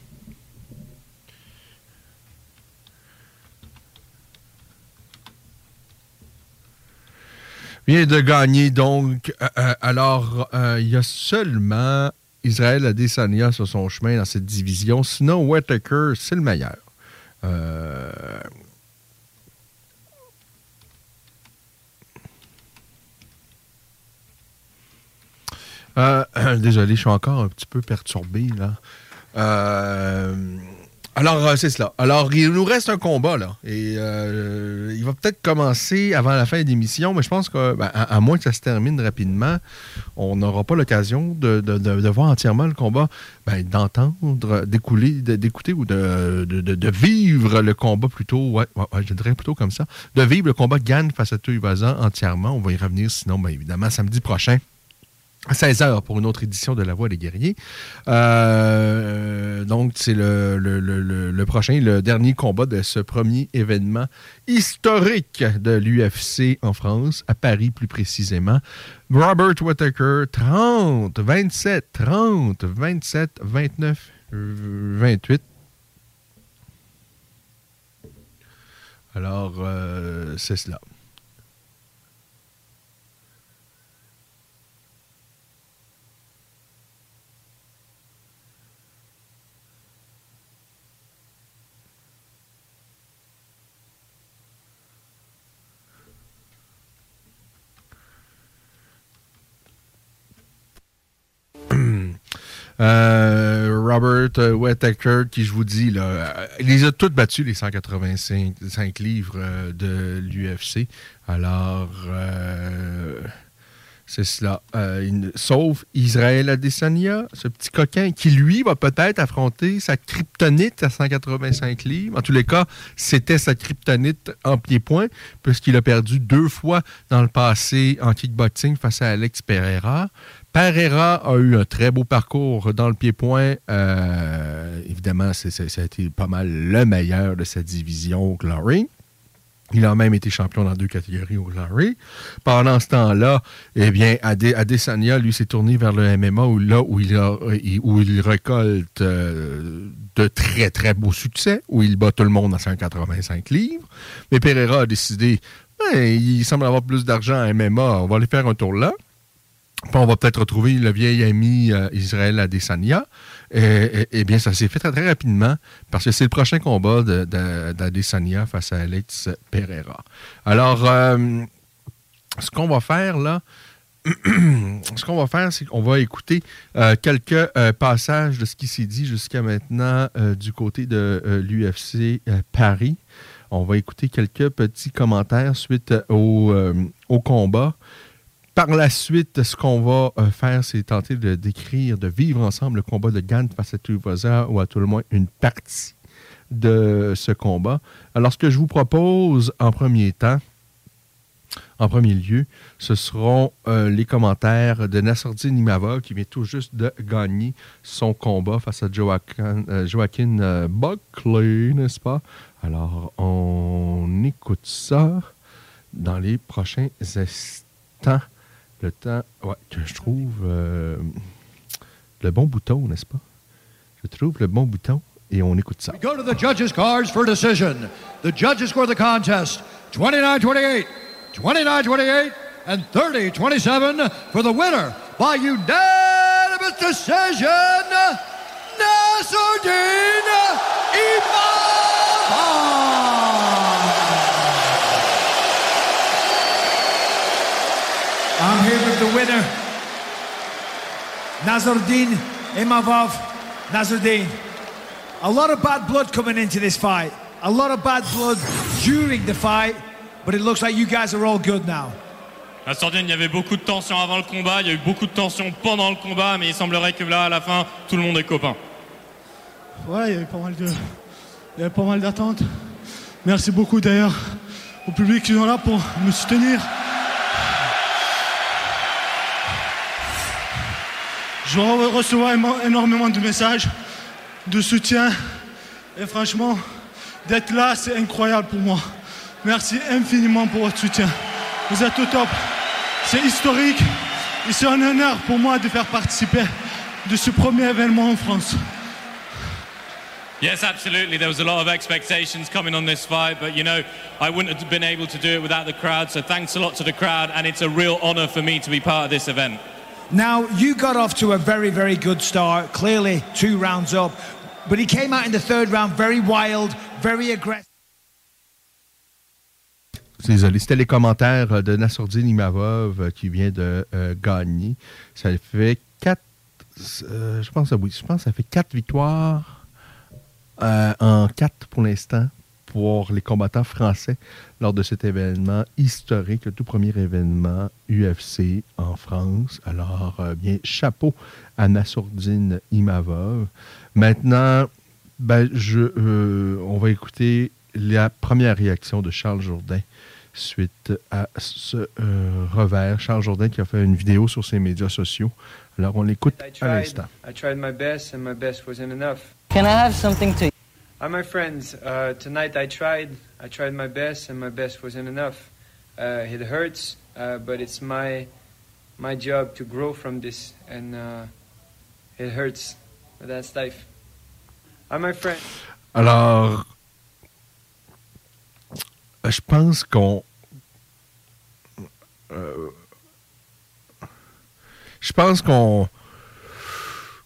de gagner donc. euh, euh, alors, euh, il y a seulement Israël Adesanya sur son chemin dans cette division. Sinon, Whittaker, c'est le meilleur. Désolé, je suis encore un petit peu perturbé là. Euh, Alors, euh, c'est cela. Alors, il nous reste un combat, là. Et euh, il va peut-être commencer avant la fin de l'émission, mais je pense que, ben, à, moins que ça se termine rapidement, on n'aura pas l'occasion de, voir entièrement le combat, ben, d'entendre, d'écouler, d'écouter ou de, vivre le combat plutôt, ouais, je dirais plutôt comme ça, de vivre le combat Gann face à Tuivasa entièrement. On va y revenir sinon, bien évidemment, samedi prochain à 16h pour une autre édition de La Voix des guerriers. Euh, donc, c'est le, le, prochain, le dernier combat de ce premier événement historique de l'UFC en France, à Paris plus précisément. Robert Whittaker, 30, 27, 30, 27, 29, 28. Alors, euh, c'est cela. Euh, Robert euh, Whittaker, qui je vous dis, il les a toutes battus, les 185 livres euh, de l'UFC. Alors, c'est cela. sauf Israël Adesanya, ce petit coquin qui, lui, va peut-être affronter sa kryptonite à 185 livres. En tous les cas, c'était sa kryptonite en pied-point, puisqu'il a perdu deux fois dans le passé en kickboxing face à Alex Pereira. Pereira a eu un très beau parcours dans le pied-point. Euh, évidemment, ça a été pas mal le meilleur de sa division au Glory. Il a même été champion dans deux catégories au Glory. Pendant ce temps-là, eh bien, Adesanya, lui, s'est tourné vers le MMA où, là, où il récolte euh, de très, très beaux succès, où il bat tout le monde à 185 livres. Mais Pereira a décidé, ben, il semble avoir plus d'argent à MMA, on va aller faire un tour là on va peut-être retrouver le vieil ami euh, Israël Adesanya. Et, bien, ça s'est fait très, rapidement parce que c'est le prochain combat d'Adesanya face à Alex Pereira. Alors, euh, ce qu'on va faire là, ce qu'on va faire, c'est qu'on va écouter euh, quelques passages de ce qui s'est dit jusqu'à maintenant du côté de l'UFC Paris. On va écouter quelques petits commentaires suite au combat. Par la suite, ce qu'on va euh, faire, c'est tenter de décrire, de vivre ensemble le combat de Gant face à Tuivasa, ou à tout le moins une partie de ce combat. Alors, ce que je vous propose en premier temps, en premier lieu, ce seront euh, les commentaires de Nassordine Imava, qui vient tout juste de gagner son combat face à Joaquin, euh, Buckley, n'est-ce pas? Alors, on écoute ça dans les prochains instants le temps ouais, que je trouve euh, le bon bouton, n'est-ce pas? Je trouve le bon bouton et on écoute ça. We go to the judges' cards for decision. The judges score the contest 29-28, 29-28, and 30-27 for the winner by unanimous decision, Nasruddin Imam. I'm here with the winner, Nazardine Imavov Nazardine. A lot of bad blood coming into this fight. A lot of bad blood during the fight, but it looks like you guys are all good now. Il y avait beaucoup de tension avant le combat, il y a eu beaucoup de tension pendant le combat, mais il semblerait que là, à la fin, tout le monde est copain. Ouais, il y avait pas mal de, il y avait pas mal d'attentes. Merci beaucoup d'ailleurs au public qui sont là pour me soutenir. Je reçois énormément de messages de soutien et franchement, d'être là, c'est incroyable pour moi. Merci infiniment pour votre soutien. Vous êtes au top. C'est historique et c'est un honneur pour moi de faire participer de ce premier événement en France. Yes, absolutely. There was a lot of expectations coming on this fight, but you know, I wouldn't have been able to do it without the crowd. So thanks a lot to the crowd, and it's a real honor for me to be part of this event. Now, you got off to a very, very good start, clearly two rounds up, but he came out in the third round very wild, very aggressive. Désolé, c'était les commentaires de Nassourdine Imavov euh, qui vient de euh, gagner. Ça fait quatre, euh, je pense, oui, je pense que ça fait quatre victoires euh, en 4 pour l'instant pour les combattants français lors de cet événement historique, le tout premier événement UFC en France. Alors, euh, bien, chapeau à Nassourdine Imavov. Maintenant, ben, je, euh, on va écouter la première réaction de Charles Jourdain suite à ce euh, revers. Charles Jourdain qui a fait une vidéo sur ses médias sociaux. Alors, on l'écoute à l'instant. I tried my best, and my best wasn't enough. Can I have something to Hi, my friends. Uh, tonight I tried. I tried my best, and my best wasn't enough. Uh, it hurts, uh, but it's my my job to grow from this, and uh, it hurts. But that's life. Hi, my friend. Alors, je pense qu'on. euh, je pense qu'on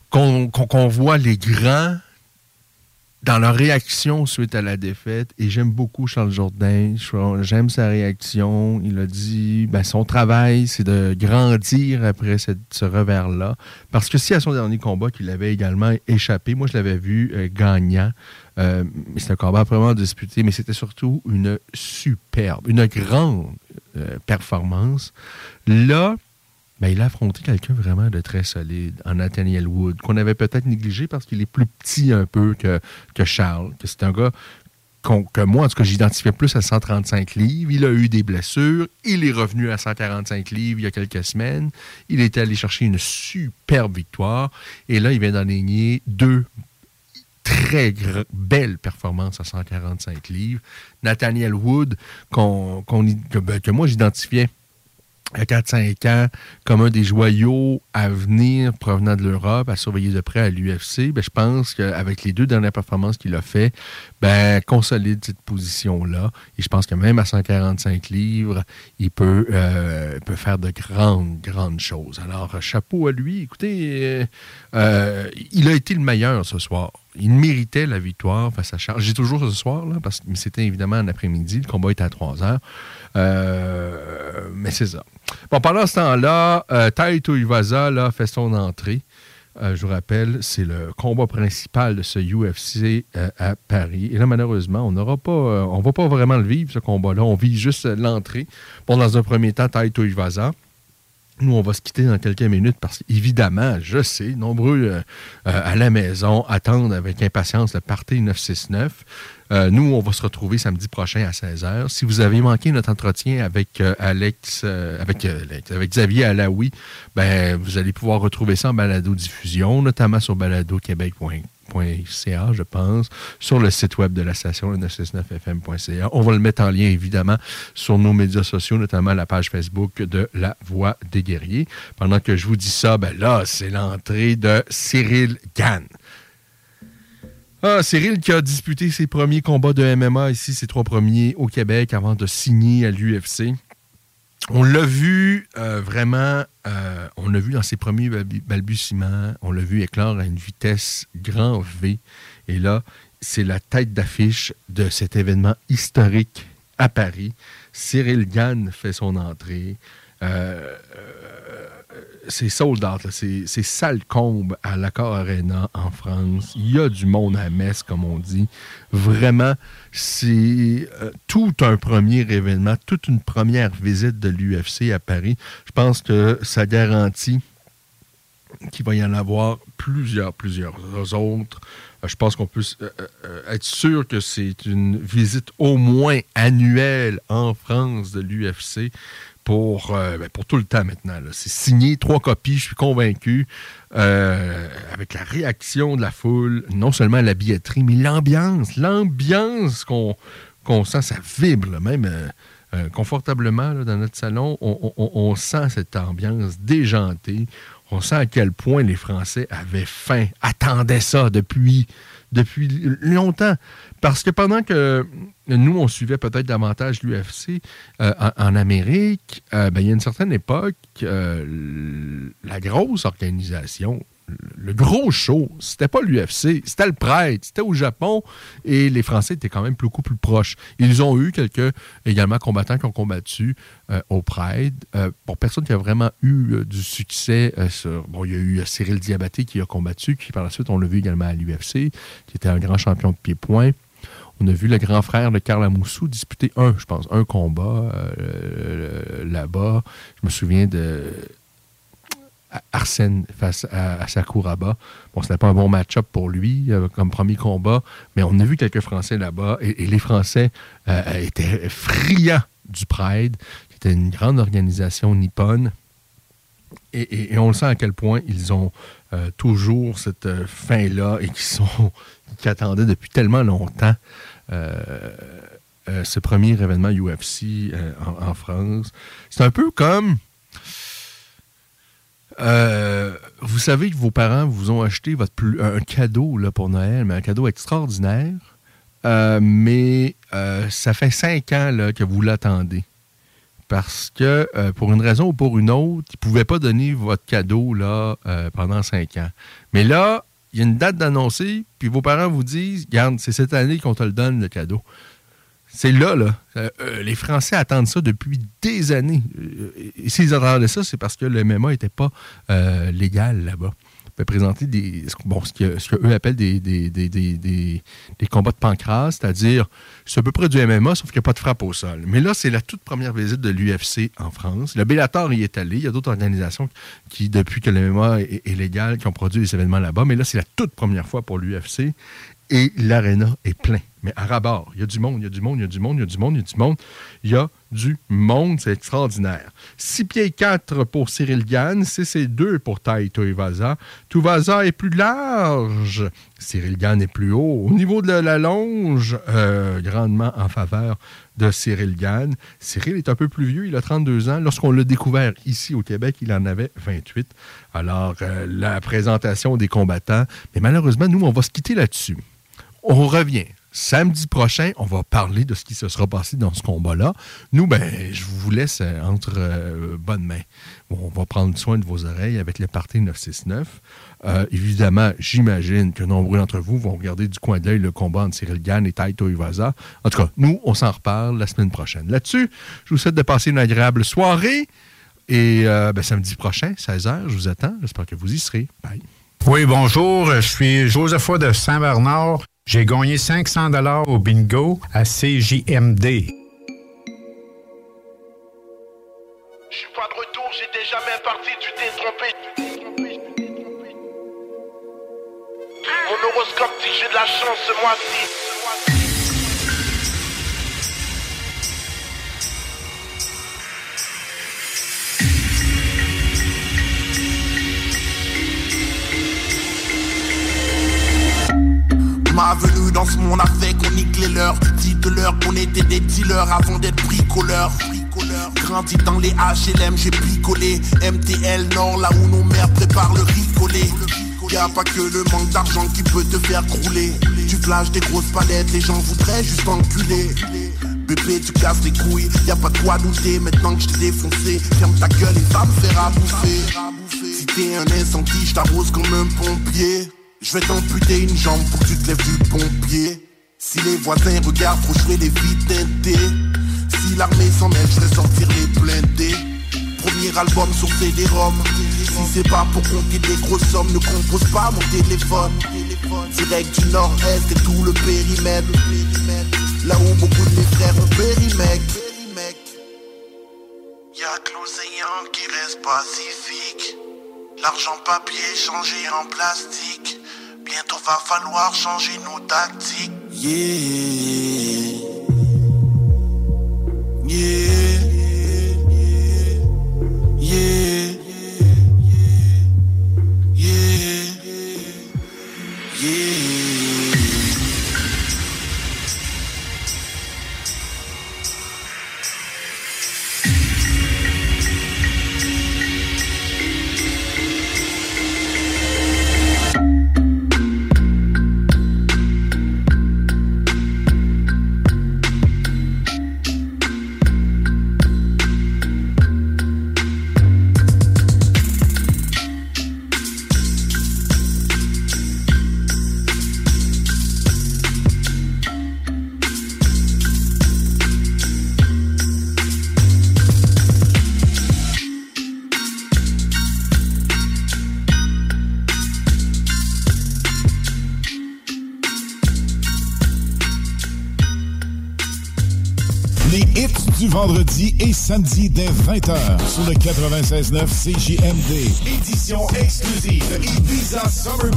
qu'on voit les grands dans leur réaction suite à la défaite. Et j'aime beaucoup Charles Jourdain. J'aime sa réaction. Il a dit ben, son travail, c'est de grandir après ce revers-là. Parce que si à son dernier combat, qu'il avait également échappé, moi je l'avais vu euh, gagnant. Euh, c'est un combat vraiment disputé, mais c'était surtout une superbe, une grande euh, performance. Là, ben, il a affronté quelqu'un vraiment de très solide en Nathaniel Wood, qu'on avait peut-être négligé parce qu'il est plus petit un peu que, Charles, que c'est un gars que moi, en tout cas, j'identifiais plus à 135 livres. Il a eu des blessures. Il est revenu à 145 livres il y a quelques semaines. Il était allé chercher une superbe victoire. Et là, il vient d'enligner deux très belles performances à 145 livres. Nathaniel Wood, y- que, ben, que moi j'identifiais à 4-5 ans comme un des joyaux à venir provenant de l'Europe, à surveiller de près à l'UFC, ben, je pense qu'avec les deux dernières performances qu'il a fait, ben, consolide cette position-là. Et je pense que même à 145 livres, il peut, euh, peut faire de grandes, grandes choses. Alors, chapeau à lui. Écoutez, euh, euh, il a été le meilleur ce soir. Il méritait la victoire face à Charles. J'ai toujours ce soir, là, parce que c'était évidemment en après-midi. Le combat était à 3 heures. Euh, mais c'est ça. Bon, pendant ce temps-là, euh, Taito Iwaza fait son entrée. Euh, je vous rappelle, c'est le combat principal de ce UFC à Paris. Et là, malheureusement, on n'aura pas, on va pas vraiment le vivre, ce combat-là. On vit juste l'entrée. Bon, dans un premier temps, Taito Iwaza. Nous, on va se quitter dans quelques minutes parce qu'évidemment, je sais, nombreux euh, euh, à la maison attendent avec impatience le Party 969. Euh, nous, on va se retrouver samedi prochain à 16h. Si vous avez manqué notre entretien avec euh, Alex, avec, euh, Alex- avec Xavier Alaoui, ben, vous allez pouvoir retrouver ça en balado-diffusion, notamment sur baladoquebec.ca, je pense, sur le site web de la station, le 969fm.ca. On va le mettre en lien, évidemment, sur nos médias sociaux, notamment la page Facebook de La Voix des Guerriers. Pendant que je vous dis ça, ben là, c'est l'entrée de Cyril Gann. Ah, Cyril qui a disputé ses premiers combats de MMA ici, ses trois premiers au Québec avant de signer à l'UFC. On l'a vu euh, vraiment, euh, on l'a vu dans ses premiers balbu- balbutiements, on l'a vu éclore à une vitesse grand V. Et là, c'est la tête d'affiche de cet événement historique à Paris. Cyril Gann fait son entrée. Euh, c'est sold out, c'est combe à l'Accord Arena en France. Il y a du monde à Metz, comme on dit. Vraiment, c'est euh, tout un premier événement, toute une première visite de l'UFC à Paris. Je pense que ça garantit qu'il va y en avoir plusieurs, plusieurs autres. Euh, Je pense qu'on peut euh, être sûr que c'est une visite au moins annuelle en France de l'UFC pour, euh, ben, pour tout le temps maintenant. C'est signé, trois copies, je suis convaincu, euh, avec la réaction de la foule, non seulement la billetterie, mais l'ambiance, l'ambiance qu'on sent, ça vibre, même euh, confortablement dans notre salon, on, on- on sent cette ambiance déjantée. On sent à quel point les Français avaient faim, attendaient ça depuis, depuis longtemps. Parce que pendant que nous, on suivait peut-être davantage l'UFC euh, en, Amérique, euh, ben, il y a une certaine époque, euh, la grosse organisation, le gros show, c'était pas l'UFC, c'était le Pride, c'était au Japon et les Français étaient quand même beaucoup plus proches. Ils ont eu quelques également combattants qui ont combattu euh, au Pride. Euh, pour personne qui a vraiment eu euh, du succès, bon, il y a eu Cyril Diabaté qui a combattu, qui par la suite on l'a vu également à l'UFC, qui était un grand champion de pied-point. On a vu le grand frère de Karl Amoussou disputer un, je pense, un combat là-bas. Je me souviens de Arsène face à, Sakuraba. Bon, ce n'était pas un bon match-up pour lui euh, comme premier combat, mais on a vu quelques Français là-bas et, les Français euh, étaient friands du Pride, qui était une grande organisation nippone. Et, on le sent à quel point ils ont euh, toujours cette fin-là et qui attendaient depuis tellement longtemps ce premier événement UFC en, France. C'est un peu comme euh, vous savez que vos parents vous ont acheté votre un cadeau là, pour Noël, mais un cadeau extraordinaire. Euh, mais euh, ça fait cinq ans que vous l'attendez. Parce que, pour une raison ou pour une autre, ils ne pouvaient pas donner votre cadeau là, pendant cinq ans. Mais là, il y a une date d'annoncer, puis vos parents vous disent Garde, c'est cette année qu'on te le donne, le cadeau. C'est là, là. Euh, euh, les Français attendent ça depuis des années. Euh, s'ils attendaient ça, c'est parce que le MMA n'était pas légal là-bas. On peut présenter des, ce qu'eux appellent des, combats de pancras, c'est-à-dire, c'est à peu près du MMA, sauf qu'il n'y a pas de frappe au sol. Mais là, c'est la toute première visite de l'UFC en France. Le Bellator y est allé. Il y a d'autres organisations qui, depuis que le MMA est, est légal, qui ont produit des événements là-bas. Mais là, c'est la toute première fois pour l'UFC et l'aréna est plein. Mais à rabord, il y a du monde, il y a du monde, il y a du monde, il y a du monde, il y a du monde. Il y a du monde, c'est extraordinaire. 6 pieds 4 pour Cyril Gann, 6 et 2 pour Taito Iwaza. Tuvaza est plus large, Cyril Gann est plus haut. Au niveau de la longe, euh, grandement en faveur de Cyril Gann. Cyril est un peu plus vieux, il a 32 ans. Lorsqu'on l'a découvert ici au Québec, il en avait 28. Alors, euh, la présentation des combattants, mais malheureusement, nous, on va se quitter là-dessus. On revient. Samedi prochain, on va parler de ce qui se sera passé dans ce combat-là. Nous, ben, je vous laisse euh, entre euh, bonnes mains. on va prendre soin de vos oreilles avec le Parti 969. Euh, évidemment, j'imagine que nombreux d'entre vous vont regarder du coin de l'œil le combat entre Cyril Gann et Taito Iwaza. En tout cas, nous, on s'en reparle la semaine prochaine. Là-dessus, je vous souhaite de passer une agréable soirée. Et ben, samedi prochain, 16h, je vous attends. J'espère que vous y serez. Bye. Oui, bonjour. Je suis Joseph de Saint-Bernard. J'ai gagné 500 dollars au bingo à CJMD. Je suis pas de retour, j'étais jamais parti, tu t'es trompé. Mon horoscope dit que j'ai de la chance ce mois-ci. Ma venue dans ce monde a fait qu'on nique les leurs. Dites-leur qu'on était des dealers avant d'être bricoleurs. Grandi dans les HLM, j'ai picolé. MTL Nord, là où nos mères préparent le ricolé. Y'a pas que le manque d'argent qui peut te faire crouler. Tu flashes des grosses palettes, les gens voudraient juste enculer. Bébé, tu casses les couilles, y a pas de quoi douter. Maintenant que je t'ai défoncé, ferme ta gueule et va me faire à bouffer. Si t'es un incendie, je t'arrose comme un pompier. Je vais t'amputer une jambe pour que tu te lèves du pompier. Si les voisins regardent trop jouer les vies teintées. Si l'armée s'en mêle, je vais sortir les blindés. Premier album sur CD-ROM. Si c'est pas pour compter des grosses sommes, ne compose pas mon téléphone. Direct du nord-est et tout le périmètre. Là où beaucoup de mes frères ont péri. Y'a que l'océan qui reste pacifique. L'argent papier changé en plastique. Bientôt va falloir changer nos tactiques. Yeah. Yeah. Vendredi et samedi dès 20h sur le 96.9 CJMD. Édition exclusive Ibiza Summer.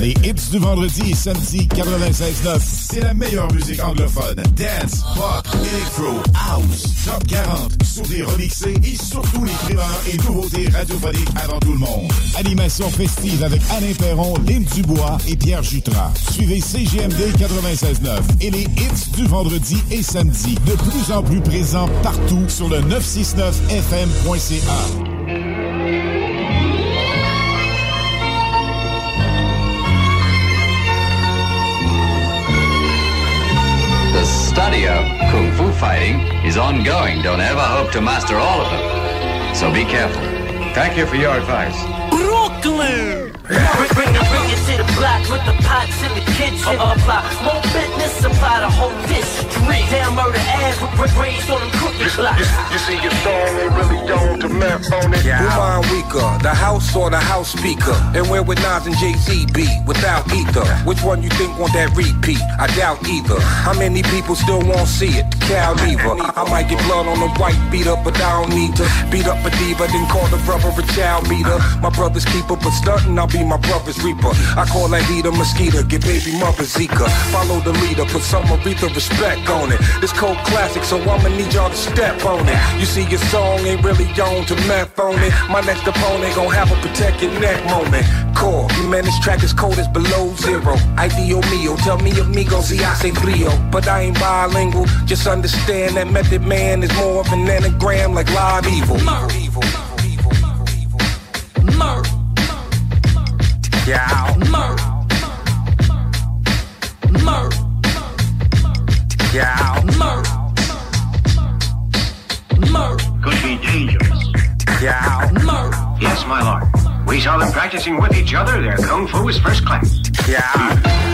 Les hits du vendredi et samedi 96.9, c'est la meilleure musique anglophone. Dance, pop, electro, house, top 40, sur des remixés et surtout les primeurs et nouveautés radiophoniques avant tout le monde. Animation festive avec Alain Perron, Lynn Dubois et Pierre Jutras. Suivez CGMD 96.9 et les hits du vendredi et samedi, de plus en plus présents partout sur le 969fm.ca. The study of Kung Fu fighting is ongoing. Don't ever hope to master all of them. So be careful. Thank you for your advice. Brooklyn. Bring, bring it, to the block with the pots in the kitchen. Uh-huh. Apply more business, supply the whole district. Down murder ass, with raised on them cookie blocks. You see your song ain't really on to map on it. Who mind weaker, the house or the house speaker? And where would Nas and Jay-Z be without either? Which one you think want that repeat? I doubt either. How many people still won't see it? Cal neither. I might get blood on the white beat up, but I don't need to beat up a diva, then call the brother a child beater. My brother's keeper, but stunting, I'll be my brother's reaper. I call that heat a mosquito, get baby mother Zika. Follow the leader, put some Aretha respect on it. This cold classic, so I'ma need y'all to step on it. You see your song ain't really on to meth on it. My next opponent gon' have a protect your neck moment. Core, man, this track is cold as below zero. Ideo mio, tell me amigo, si hace frio. But I ain't bilingual, just understand that Method Man is more of an anagram like live evil. Murr. Yeah. Murr. Murr. Could be dangerous. Murr. Yes, my lord. We saw them practicing with each other. Their kung fu is first class. Yeah.